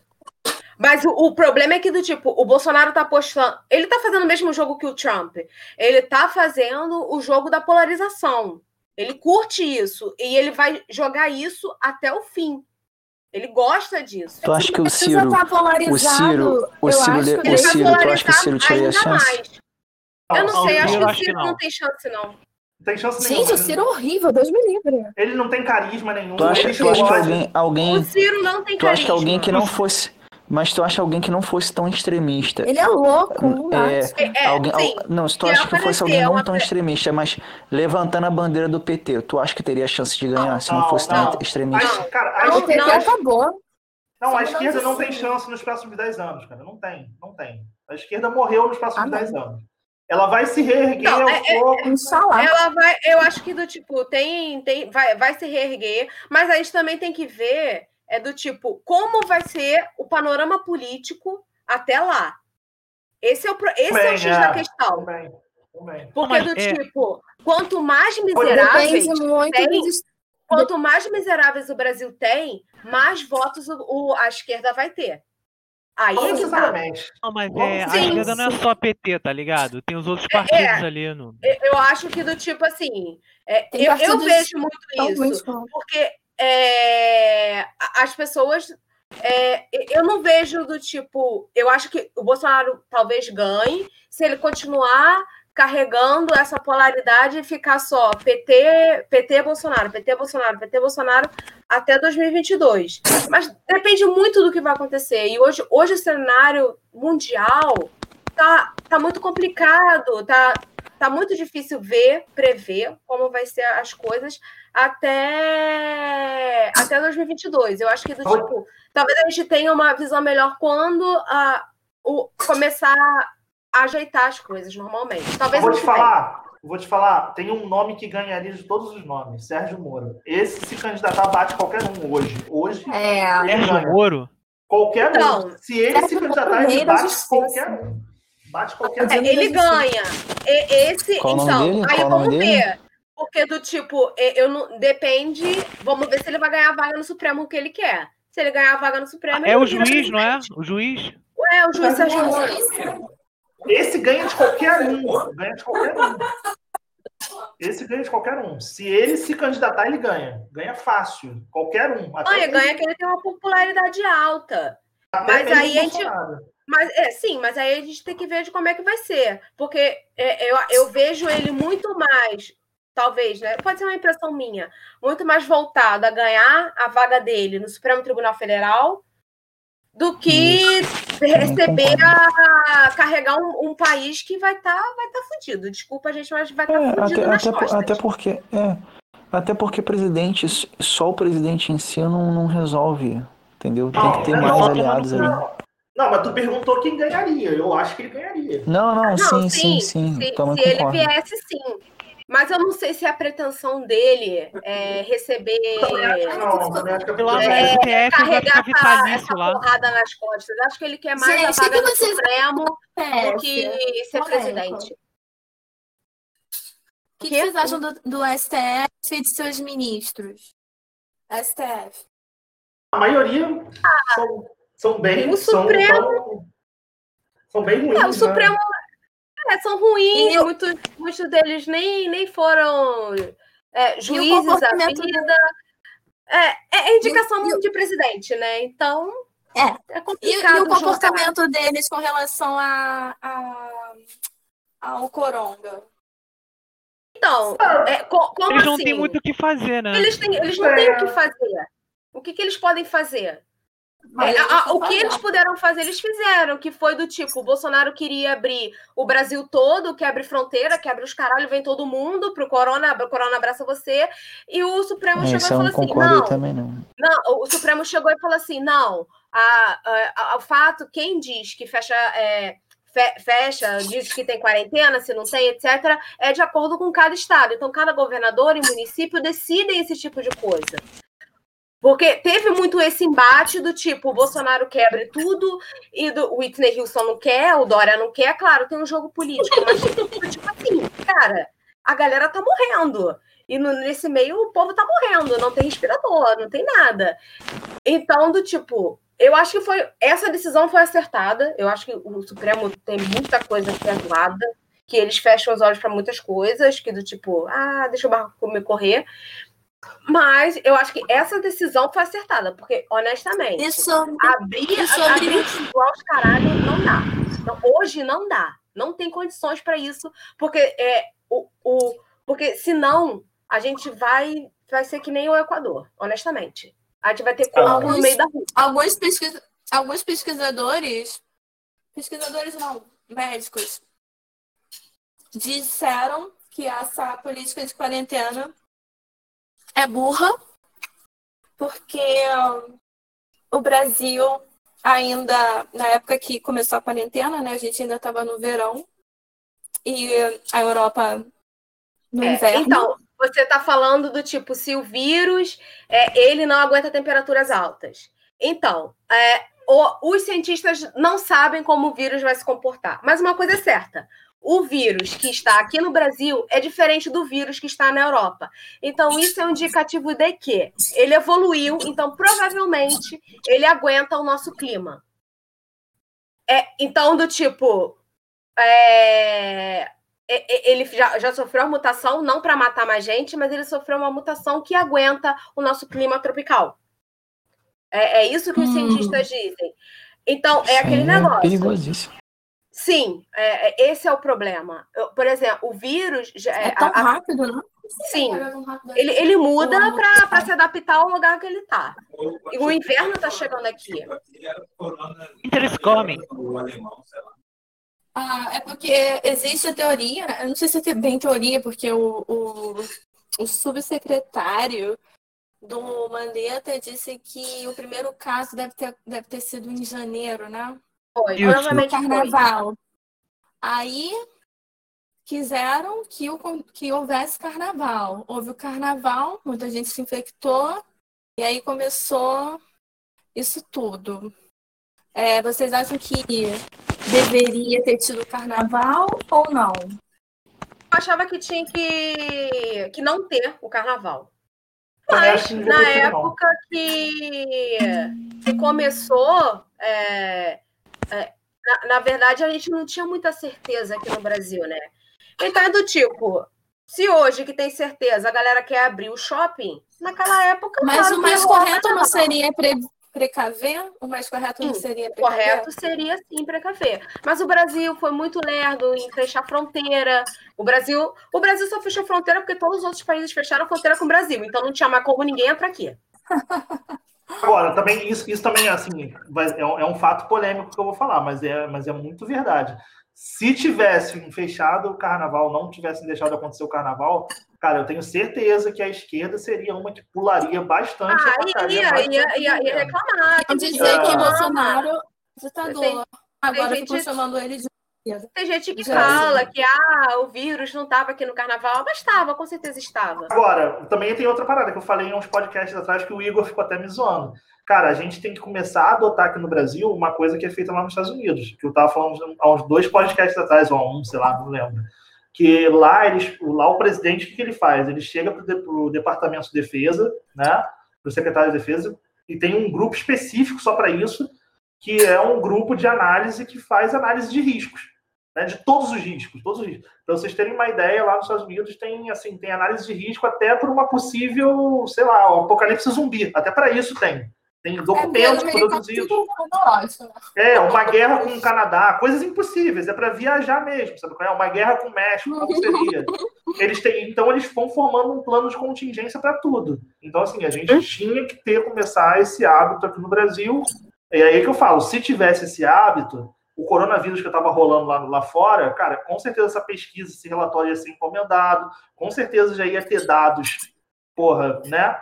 Mas o, o problema é que, do tipo, o Bolsonaro tá apostando. Ele tá fazendo o mesmo jogo que o Trump. Ele tá fazendo o jogo da polarização. Ele curte isso. E ele vai jogar isso até o fim. Ele gosta disso. Tu acha que o Precisa Ciro. tá polarizado. O Ciro, o eu Ciro, acho le- que o Ele ele vai Ciro, tu acha que o Ciro tiraria ainda chance? mais. Eu não sei, acho que o Ciro não. não tem chance, não. Não tem chance nenhuma. Gente, o Ciro é horrível, Deus me livre. Ele não tem carisma nenhum. Tu acha, tu acha que alguém, alguém, O Ciro não tem tu acha que carisma. alguém que não fosse, mas tu acha alguém que não fosse tão extremista? Ele é louco, um É, nazi. É, alguém, sim. al- não, se tu acha que fosse alguém não uma tão extremista, mas levantando a bandeira do PT, tu acha que teria chance de ganhar se não Não, fosse tão não. extremista? A- cara, a O PT esquerda, acabou. não, a esquerda não não tem chance nos próximos 10 anos, cara. Não tem, não tem. A esquerda morreu nos próximos Ah, não. 10 anos. Ela vai se reerguer Não, aos é- é- poucos. Inxalá. Ela vai, eu acho que do tipo, tem, tem, vai, vai se reerguer, mas a gente também tem que ver é do tipo, como vai ser o panorama político até lá. Esse é o, pro- esse é o X é. da questão. Também. Também. Porque mas do é- tipo, quanto mais miseráveis, tem- dos. quanto mais miseráveis o Brasil tem, mais votos o, o- a esquerda vai ter. Aí é que tá. Não, mas é, a esquerda não é só PT, tá ligado? Tem os outros É, partidos ali. No... Eu acho que do tipo assim, é, eu, eu vejo muito isso. porque é, as pessoas. é, eu não vejo do tipo. Eu acho que o Bolsonaro talvez ganhe se ele continuar carregando essa polaridade e ficar só PT, PT Bolsonaro, PT Bolsonaro, PT Bolsonaro até 2022. Mas depende muito do que vai acontecer. E hoje, hoje o cenário mundial tá, tá muito complicado, tá, tá muito difícil ver, prever como vai ser as coisas até, até 2022. Eu acho que do tipo, talvez a gente tenha uma visão melhor quando a, o, começar a ajeitar as coisas normalmente. Eu Talvez vou te falar, vou te falar, tem um nome que ganharia de todos os nomes, Sérgio Moro. Esse se candidatar bate qualquer um hoje. Hoje É, Sérgio. Moro? Qualquer um. Então, Se ele se Sérgio candidatar, Moro, ele bate justiça. qualquer um. Bate qualquer É, um. ele ganha. E- esse, Qual então, dele? aí Qual vamos dele? ver. Porque do tipo, eu não depende. Vamos ver se ele vai ganhar a vaga no Supremo que ele quer. Se ele ganhar a vaga no Supremo, É ele o juiz, não é? O juiz? É, o juiz Sérgio Moro. Esse ganha de qualquer um. Ganha de qualquer um. Esse ganha de qualquer um. Se ele se candidatar, ele ganha. Ganha fácil. Qualquer um. Até Ganha, ganha que ele tem uma popularidade alta. até mas aí a gente- Bolsonaro. Mas é, sim, mas aí a gente tem que ver de como é que vai ser. Porque é, eu, eu vejo ele muito mais, talvez, né? Pode ser uma impressão minha, muito mais voltado a ganhar a vaga dele no Supremo Tribunal Federal do que receber a carregar um, um país que vai estar vai tá fudido. Desculpa, gente, mas vai estar É, fudido até, nas até, costas. até porque. É, até porque presidente, só o presidente em si não, não resolve. Entendeu? Tem que ter mais aliados ali. Não, não, mas tu perguntou quem ganharia. Eu acho que ele ganharia. Não, não, Não, sim, sim, sim. Se, Também se ele viesse, sim. Mas eu não sei se a pretensão dele é receber. Não. Também acho que no É, STF vai carregar essa, vitalício essa lá. porrada nas costas. Acho que ele quer mais Gente, a vaga que do vocês Supremo É, do que ser presidente. O que, que vocês acham do, do STF e de seus ministros? STF. A maioria são, são bem. O são, Supremo- são, são bem ruins. É, o né? Supremo é, são ruins, E o- muitos, muitos deles nem, nem foram é, juízes da comportamento vida. É, é indicação E o- de presidente, né? Então É. é E, complicado. e o julgar. comportamento deles com relação a, a- ao Coronga? Então, é, co- Eles não assim? têm muito o que fazer, né? Eles, têm, eles não têm o que fazer. O que, que eles podem fazer? Mas É, o que eles puderam fazer, eles fizeram, que foi do tipo, o Bolsonaro queria abrir o Brasil todo, que abre fronteira, que abre os caralho, vem todo mundo pro Corona, o Corona abraça você, e o Supremo É, chegou e falou assim, concordo não, também, não. não, o Supremo chegou e falou assim, não, a, a- a- o fato, quem diz que fecha, é, fe- fecha, diz que tem quarentena, se não tem, etc., é de acordo com cada estado. Então, cada governador e município decidem esse tipo de coisa. Porque teve muito esse embate do tipo, o Bolsonaro quebra tudo e do, o Whitney Houston não quer, o Dória não quer. Claro, tem um jogo político, mas tipo assim, cara, a galera tá morrendo. E no- nesse meio o povo tá morrendo, não tem respirador, não tem nada. Então, do tipo, eu acho que foi. Essa decisão foi acertada. Eu acho que o Supremo tem muita coisa perdoada, que eles fecham os olhos para muitas coisas, que do tipo, ah, deixa o barco me correr. Mas eu acho que essa decisão foi acertada, porque, honestamente, E sobre, abrir, E sobre- abrir igual aos caralho não dá. Então, hoje não dá. Não tem condições para isso, porque é o, o porque senão a gente vai vai ser que nem o Equador, honestamente. A gente vai ter corpo no meio da rua. alguns, pesquisa, alguns pesquisadores, pesquisadores não, médicos, disseram que essa política de quarentena é burra, porque o Brasil ainda, na época que começou a quarentena, né, a gente ainda estava no verão, e a Europa no É, inverno. então, você está falando do tipo, se o vírus é, ele não aguenta temperaturas altas. Então, é, o- os cientistas não sabem como o vírus vai se comportar. Mas uma coisa é certa: o vírus que está aqui no Brasil é diferente do vírus que está na Europa. Então, isso é um indicativo de que ele evoluiu, então provavelmente ele aguenta o nosso clima. É, então, do tipo. É, ele já, já sofreu uma mutação, não para matar mais gente, mas ele sofreu uma mutação que aguenta o nosso clima tropical. É, é isso que os hum. cientistas dizem. Então, é aquele é negócio. Perigosíssimo. Sim, é, é, esse é o problema. Eu, por exemplo, o vírus. Já, é tão a, rápido, não? Sim. Ele, ele muda para se adaptar ao lugar que ele está. E o inverno está chegando aqui. Eles comem. Ah, é porque existe a teoria, eu não sei se é bem teoria, porque o, o, o subsecretário do Mandetta disse que o primeiro caso deve ter, deve ter sido em janeiro, né? Foi, provavelmente carnaval. Foi. Aí quiseram que, o, que houvesse carnaval. Houve o carnaval, muita gente se infectou, e aí começou isso tudo. É, vocês acham que deveria ter tido carnaval ou não? Eu achava que tinha que, que não ter o carnaval. Mas na época que, que começou, é, é, na, na, verdade, a gente não tinha muita certeza aqui no Brasil, né? Então é do tipo, se hoje que tem certeza a galera quer abrir o shopping, naquela época. Mas claro, o mais correto não seria pre precaver? O mais correto não seria precaver? Correto seria sim precaver. Mas o Brasil foi muito lerdo em fechar fronteira. O Brasil, o Brasil só fechou fronteira porque todos os outros países fecharam fronteira com o Brasil. Então não tinha mais como ninguém entrar aqui. Agora, também isso, isso também assim, é um, é um fato polêmico que eu vou falar, mas é, mas é muito verdade. Se tivessem fechado o carnaval, não tivessem deixado acontecer o carnaval, cara, eu tenho certeza que a esquerda seria uma que pularia bastante. Ah, ia, ia, ia, ia, reclamar. Ia dizer que Bolsonaro é ditador. Agora ficam chamando ele de tem gente que fala que ah, o vírus não estava aqui no carnaval, mas estava, com certeza estava. Agora, também tem outra parada que eu falei em uns podcasts atrás que o Igor ficou até me zoando. Cara, a gente tem que começar a adotar aqui no Brasil uma coisa que é feita lá nos Estados Unidos, que eu estava falando há uns dois podcasts atrás, ou um, sei lá, não lembro. Que lá, eles, lá o presidente, o que, que ele faz? Ele chega para o Departamento de Defesa, né, para o secretário de Defesa, e tem um grupo específico só para isso, que é um grupo de análise que faz análise de riscos né, de todos os riscos, todos os riscos. Para vocês terem uma ideia, lá nos Estados Unidos tem assim tem análise de risco até por uma possível, sei lá, um apocalipse zumbi. Até para isso tem. Tem documentos é produzidos. É, uma guerra com o Canadá, coisas impossíveis, é para viajar mesmo, sabe qual é? Uma guerra com o México, como seria? Eles têm, então eles vão formando um plano de contingência para tudo. Então assim, a gente tinha que ter começar esse hábito aqui no Brasil. E aí que eu falo, se tivesse esse hábito, o coronavírus que estava rolando lá, lá fora, cara, com certeza essa pesquisa, esse relatório ia ser encomendado, com certeza já ia ter dados, porra, né?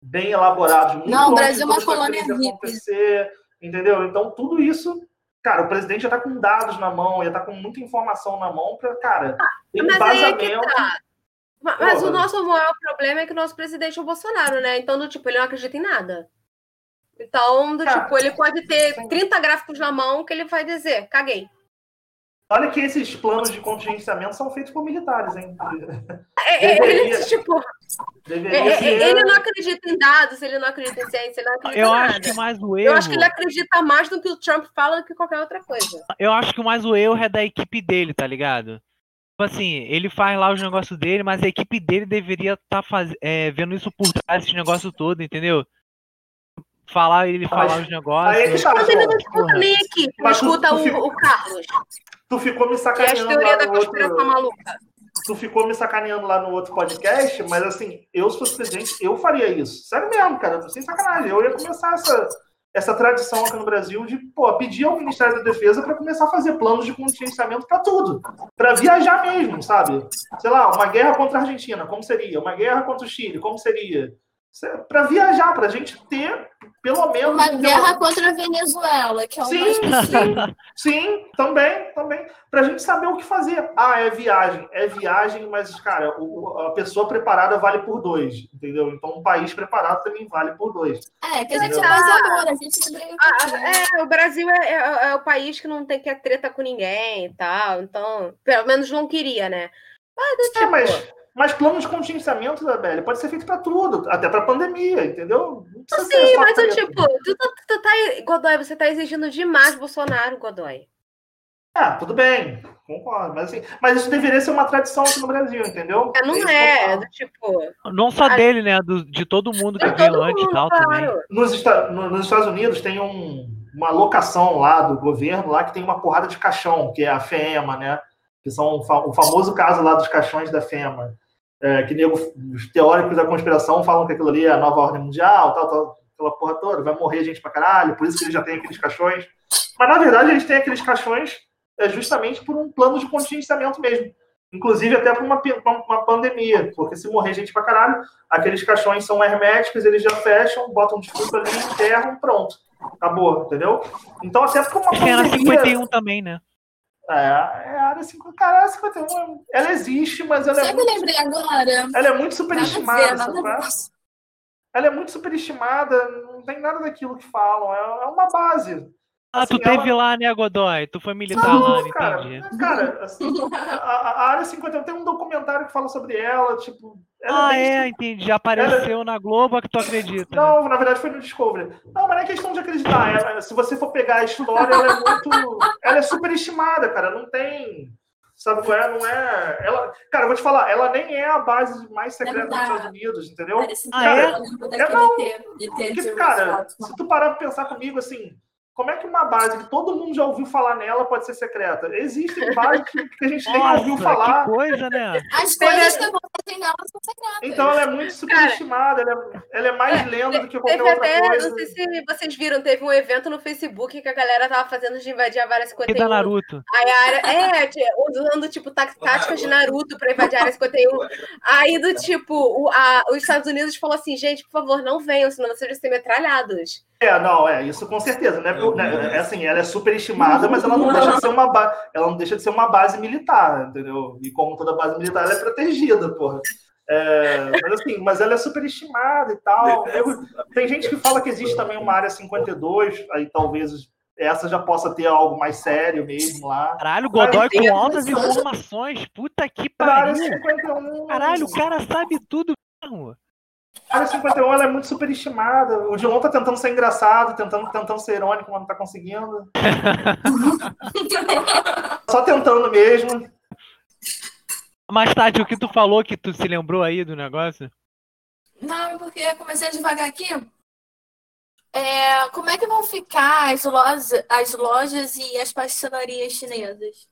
Bem elaborados. Muito Não, o Brasil é uma colônia acontecer, entendeu? Então, tudo isso, cara, o presidente já está com dados na mão, já está com muita informação na mão para, cara, ter um vazamento. Tá. Mas o nosso maior problema é que o nosso presidente é o Bolsonaro, né? Então, do tipo, ele não acredita em nada. Então, do, tá. tipo, ele pode ter 30 gráficos na mão que ele vai dizer, caguei. Olha que esses planos de contingenciamento são feitos por militares, hein? É, é deveria, ele, tipo, é, ser... ele não acredita em dados, ele não acredita em ciência, ele não acredita Eu em acho nada. que mais o erro... Eu acho que ele acredita mais no que o Trump fala do que qualquer outra coisa. Eu acho que mais o erro é da equipe dele, tá ligado? Tipo assim, ele faz lá os negócios dele, mas a equipe dele deveria estar tá faz... é, vendo isso por trás, esse negócio todo, entendeu? Falar ele falar os negócios. Aí que tá, mas ele não escuta nem aqui, não escuta tu, tu o, ficou, o, Carlos. Tu ficou me sacaneando. Que é a teoria da conspiração outro, maluca. Tu ficou me sacaneando lá no outro podcast, mas assim, eu se fosse presidente, eu faria isso. Sério mesmo, cara, sem sacanagem. Eu ia começar essa, essa tradição aqui no Brasil de pô, pedir ao Ministério da Defesa para começar a fazer planos de contingenciamento para tudo, para viajar mesmo, sabe? Sei lá, uma guerra contra a Argentina, como seria? Uma guerra contra o Chile, como seria? Para viajar, para a gente ter pelo menos. Uma guerra contra a Venezuela, que é o Sim, mais possível. sim, sim, também, também. Para a gente saber o que fazer. Ah, é viagem, é viagem, mas, cara, o- a pessoa preparada vale por dois, entendeu? Então, um país preparado também vale por dois. É, que a gente é Entendeu? mais amor, a gente Ah, ninguém. é, o Brasil é, é- é o país que não tem que ter treta com ninguém e tal. Então, pelo menos não queria, né? Mas, do É, tipo, mas, mas plano de contingenciamento, Isabelle, pode ser feito para tudo, até para pandemia, entendeu? Sim, mas eu, tipo, tu, tu, tu tá. Godoy, você tá exigindo demais Bolsonaro, Godoy. Ah, tudo bem, concordo. Mas, assim, mas isso deveria ser uma tradição aqui no Brasil, entendeu? É, não eu é, falo. do tipo. Não só Ah, dele, né? do- de todo mundo que veio antes e tal também. claro. Nos, Esta- no- nos Estados Unidos tem um- uma locação lá do governo lá que tem uma porrada de caixão, que é a FEMA, né? Que são o famoso caso lá dos caixões da FEMA. É, que nego, os teóricos da conspiração falam que aquilo ali é a nova ordem mundial, tal, tal, aquela porra toda, vai morrer gente pra caralho, por isso que eles já têm aqueles caixões. Mas na verdade eles têm aqueles caixões é, justamente por um plano de contingenciamento mesmo. Inclusive até por uma, uma, pandemia, porque se morrer gente pra caralho, aqueles caixões são herméticos, eles já fecham, botam desculpa ali, enterram, pronto. Acabou, entendeu? Então até por uma que era pandemia... 51 também, né? É, é a área 50. Cara, a área 51, ela existe, mas ela é, Sabe eu muito, lembrei agora? ela é muito superestimada, nada ver. Ela é muito superestimada, não tem nada daquilo que falam, é, é uma base. Ah, Assim, tu teve ela- lá, né, Godoy? Tu foi militar lá, Não, cara, entendi. cara assim, a, a área 51 tem um documentário que fala sobre ela, tipo. Ela Ah, bem é, entendi. Já apareceu na Globo, é que tu acredita. né? Não, na verdade foi no Discovery. Não, mas não é questão de acreditar. Ela- se você for pegar a história, ela é muito. Ela é superestimada, cara. Não tem. Sabe qual é? Não é. Ela, cara, eu vou te falar, ela nem é a base mais secreta dos. Estados Unidos, entendeu? Parece Ah, é? eu lembro É, não. Porque, cara, se tu parar pra pensar comigo assim, como é que uma base que todo mundo já ouviu falar nela pode ser secreta? Existem bases que que a gente nem ouviu Nossa, falar. que coisa, né? As Teve- coisas que acontecem nela são secretas. Então ela é muito superestimada, ela é, ela é mais lenda do que qualquer Teve outra até, coisa. não sei se vocês viram, teve um evento no Facebook que a galera tava fazendo de invadir a Área E 51. da Naruto. Aí a área, é, usando, tipo, tá- táticas de Naruto pra invadir a área 51. Aí, do tipo, o, a- os Estados Unidos falou assim, gente, por favor, não venham, senão vocês vão ser metralhados. É, não, é, isso com certeza, né? Porque, né, É assim, ela é superestimada, mas ela não deixa de ser uma ba... ela não deixa de ser uma base militar, entendeu? E como toda base militar, ela é protegida, porra. É, mas assim, mas ela é superestimada e tal. Eu- tem gente que fala que existe também uma área 52, aí talvez essa já possa ter algo mais sério mesmo lá. Caralho, Godoy com altas informações. Puta que pariu. 51. Caralho, o cara sabe tudo mesmo. A área 51 ela é muito superestimada. O Dilon tá tentando ser engraçado, tentando, tentando ser irônico, mas não tá conseguindo. Só tentando mesmo. Mais tarde, o que tu falou que tu se lembrou aí do negócio? Não, porque eu comecei devagar aqui. É, como é que vão ficar as lojas, as lojas e as pastelarias chinesas?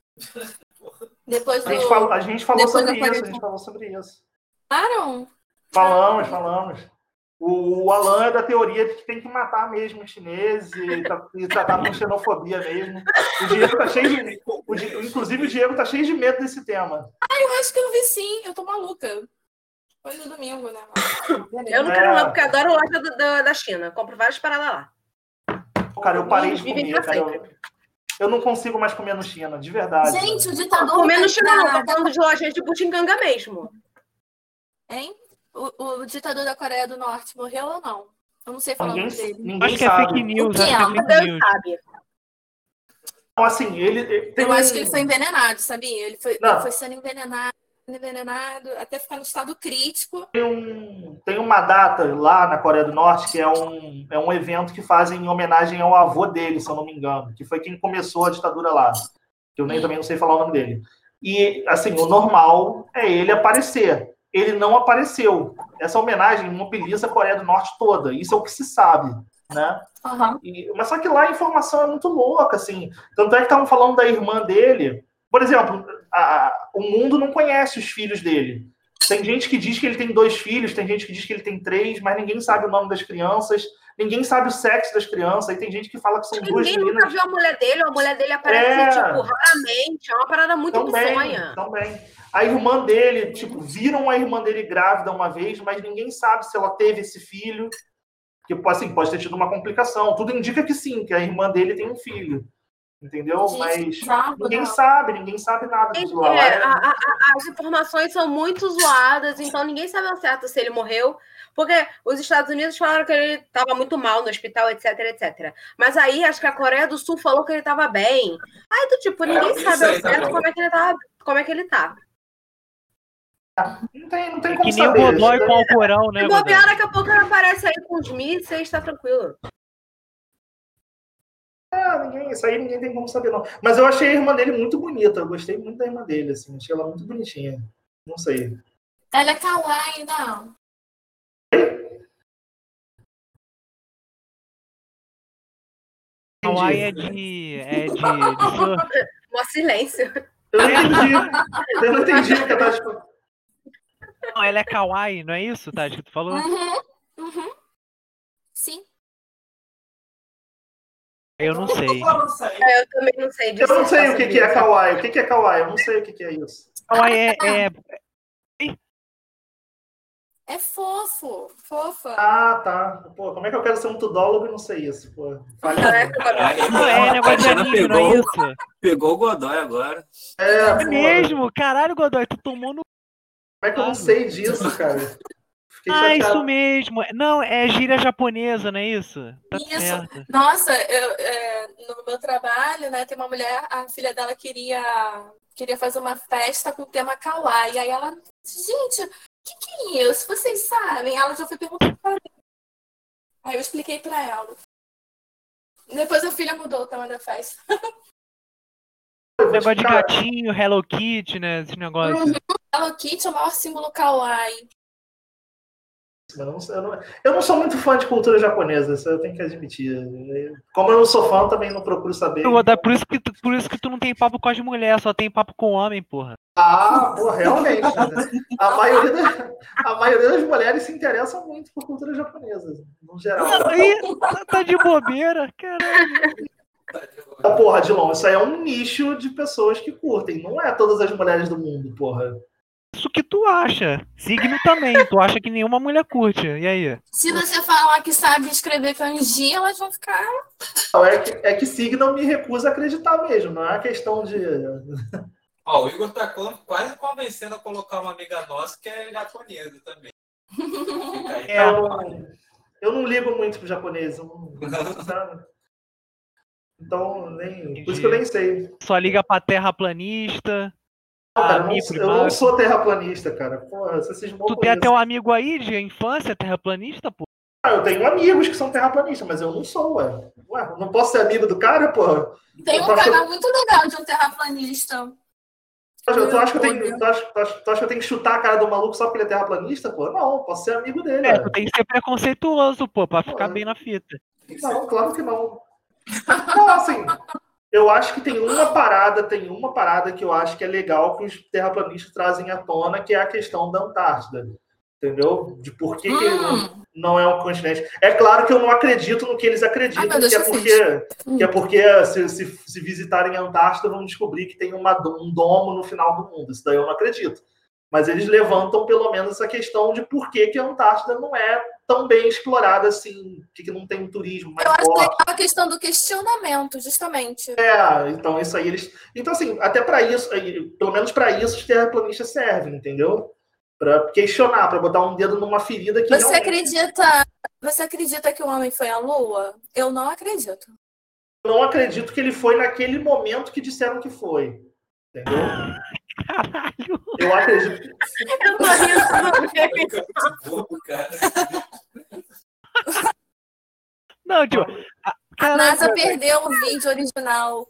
Depois do. A gente falou, a gente falou Depois sobre isso, a gente falou sobre isso. Pararam? Falamos, falamos. O, o Alan é da teoria de que tem que matar mesmo os chineses e, tá- e tratar com xenofobia mesmo. O Diego tá cheio de. o inclusive, o Diego tá cheio de medo desse tema. Eu acho que eu vi sim, eu tô maluca. Foi no domingo, né? Eu não É. quero não, porque eu adoro loja do- da, da China. Compro várias paradas lá. Cara, eu parei de comer, cara. Eu, eu não consigo mais comer no China, de verdade. Gente, o ditador. Comendo da- China não, tô falando de lojinhas de butinganga mesmo. Hein? O, o ditador da Coreia do Norte morreu ou não? Eu não sei falar o Ninguém, nome dele. ninguém Acho que é sabe. fake news, O acho que é que é? fake news. sabe. Então, assim, ele. ele- tem Eu acho que ele foi envenenado, sabia? Ele foi, ele foi sendo envenenado, envenenado, até ficar no estado crítico. tem, um- tem uma data lá na Coreia do Norte que é um, é um evento que fazem em homenagem ao avô dele, se eu não me engano, que foi quem começou a ditadura lá. Que eu nem também não sei falar o nome dele. E, assim, o normal é ele aparecer. Ele não apareceu. Essa homenagem mobiliza a Coreia do Norte toda. Isso é o que se sabe, né? Aham. E- mas só que lá a informação é muito louca, assim. Tanto é que estavam falando da irmã dele. Por exemplo, a- a- o mundo não conhece os filhos dele. Tem gente que diz que ele tem dois filhos, tem gente que diz que ele tem três, mas ninguém sabe o nome das crianças, ninguém sabe o sexo das crianças, e tem gente que fala que são duas Ninguém nunca meninas. viu a mulher dele, ou a mulher dele aparece, É. tipo, raramente. É uma parada muito Também, bizonha. também. A irmã dele, tipo, viram a irmã dele grávida uma vez, mas ninguém sabe se ela teve esse filho. Porque, assim, pode ter tido uma complicação. Tudo indica que sim, que a irmã dele tem um filho. Entendeu? Gente, Mas bravo, ninguém não. sabe, ninguém sabe nada disso lá. É, Lá a- a- as informações são muito zoadas, então ninguém sabe ao certo se ele morreu, porque os Estados Unidos falaram que ele estava muito mal no hospital, etc, etc. Mas aí acho que a Coreia do Sul falou que ele estava bem. Aí do tipo, ninguém isso sabe ao tá certo como é que ele tá, como é que ele tá. Não tem, não tem É como que nem o saber. Godoy Isso com o Alcorão, né, Se bobear, daqui a pouco ele aparece aí com os mísseis, tá tranquilo. É, ninguém, isso aí ninguém tem como saber, não. Mas eu achei a irmã dele muito bonita. Eu gostei muito da irmã dele, assim. Achei ela muito bonitinha. Não sei. Ela é kawaii, não. Hawaii é de. É de. Um silêncio. Eu não entendi. Eu não entendi o que ela tá Não, ela é kawaii, não é isso, Tati, que tu falou? Uhum, uhum. Sim. Eu não sei. É, eu também não sei disso. Eu não sei o que, que é kawaii. O que, que é kawaii? Eu não sei o que, que é isso. Hawaii é, é- É fofo, fofa. Ah, tá. Pô, como é que eu quero ser um tudólogo e não sei isso? Pô. Caralho, não, é negócio de anime, não é pegou, isso? pegou o Godoy agora. É, É mesmo? Caralho, Godoy, tu tomou no. Como é que eu não sei disso, cara? Fiquei Ah, chateado. isso mesmo. Não, é gíria japonesa, não é isso? Tá Isso. certo. Nossa, eu, é, no meu trabalho, né, tem uma mulher, a filha dela queria, queria fazer uma festa com o tema kawaii. Aí ela, gente, o que, que é isso? Vocês sabem? Ela já foi perguntar pra mim. Aí eu expliquei pra ela. Depois a filha mudou o tema da festa. Negócio de gatinho, Hello Kitty, né? Esse negócio. Uhum. Hello Kitty é o maior símbolo kawaii. Eu não, eu, não, eu não sou muito fã de cultura japonesa, isso eu tenho que admitir. Como eu não sou fã, também não procuro saber. Godoy, por isso, que tu, por isso que tu não tem papo com as mulheres, só tem papo com homem, porra. Ah, pô, realmente. né? A maioria, da- a maioria das mulheres se interessam muito por cultura japonesa, no geral. Aí, tá- de bobeira, caralho. Porra, Dilon, isso aí é um nicho de pessoas que curtem, não é todas as mulheres do mundo, porra. Isso que tu acha. Signo também, tu acha que nenhuma mulher curte. E aí? Se você falar que sabe escrever kanji, elas vão ficar. Não, É que, é que signo me recusa a acreditar mesmo, não é uma questão de. Ó, o Igor tá quase convencendo a colocar uma amiga nossa que é japonesa também. É. Eu, não- eu não ligo muito pro japonês, eu não- sabe? Então, nem, por isso que eu nem sei. Só liga pra terraplanista. Não, cara, eu, não, eu não Marcos. sou terraplanista, cara. Porra, você se Tu tem até um amigo aí de infância terraplanista, pô? Ah, eu tenho amigos que são terraplanistas, mas eu não sou, ué. Ué, não posso ser amigo do cara, porra? Tem um Eu canal muito legal de um terraplanista. Tu acha, que eu tenho, tu acha, tu acha- tu acha que eu tenho que chutar a cara do maluco só porque ele é terraplanista, pô? Não, posso ser amigo dele. É, tu tem que ser preconceituoso, pô, pra ficar Pô, bem na fita. Não, claro que não. Não, assim, eu acho que tem uma parada, tem uma parada que eu acho que é legal que os terraplanistas trazem à tona, que é a questão da Antártida. Entendeu? De por que, que Hum, não é um continente. É claro que eu não acredito no que eles acreditam, Deus, que, é que porque, Hum. que é porque se, se, se visitarem a Antártida vão descobrir que tem uma, um domo no final do mundo. Isso daí eu não acredito. Mas eles levantam pelo menos essa questão de por que, que a Antártida não é tão bem explorada assim, que, que não tem um turismo mais Eu acho forte. legal a questão do questionamento, justamente. É, então isso aí eles. Então, assim, até para isso, pelo menos para isso, os terraplanistas servem, entendeu? Para questionar, para botar um dedo numa ferida que Você realmente- acredita, você acredita que o homem foi à lua? Eu não acredito. não acredito que ele foi naquele momento que disseram que foi. Entendeu? Caralho. Eu acredito. Eu tô rindo, cara. Não, tipo, a- A NASA perdeu o vídeo original.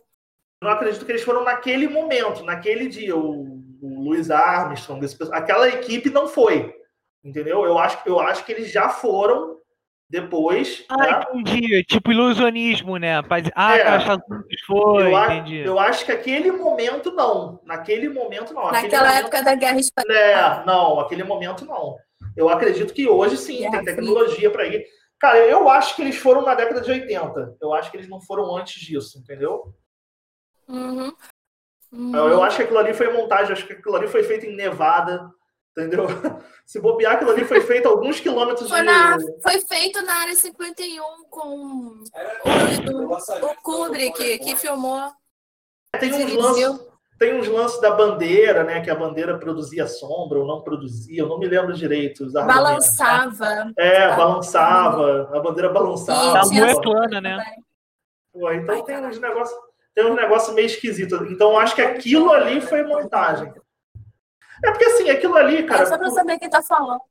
Eu não acredito que eles foram naquele momento, naquele dia. O, o Louis Armstrong, esse aquela equipe não foi. Entendeu? Eu acho, eu acho que eles já foram depois. Ah, né? entendi. Tipo ilusionismo, né? Dizer, ah, É. Unidos foi, eu, a- entendi. eu acho que aquele momento não. Naquele momento não. Aquele Naquela momento- época da Guerra Espanhola. É, não, aquele momento não. Eu acredito que hoje sim, Guerra tem tecnologia para ir. Cara, eu acho que eles foram na década de 80. Eu acho que eles não foram antes disso, entendeu? Uhum. Eu, eu acho que aquilo ali foi montagem, acho que aquilo ali foi feito em Nevada, entendeu? Se bobear, aquilo ali foi feito a alguns quilômetros Foi, de. na, foi feito na área 51 com o, o Kubrick, que filmou. Tem uns lances, tem uns lances da bandeira, né? Que a bandeira produzia sombra ou não produzia, eu não me lembro direito. Balançava. É, balançava, a bandeira balançava. Tá E tinha- moecana, né? Pô, então tem uns negócios tem uns negócios meio esquisitos. Então eu acho que aquilo ali foi montagem. É porque assim, aquilo ali, É cara, só pra saber quem tá falando.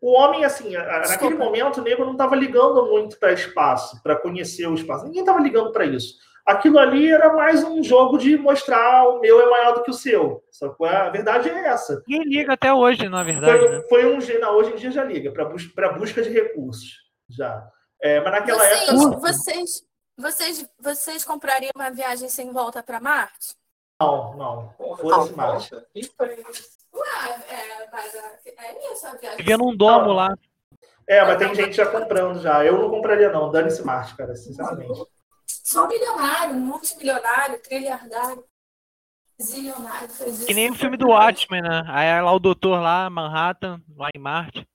o homem, assim, a- a- naquele Desculpa. momento, o nego não estava ligando muito para espaço, para conhecer o espaço. Ninguém estava ligando para isso. Aquilo ali era mais um jogo de mostrar o meu é maior do que o seu. Só que a verdade é essa. Ninguém liga até hoje, na verdade, né? Foi, foi um não, hoje em dia já liga para bus busca de recursos, já. É, mas naquela Vocês, época não. vocês, vocês, vocês comprariam uma viagem sem volta pra Marte? Não, não. Foda-se não, Marte. Ué, é, mas é isso a viagem. Num domo lá. É, mas tem gente já comprando já. Eu não compraria, não. Dane-se Marte, cara, sinceramente. Só milionário, multimilionário, trilhardário, zilionário. fez isso. Que nem o filme do Watchmen, né? Aí é lá o doutor lá, Manhattan, lá em Marte.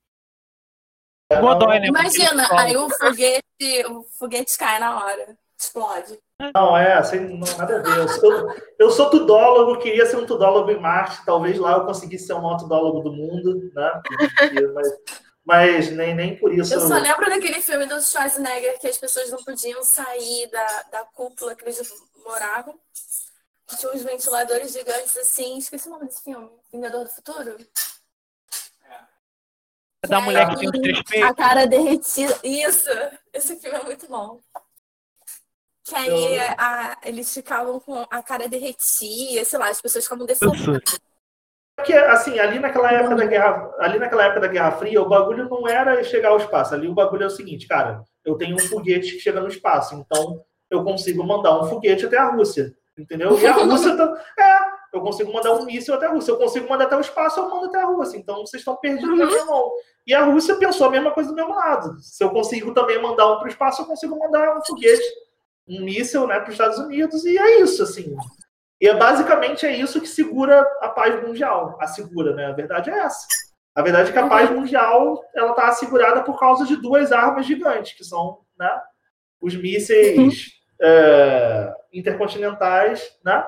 É, Godoy, né? Imagina, aí o foguete, o foguete cai na hora. Explode. Não, é, sem, não, nada a ver. Eu sou, eu sou tudólogo, queria ser um tudólogo em Marte. Talvez lá eu conseguisse ser o maior tudólogo do mundo, né? Mas, mas nem, nem por isso. Eu só lembro daquele filme do Schwarzenegger que as pessoas não podiam sair da, da cúpula que eles moravam. Que Tinha uns ventiladores gigantes assim. Esqueci o nome desse filme. Vingador do Futuro? Da Que mulher aí que tem os três A cara derretida. Isso! Esse filme é muito bom. Que aí Eu- a- eles ficavam com a cara derretia, sei lá, as pessoas ficavam deformadas. Porque, assim, ali naquela época da Guerra, ali naquela época da Guerra Fria, o bagulho não era chegar ao espaço. Ali o bagulho é o seguinte, cara, eu tenho um foguete que chega no espaço, então eu consigo mandar um foguete até a Rússia, entendeu? E a Rússia tá, é, eu consigo mandar um míssil até a Rússia. Eu consigo mandar até o espaço, eu mando até a Rússia. Então vocês estão perdidos na minha mão. E a Rússia pensou a mesma coisa do mesmo lado. Se eu consigo também mandar um para o espaço, eu consigo mandar um foguete, um míssil, né, para os Estados Unidos. E é isso, assim. E é, basicamente é isso que segura a paz mundial. Assegura, né? A verdade é essa. A verdade é que a paz mundial ela está assegurada por causa de duas armas gigantes, que são né, os mísseis é, intercontinentais, né?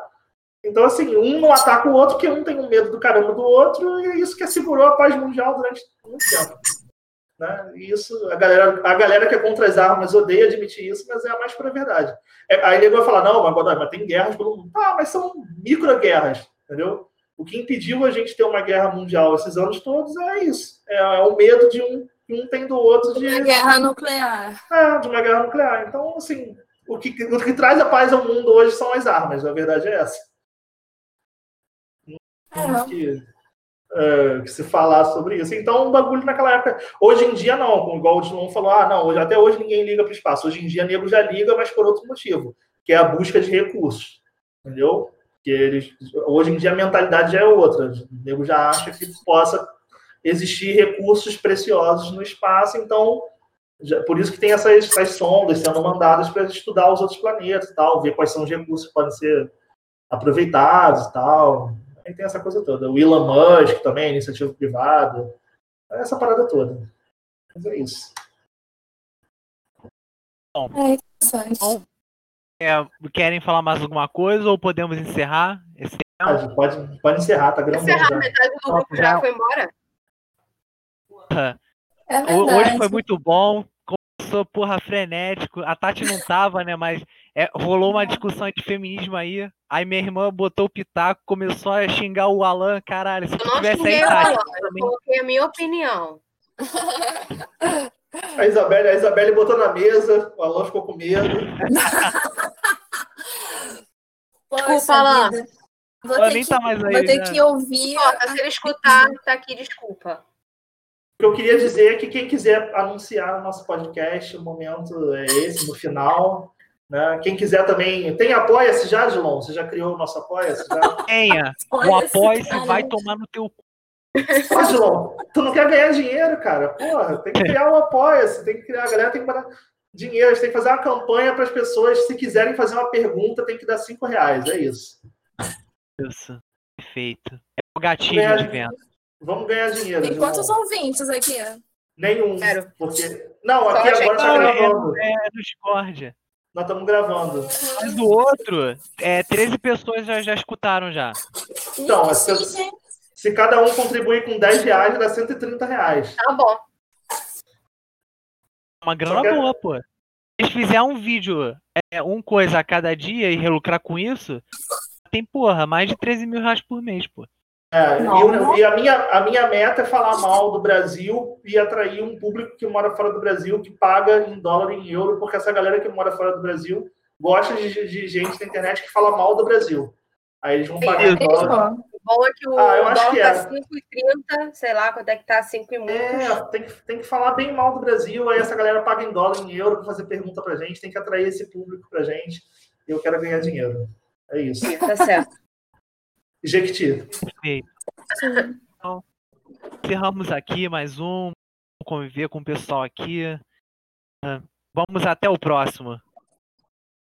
Então, assim, um não ataca o outro, porque um tem um medo do caramba do outro, e é isso que assegurou a paz mundial durante muito tempo. Né? Isso, a galera, a galera que é contra as armas odeia admitir isso, mas é a mais pura verdade. É, aí ele vai falar, não, mas, Godoy, mas tem guerras pelo mundo. Ah, mas são micro-guerras, entendeu? O que impediu a gente ter uma guerra mundial esses anos todos é isso. É, é o medo de um um tem do outro de, A guerra nuclear. é, de uma guerra nuclear. Então, assim, o que, o que traz a paz ao mundo hoje são as armas, a verdade é essa. É. Que, que se falar sobre isso. Então, o bagulho naquela época. Hoje em dia, não, igual o Dilon falou, ah, não, hoje, até hoje ninguém liga para o espaço. Hoje em dia, nego já liga, mas por outro motivo, que é a busca de recursos. Entendeu? Que eles, hoje em dia a mentalidade já é outra. O nego já acha que possa existir recursos preciosos no espaço, então por isso que tem essas, essas sondas sendo mandadas para estudar os outros planetas tal, ver quais são os recursos que podem ser aproveitados e tal. Aí tem essa coisa toda. O Elon Musk também, iniciativa privada. Essa parada toda. Mas é isso. É interessante. Bom, É, querem falar mais alguma coisa ou podemos encerrar? Esse... Pode, pode, pode encerrar, tá grandão Encerrar já. metade do grupo já foi embora? É Ho- Hoje foi muito bom. Começou, porra, frenético. A Tati não tava, né? Mas é, rolou uma discussão de feminismo aí. Aí minha irmã botou o pitaco, começou a xingar o Alan. Caralho, se Eu não tivesse aí, xinguei o Alan, eu coloquei a minha opinião. A Isabelle, a Isabelle botou na mesa, o Alan ficou com medo. Desculpa, Alan. Vou Ela ter, que, tá mais aí, vou ter né? que ouvir. Ó, tá, se ele escutar, tá aqui, desculpa. O que eu queria dizer é que quem quiser anunciar o nosso podcast, o momento é esse, no final. Né? Quem quiser também. Tem Apoia-se já, Gilon? Você já criou o nosso Apoia-se? Já? Tenha. O cara. vai tomar no teu cu. Ô, Gilon, tu não quer ganhar dinheiro, cara? Porra, tem que criar um Apoia-se, tem que criar. A galera tem que mandar dinheiro, a gente tem que fazer uma campanha para as pessoas, se quiserem fazer uma pergunta, tem que dar cinco reais. É isso. Isso. Perfeito. É o gatilho de venda. Vamos ganhar dinheiro. Tem Gilon. quantos ouvintes aqui? Nenhum. Zero. Porque... Não, aqui Só agora tá gravando. é, é no Discord. Nós estamos gravando. Mas o outro, é, 13 pessoas já, já escutaram já. Então, gente. Se cada um contribuir com 10 reais, dá 130 reais. Tá bom. Uma grana que- boa, pô. Se eles fizerem um vídeo, é, um coisa a cada dia e relucrar com isso, tem, porra, mais de 13 mil reais por mês, pô. É, e, eu- e a, minha, a minha meta é falar mal do Brasil e atrair um público que mora fora do Brasil, que paga em dólar e em euro, porque essa galera que mora fora do Brasil gosta de, de gente na internet que fala mal do Brasil. Aí eles vão Sim, pagar em dólar. O bom é que o Ah, eu acho dólar que tá é. 5,30, sei lá quanto é que tá, 5 e muitos. É, tem que, tem que falar bem mal do Brasil, aí essa galera paga em dólar, em euro, para fazer pergunta pra gente, tem que atrair esse público pra gente. Eu quero ganhar dinheiro. É isso. Tá certo. Jequiti. Perfeito. Então, encerramos aqui mais um. Vamos conviver com o pessoal aqui. Ah, Vamos até o próximo.